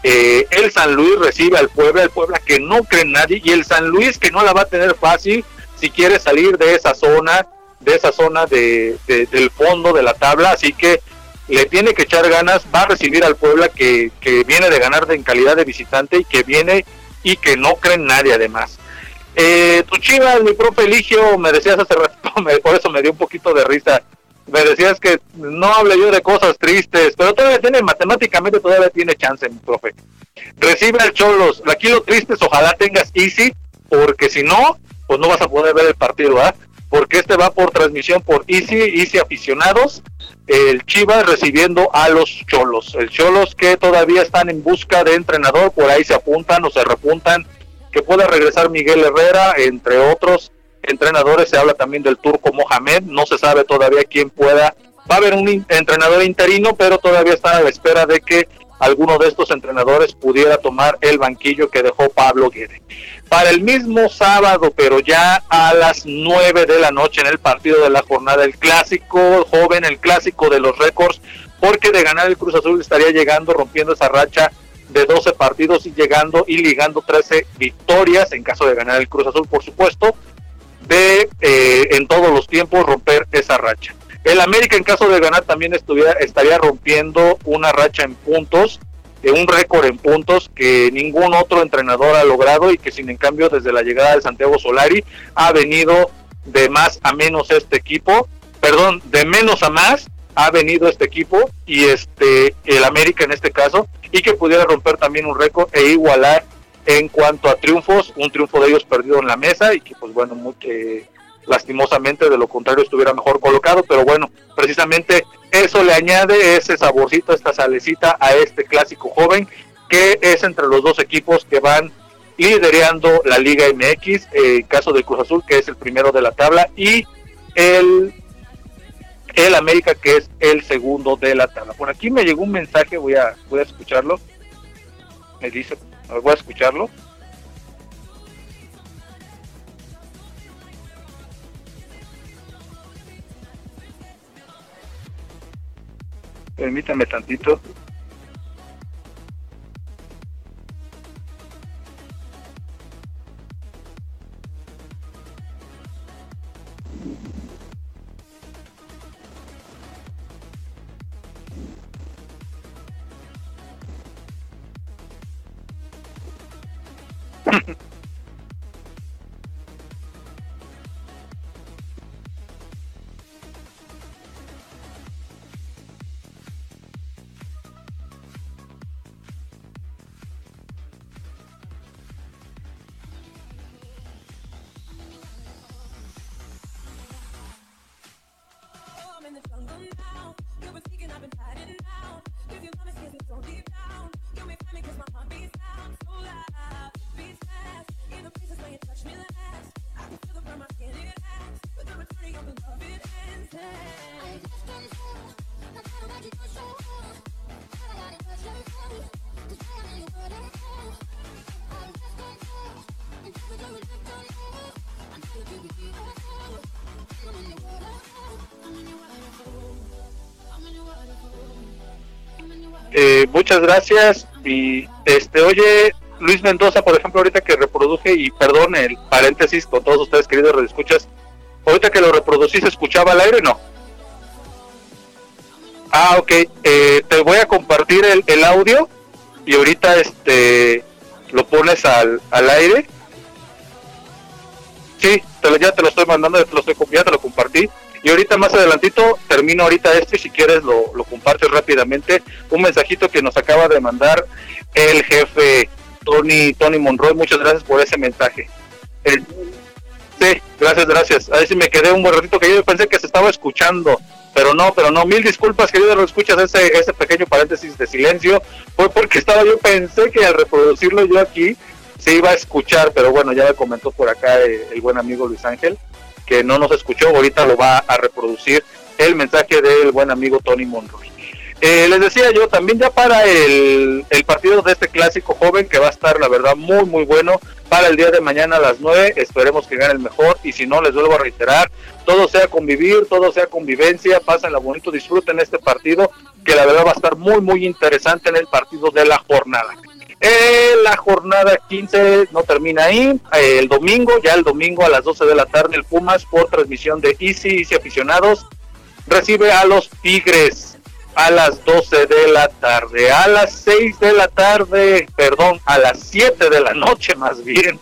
eh, el San Luis recibe al Puebla, el Puebla que no cree en nadie, y el San Luis que no la va a tener fácil si quiere salir de esa zona, de esa zona de, de- del fondo de la tabla, así que le tiene que echar ganas, va a recibir al Puebla que, que viene de ganar en calidad de visitante y que viene y que no cree en nadie además. Eh, tu Chivas, mi profe Eligio, me decías hace rato, *laughs* me- por eso me dio un poquito de risa. Me decías que no hable yo de cosas tristes, pero todavía tiene, matemáticamente todavía tiene chance, mi profe. Recibe al Cholos. Aquí lo triste es ojalá tengas Easy, porque si no, pues no vas a poder ver el partido, ¿ah? Porque este va por transmisión por Easy, Easy aficionados. El Chivas recibiendo a los Cholos. El Cholos que todavía están en busca de entrenador, por ahí se apuntan o se repuntan que pueda regresar Miguel Herrera, entre otros entrenadores, se habla también del turco Mohamed, no se sabe todavía quién pueda, va a haber un entrenador interino, pero todavía está a la espera de que alguno de estos entrenadores pudiera tomar el banquillo que dejó Pablo Guede. Para el mismo sábado, pero ya a las 9 de la noche en el partido de la jornada, el clásico joven, el clásico de los récords, porque de ganar el Cruz Azul estaría llegando, rompiendo esa racha de 12 partidos y llegando y ligando 13 victorias en caso de ganar el Cruz Azul, por supuesto, de eh, en todos los tiempos romper esa racha. El América en caso de ganar también estuviera, estaría rompiendo una racha en puntos, un récord en puntos que ningún otro entrenador ha logrado y que sin en cambio desde la llegada de Santiago Solari ha venido de más a menos este equipo, perdón, de menos a más ha venido este equipo y este el América en este caso y que pudiera romper también un récord e igualar en cuanto a triunfos, un triunfo de ellos perdido en la mesa y que pues bueno, muy, eh, lastimosamente de lo contrario estuviera mejor colocado, pero bueno, precisamente eso le añade ese saborcito, esta salecita a este clásico joven que es entre los dos equipos que van liderando la Liga MX, en caso de Cruz Azul que es el primero de la tabla y el el América que es el segundo de la tabla. Por aquí me llegó un mensaje, voy a voy a escucharlo. Me dice, voy a escucharlo. Permítame tantito. Eh, muchas gracias. Y este oye Luis Mendoza por ejemplo ahorita que reproduje y perdón el paréntesis con todos ustedes queridos redescuchas ahorita que lo reproducí se escuchaba al aire no ah ok eh, te voy a compartir el, el audio y ahorita este lo pones al, al aire. Sí te lo, ya te lo estoy mandando ya te lo estoy ya te lo compartí y ahorita más adelantito termino ahorita este si quieres lo, lo compartes rápidamente. Un mensajito que nos acaba de mandar el jefe Tony Tony Monroy. Muchas gracias por ese mensaje. El- sí gracias gracias. A ver si me quedé un buen ratito que yo pensé que se estaba escuchando pero no pero no. Mil disculpas queridos lo escuchas ese ese pequeño paréntesis de silencio. Fue porque estaba yo pensé que al reproducirlo yo aquí se iba a escuchar pero bueno ya me comentó por acá eh, el buen amigo Luis Ángel que no nos escuchó, ahorita lo va a reproducir el mensaje del buen amigo Tony Monroy. Eh, les decía yo también ya para el, el, partido de este clásico joven que va a estar la verdad muy muy bueno para el día de mañana a las 9 esperemos que gane el mejor y si no les vuelvo a reiterar todo sea convivir todo sea convivencia la bonito disfruten este partido que la verdad va a estar muy muy interesante en el partido de la jornada eh, la jornada 15 no termina ahí. Eh, el domingo, ya el domingo a las 12 de la tarde, el Pumas por transmisión de Easy, Easy Aficionados, recibe a los Tigres a las 12 de la tarde. A las 6 de la tarde, perdón, a las 7 de la noche más bien,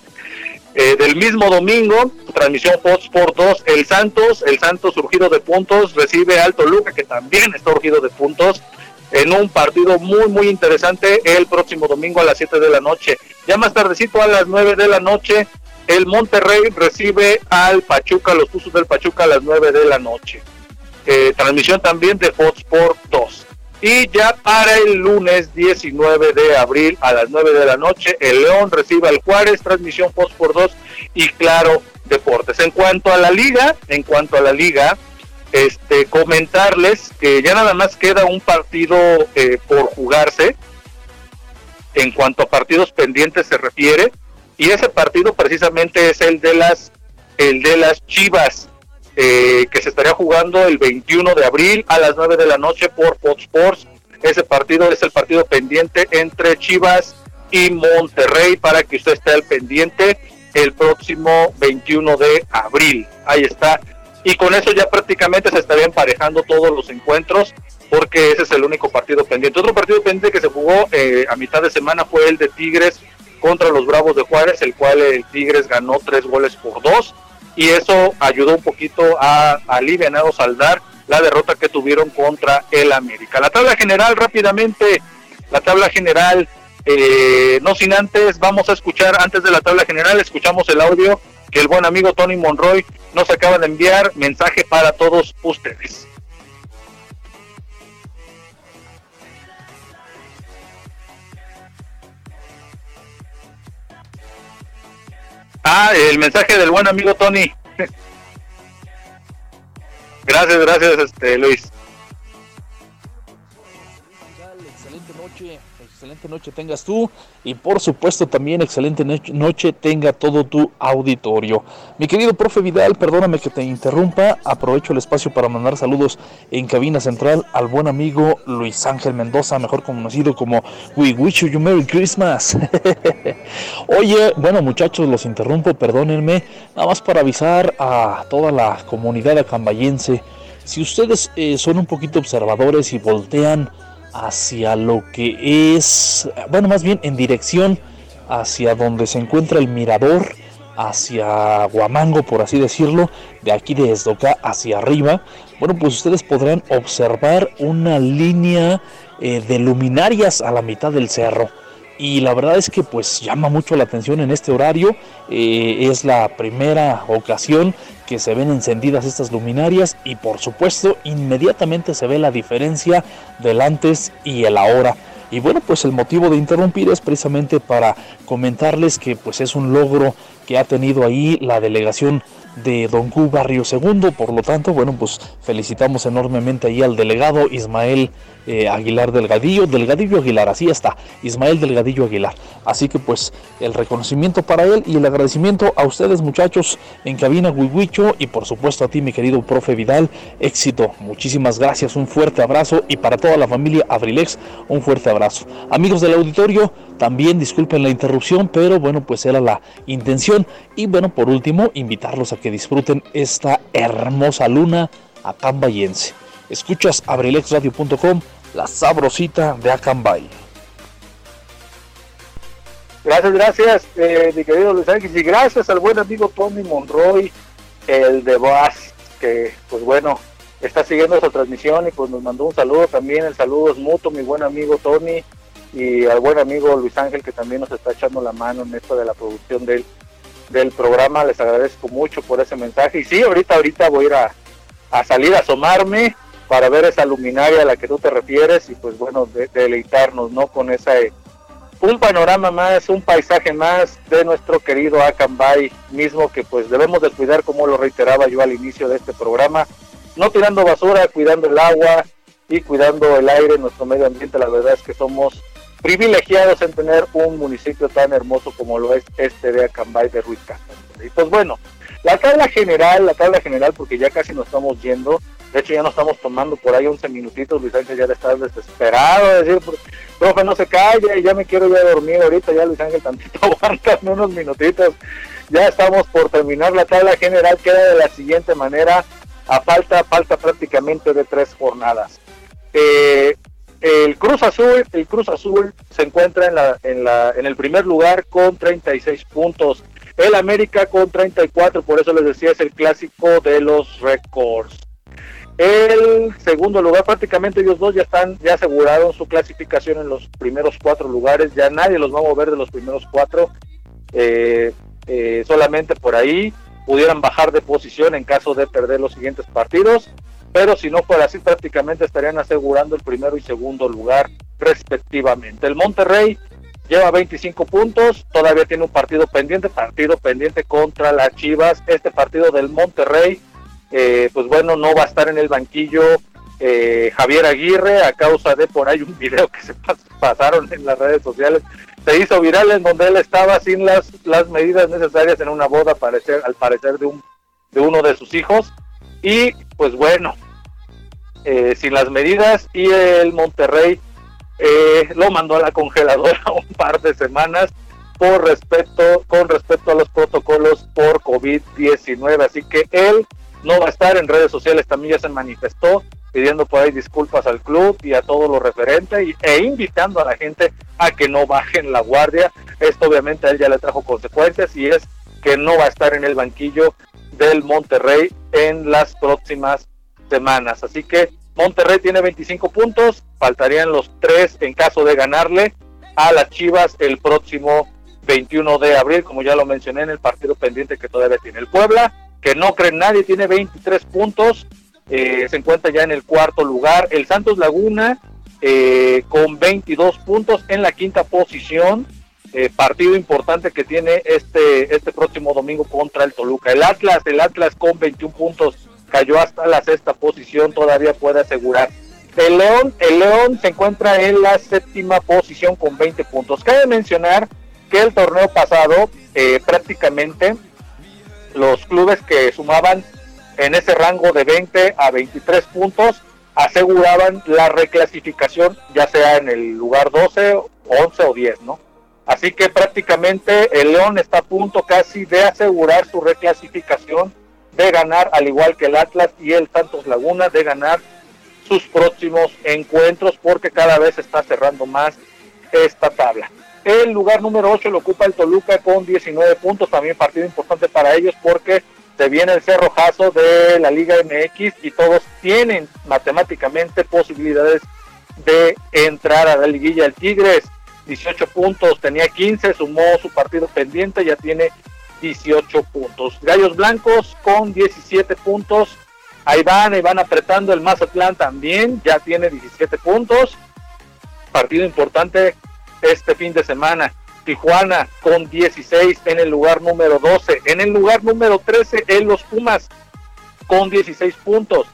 eh, del mismo domingo, transmisión Fox por 2, el Santos, el Santos surgido de puntos, recibe Alto Luca, que también está surgido de puntos en un partido muy, muy interesante el próximo domingo a las 7 de la noche. Ya más tardecito a las 9 de la noche, el Monterrey recibe al Pachuca, los Tuzos del Pachuca a las 9 de la noche. Eh, transmisión también de Fox Sport 2. Y ya para el lunes 19 de abril a las 9 de la noche, el León recibe al Juárez, transmisión Fox Sport 2 y Claro Deportes. En cuanto a la liga, en cuanto a la liga, este, comentarles que ya nada más queda un partido eh, por jugarse. En cuanto a partidos pendientes se refiere y ese partido precisamente es el de las el de las Chivas eh, que se estaría jugando el 21 de abril a las 9 de la noche por Fox Sports. Ese partido es el partido pendiente entre Chivas y Monterrey para que usted esté al pendiente el próximo 21 de abril. Ahí está y con eso ya prácticamente se estaría emparejando todos los encuentros porque ese es el único partido pendiente. Otro partido pendiente que se jugó eh, a mitad de semana fue el de Tigres contra los Bravos de Juárez, el cual el Tigres ganó tres goles por dos y eso ayudó un poquito a, aliviar o saldar la derrota que tuvieron contra el América. La tabla general rápidamente, la tabla general, eh, no sin antes, vamos a escuchar antes de la tabla general, escuchamos el audio que el buen amigo Tony Monroy nos acaba de enviar mensaje para todos ustedes. Ah, el mensaje del buen amigo Tony. *laughs* gracias, gracias, este Luis. Excelente noche excelente noche tengas tú y por supuesto también excelente noche tenga todo tu auditorio. Mi querido profe Vidal, perdóname que te interrumpa, aprovecho el espacio para mandar saludos en cabina central al buen amigo Luis Ángel Mendoza, mejor conocido como We Wish You Merry Christmas. *laughs* Oye, bueno muchachos, los interrumpo, perdónenme, nada más para avisar a toda la comunidad acambayense, si ustedes eh, son un poquito observadores y voltean hacia lo que es, bueno, más bien en dirección hacia donde se encuentra el mirador, hacia Guamango, por así decirlo, de aquí de Esdoca hacia arriba, bueno, pues ustedes podrán observar una línea eh, de luminarias a la mitad del cerro y la verdad es que pues llama mucho la atención en este horario. Eh, es la primera ocasión que se ven encendidas estas luminarias y por supuesto inmediatamente se ve la diferencia del antes y el ahora. Y bueno, pues el motivo de interrumpir es precisamente para comentarles que pues es un logro que ha tenido ahí la delegación de Don Q Barrio II. Por lo tanto, bueno, pues felicitamos enormemente ahí al delegado Ismael eh, Aguilar Delgadillo, Delgadillo Aguilar, así está, Ismael Delgadillo Aguilar. Así que pues el reconocimiento para él y el agradecimiento a ustedes muchachos en cabina Huihuicho y por supuesto a ti mi querido profe Vidal, éxito, muchísimas gracias, un fuerte abrazo y para toda la familia Abrilex un fuerte abrazo. Amigos del auditorio, también disculpen la interrupción, pero bueno pues era la intención y bueno por último invitarlos a que disfruten esta hermosa luna acambayense. Escuchas abrilexradio.com, la sabrosita de Acambay. Gracias, gracias, eh, mi querido Luis Ángel, y gracias al buen amigo Tony Monroy, el de Boaz, que pues bueno, está siguiendo esta transmisión y pues nos mandó un saludo también, el saludo es mutuo, mi buen amigo Tony, y al buen amigo Luis Ángel que también nos está echando la mano en esto de la producción del, del programa, les agradezco mucho por ese mensaje, y sí, ahorita, ahorita voy a ir a, a salir a asomarme, para ver esa luminaria a la que tú te refieres y pues bueno, deleitarnos, ¿no? Con esa, un panorama más, un paisaje más de nuestro querido Acambay mismo que pues debemos de cuidar como lo reiteraba yo al inicio de este programa, no tirando basura, cuidando el agua, y cuidando el aire, nuestro medio ambiente. La verdad es que somos privilegiados en tener un municipio tan hermoso como lo es este de Acambay de Ruiz Castro. Y pues bueno, la tabla general, la tabla general, porque ya casi nos estamos yendo, de hecho ya nos estamos tomando por ahí 11 minutitos, Luis Ángel ya está desesperado, decir, profe, no se calle, ya me quiero ya dormir ahorita, ya Luis Ángel tantito *laughs* aguanta unos minutitos, ya estamos por terminar la tabla general, queda de la siguiente manera, a falta, falta prácticamente de tres jornadas. Eh, el Cruz Azul, el Cruz Azul se encuentra en, la, en, la, en el primer lugar con 36 puntos. El América con 34, por eso les decía, es el clásico de los récords. El segundo lugar, prácticamente ellos dos ya están, ya aseguraron su clasificación en los primeros cuatro lugares, ya nadie los va a mover de los primeros cuatro, eh, eh, solamente por ahí pudieran bajar de posición en caso de perder los siguientes partidos pero si no fuera así prácticamente estarían asegurando el primero y segundo lugar respectivamente. El Monterrey lleva 25 puntos, todavía tiene un partido pendiente, partido pendiente contra las Chivas. Este partido del Monterrey, eh, pues bueno, no va a estar en el banquillo eh, Javier Aguirre a causa de por ahí un *laughs* video que se pasaron en las redes sociales. Se hizo viral en donde él estaba sin las, las medidas necesarias en una boda, parecer, al parecer de, un, de uno de sus hijos. Y pues bueno, eh, sin las medidas y el Monterrey eh, lo mandó a la congeladora *laughs* un par de semanas por respecto, con respecto a los protocolos por COVID-19. Así que él no va a estar en redes sociales, también ya se manifestó pidiendo por ahí disculpas al club y a todo lo referente y, e invitando a la gente a que no bajen la guardia. Esto obviamente a él ya le trajo consecuencias y es que no va a estar en el banquillo del Monterrey en las próximas semanas. Así que Monterrey tiene 25 puntos, faltarían los tres en caso de ganarle a las Chivas el próximo 21 de abril, como ya lo mencioné en el partido pendiente que todavía tiene el Puebla, que no cree nadie, tiene 23 puntos, eh, se encuentra ya en el cuarto lugar. El Santos Laguna eh, con 22 puntos en la quinta posición. Eh, partido importante que tiene este, este próximo domingo contra el Toluca. El Atlas, el Atlas con 21 puntos cayó hasta la sexta posición, todavía puede asegurar. El León, el León se encuentra en la séptima posición con 20 puntos. Cabe mencionar que el torneo pasado eh, prácticamente los clubes que sumaban en ese rango de 20 a 23 puntos aseguraban la reclasificación ya sea en el lugar 12, 11 o 10, ¿no? Así que prácticamente el León está a punto casi de asegurar su reclasificación de ganar, al igual que el Atlas y el Santos Laguna, de ganar sus próximos encuentros porque cada vez está cerrando más esta tabla. El lugar número 8 lo ocupa el Toluca con 19 puntos, también partido importante para ellos porque se viene el cerrojazo de la Liga MX y todos tienen matemáticamente posibilidades de entrar a la liguilla. El Tigres, 18 puntos, tenía 15, sumó su partido pendiente, ya tiene 18 puntos. Gallos Blancos con 17 puntos. Ahí van, ahí van apretando. El Mazatlán también ya tiene 17 puntos. Partido importante este fin de semana. Tijuana con 16 en el lugar número 12. En el lugar número 13, en los Pumas con 16 puntos.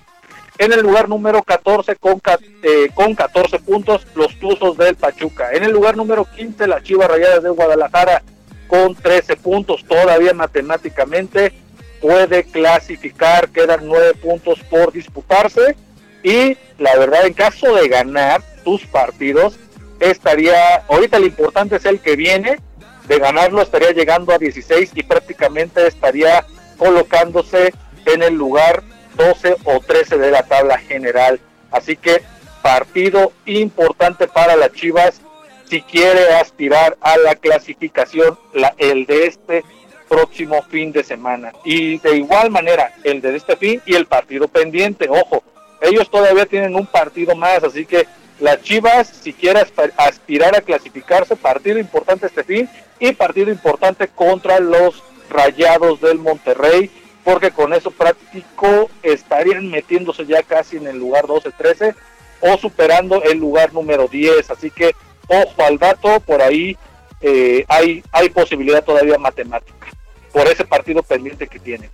En el lugar número 14 con, eh, con 14 puntos, los Tuzos del Pachuca. En el lugar número 15, las Chivas Rayadas de Guadalajara con 13 puntos. Todavía matemáticamente puede clasificar, quedan 9 puntos por disputarse. Y la verdad, en caso de ganar tus partidos, estaría, ahorita lo importante es el que viene, de ganarlo estaría llegando a 16 y prácticamente estaría colocándose en el lugar 12 o 13 de la tabla general. Así que partido importante para las Chivas si quiere aspirar a la clasificación, la, el de este próximo fin de semana. Y de igual manera, el de este fin y el partido pendiente, ojo, ellos todavía tienen un partido más, así que las Chivas, si quiere aspirar a clasificarse, partido importante este fin y partido importante contra los Rayados del Monterrey, porque con eso práctico estarían metiéndose ya casi en el lugar 12-13 o superando el lugar número 10, así que ojo al dato, por ahí eh, hay, hay posibilidad todavía matemática, por ese partido pendiente que tiene.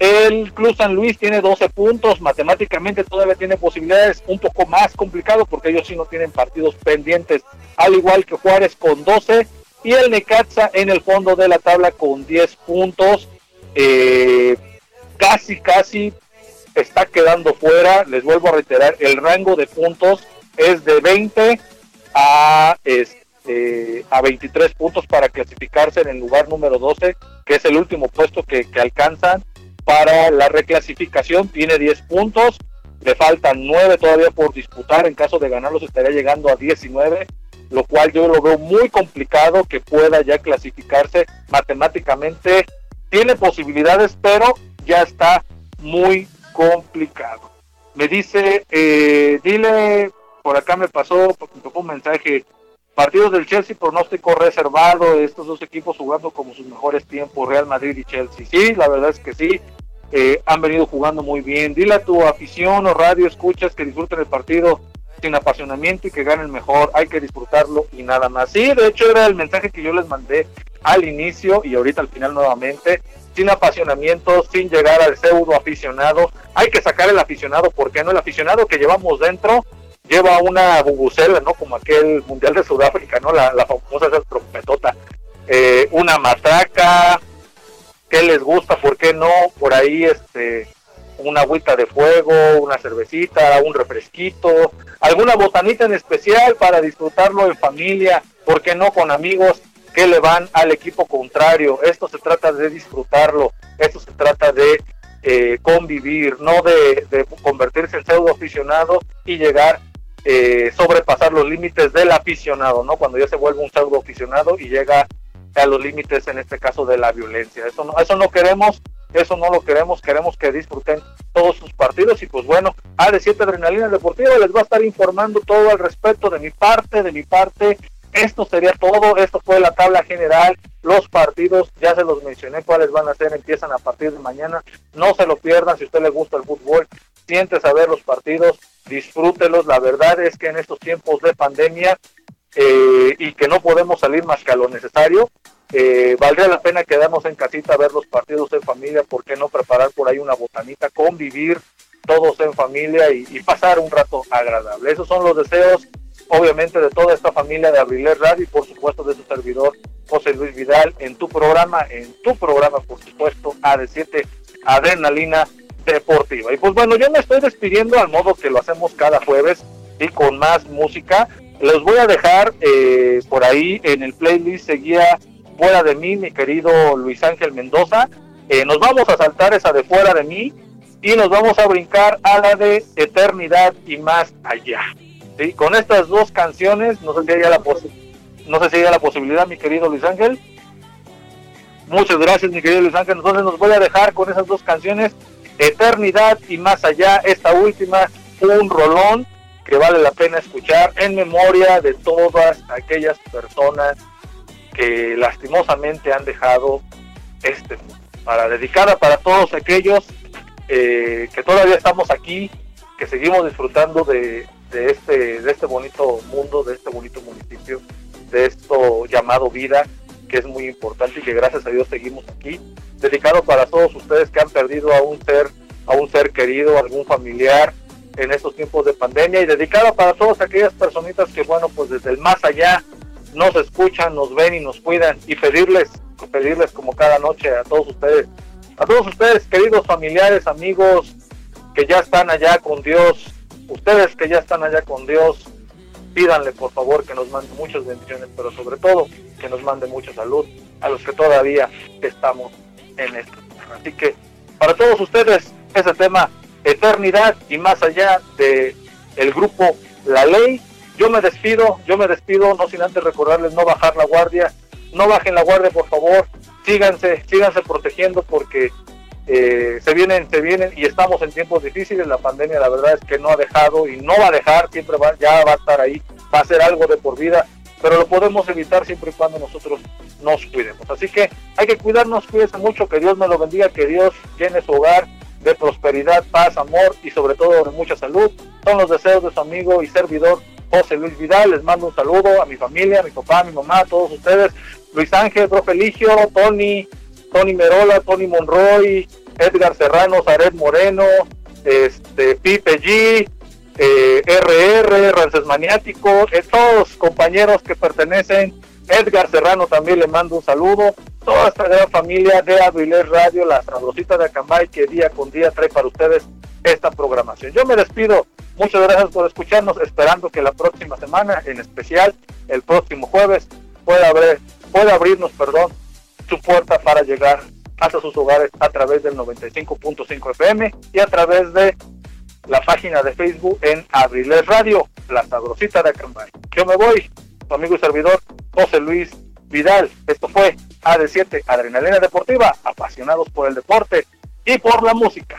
El Club San Luis tiene 12 puntos, matemáticamente todavía tiene posibilidades un poco más complicado porque ellos sí no tienen partidos pendientes, al igual que Juárez con 12 y el Necaxa en el fondo de la tabla con 10 puntos. Eh, casi, casi está quedando fuera. Les vuelvo a reiterar, el rango de puntos es de 20 a, este, a 23 puntos para clasificarse en el lugar número 12, que es el último puesto que, que alcanzan para la reclasificación. Tiene 10 puntos, le faltan 9 todavía por disputar. En caso de ganarlos estaría llegando a 19 lo cual yo lo veo muy complicado que pueda ya clasificarse matemáticamente. Tiene posibilidades, pero ya está muy complicado. Me dice, eh, dile, por acá me pasó, me tocó un mensaje, partidos del Chelsea, pronóstico reservado, estos dos equipos jugando como sus mejores tiempos, Real Madrid y Chelsea. Sí, la verdad es que sí, eh, han venido jugando muy bien. Dile a tu afición o radio, escuchas que disfruten el partido sin apasionamiento y que ganen mejor, hay que disfrutarlo y nada más. Sí, de hecho era el mensaje que yo les mandé al inicio y ahorita al final nuevamente, sin apasionamiento, sin llegar al pseudo aficionado, hay que sacar el aficionado, porque no el aficionado que llevamos dentro lleva una bubucela, ¿no? Como aquel Mundial de Sudáfrica, ¿no? La, famosa esa trompetota, eh, una matraca, ¿qué les gusta? ¿Por qué no? Por ahí, este, una agüita de fuego, una cervecita, un refresquito, alguna botanita en especial para disfrutarlo en familia, ¿por qué no con amigos que le van al equipo contrario? Esto se trata de disfrutarlo, esto se trata de eh, convivir, no de, convertirse en pseudo aficionado y llegar eh, sobrepasar los límites del aficionado, ¿no? Cuando ya se vuelve un pseudo aficionado y llega a los límites, en este caso, de la violencia. Eso no, eso no queremos eso no lo queremos, queremos que disfruten todos sus partidos y pues bueno, AD7 Adrenalina Deportiva les va a estar informando todo al respecto de mi parte, de mi parte. Esto sería todo, esto fue la tabla general, los partidos, ya se los mencioné cuáles van a ser, empiezan a partir de mañana, no se lo pierdan si a usted le gusta el fútbol, siente a ver los partidos, disfrútelos, la verdad es que en estos tiempos de pandemia eh, y que no podemos salir más que a lo necesario, eh, valdría la pena quedarnos en casita a ver los partidos en familia, ¿por qué no preparar por ahí una botanita, convivir todos en familia y, pasar un rato agradable? Esos son los deseos, obviamente, de toda esta familia de Abriler Radio y por supuesto de su servidor José Luis Vidal en tu programa, en tu programa, por supuesto, AD7 Adrenalina Deportiva. Y pues bueno, yo me estoy despidiendo al modo que lo hacemos cada jueves y con más música. Les voy a dejar eh, por ahí en el playlist seguía fuera de mí, mi querido Luis Ángel Mendoza. Eh, nos vamos a saltar esa de fuera de mí y nos vamos a brincar a la de Eternidad y más allá. ¿sí? Con estas dos canciones, no sé si haya la, no sé si haya la posibilidad, mi querido Luis Ángel. Muchas gracias, mi querido Luis Ángel. Entonces nos voy a dejar con esas dos canciones, Eternidad y más allá, esta última, un rolón que vale la pena escuchar en memoria de todas aquellas personas que lastimosamente han dejado este mundo. Para dedicada para todos aquellos eh, que todavía estamos aquí, que seguimos disfrutando de, este, de este bonito mundo, de este bonito municipio, de esto llamado vida, que es muy importante y que gracias a Dios seguimos aquí. Dedicado para todos ustedes que han perdido a un ser, a un ser querido, algún familiar en estos tiempos de pandemia y dedicado para todas aquellas personitas que bueno pues desde el más allá nos escuchan, nos ven y nos cuidan y pedirles, pedirles como cada noche a todos ustedes, a todos ustedes queridos familiares, amigos que ya están allá con Dios, ustedes que ya están allá con Dios, pídanle por favor que nos mande muchas bendiciones, pero sobre todo que nos mande mucha salud a los que todavía estamos en esto. Así que para todos ustedes ese tema eternidad y más allá de el grupo La Ley yo me despido, yo me despido, no sin antes recordarles no bajar la guardia, no bajen la guardia por favor, síganse, síganse protegiendo porque eh, se vienen, se vienen y estamos en tiempos difíciles, la pandemia la verdad es que no ha dejado y no va a dejar, siempre va, ya va a estar ahí, va a ser algo de por vida, pero lo podemos evitar siempre y cuando nosotros nos cuidemos. Así que hay que cuidarnos, cuídense mucho, que Dios me lo bendiga, que Dios llene su hogar de prosperidad, paz, amor y sobre todo de mucha salud. Son los deseos de su amigo y servidor José Luis Vidal, les mando un saludo a mi familia, a mi papá, a mi mamá, a todos ustedes, Luis Ángel, profe Eligio, Tony, Tony Merola, Tony Monroy, Edgar Serrano, Zaret Moreno, este, Pipe G, eh, RR, Rances Maniático, eh, todos compañeros que pertenecen, Edgar Serrano también le mando un saludo, toda esta gran familia de Avilés Radio, la Sabrosita de Acambay, que día con día trae para ustedes esta programación. Yo me despido, muchas gracias por escucharnos, esperando que la próxima semana, en especial el próximo jueves, pueda, abrir, pueda abrirnos perdón, su puerta para llegar hasta sus hogares a través del 95.5 FM y a través de la página de Facebook en Abriles Radio, La Sabrosita de Acambay. Yo me voy, su amigo y servidor José Luis Vidal. Esto fue AD7, Adrenalina Deportiva, apasionados por el deporte y por la música.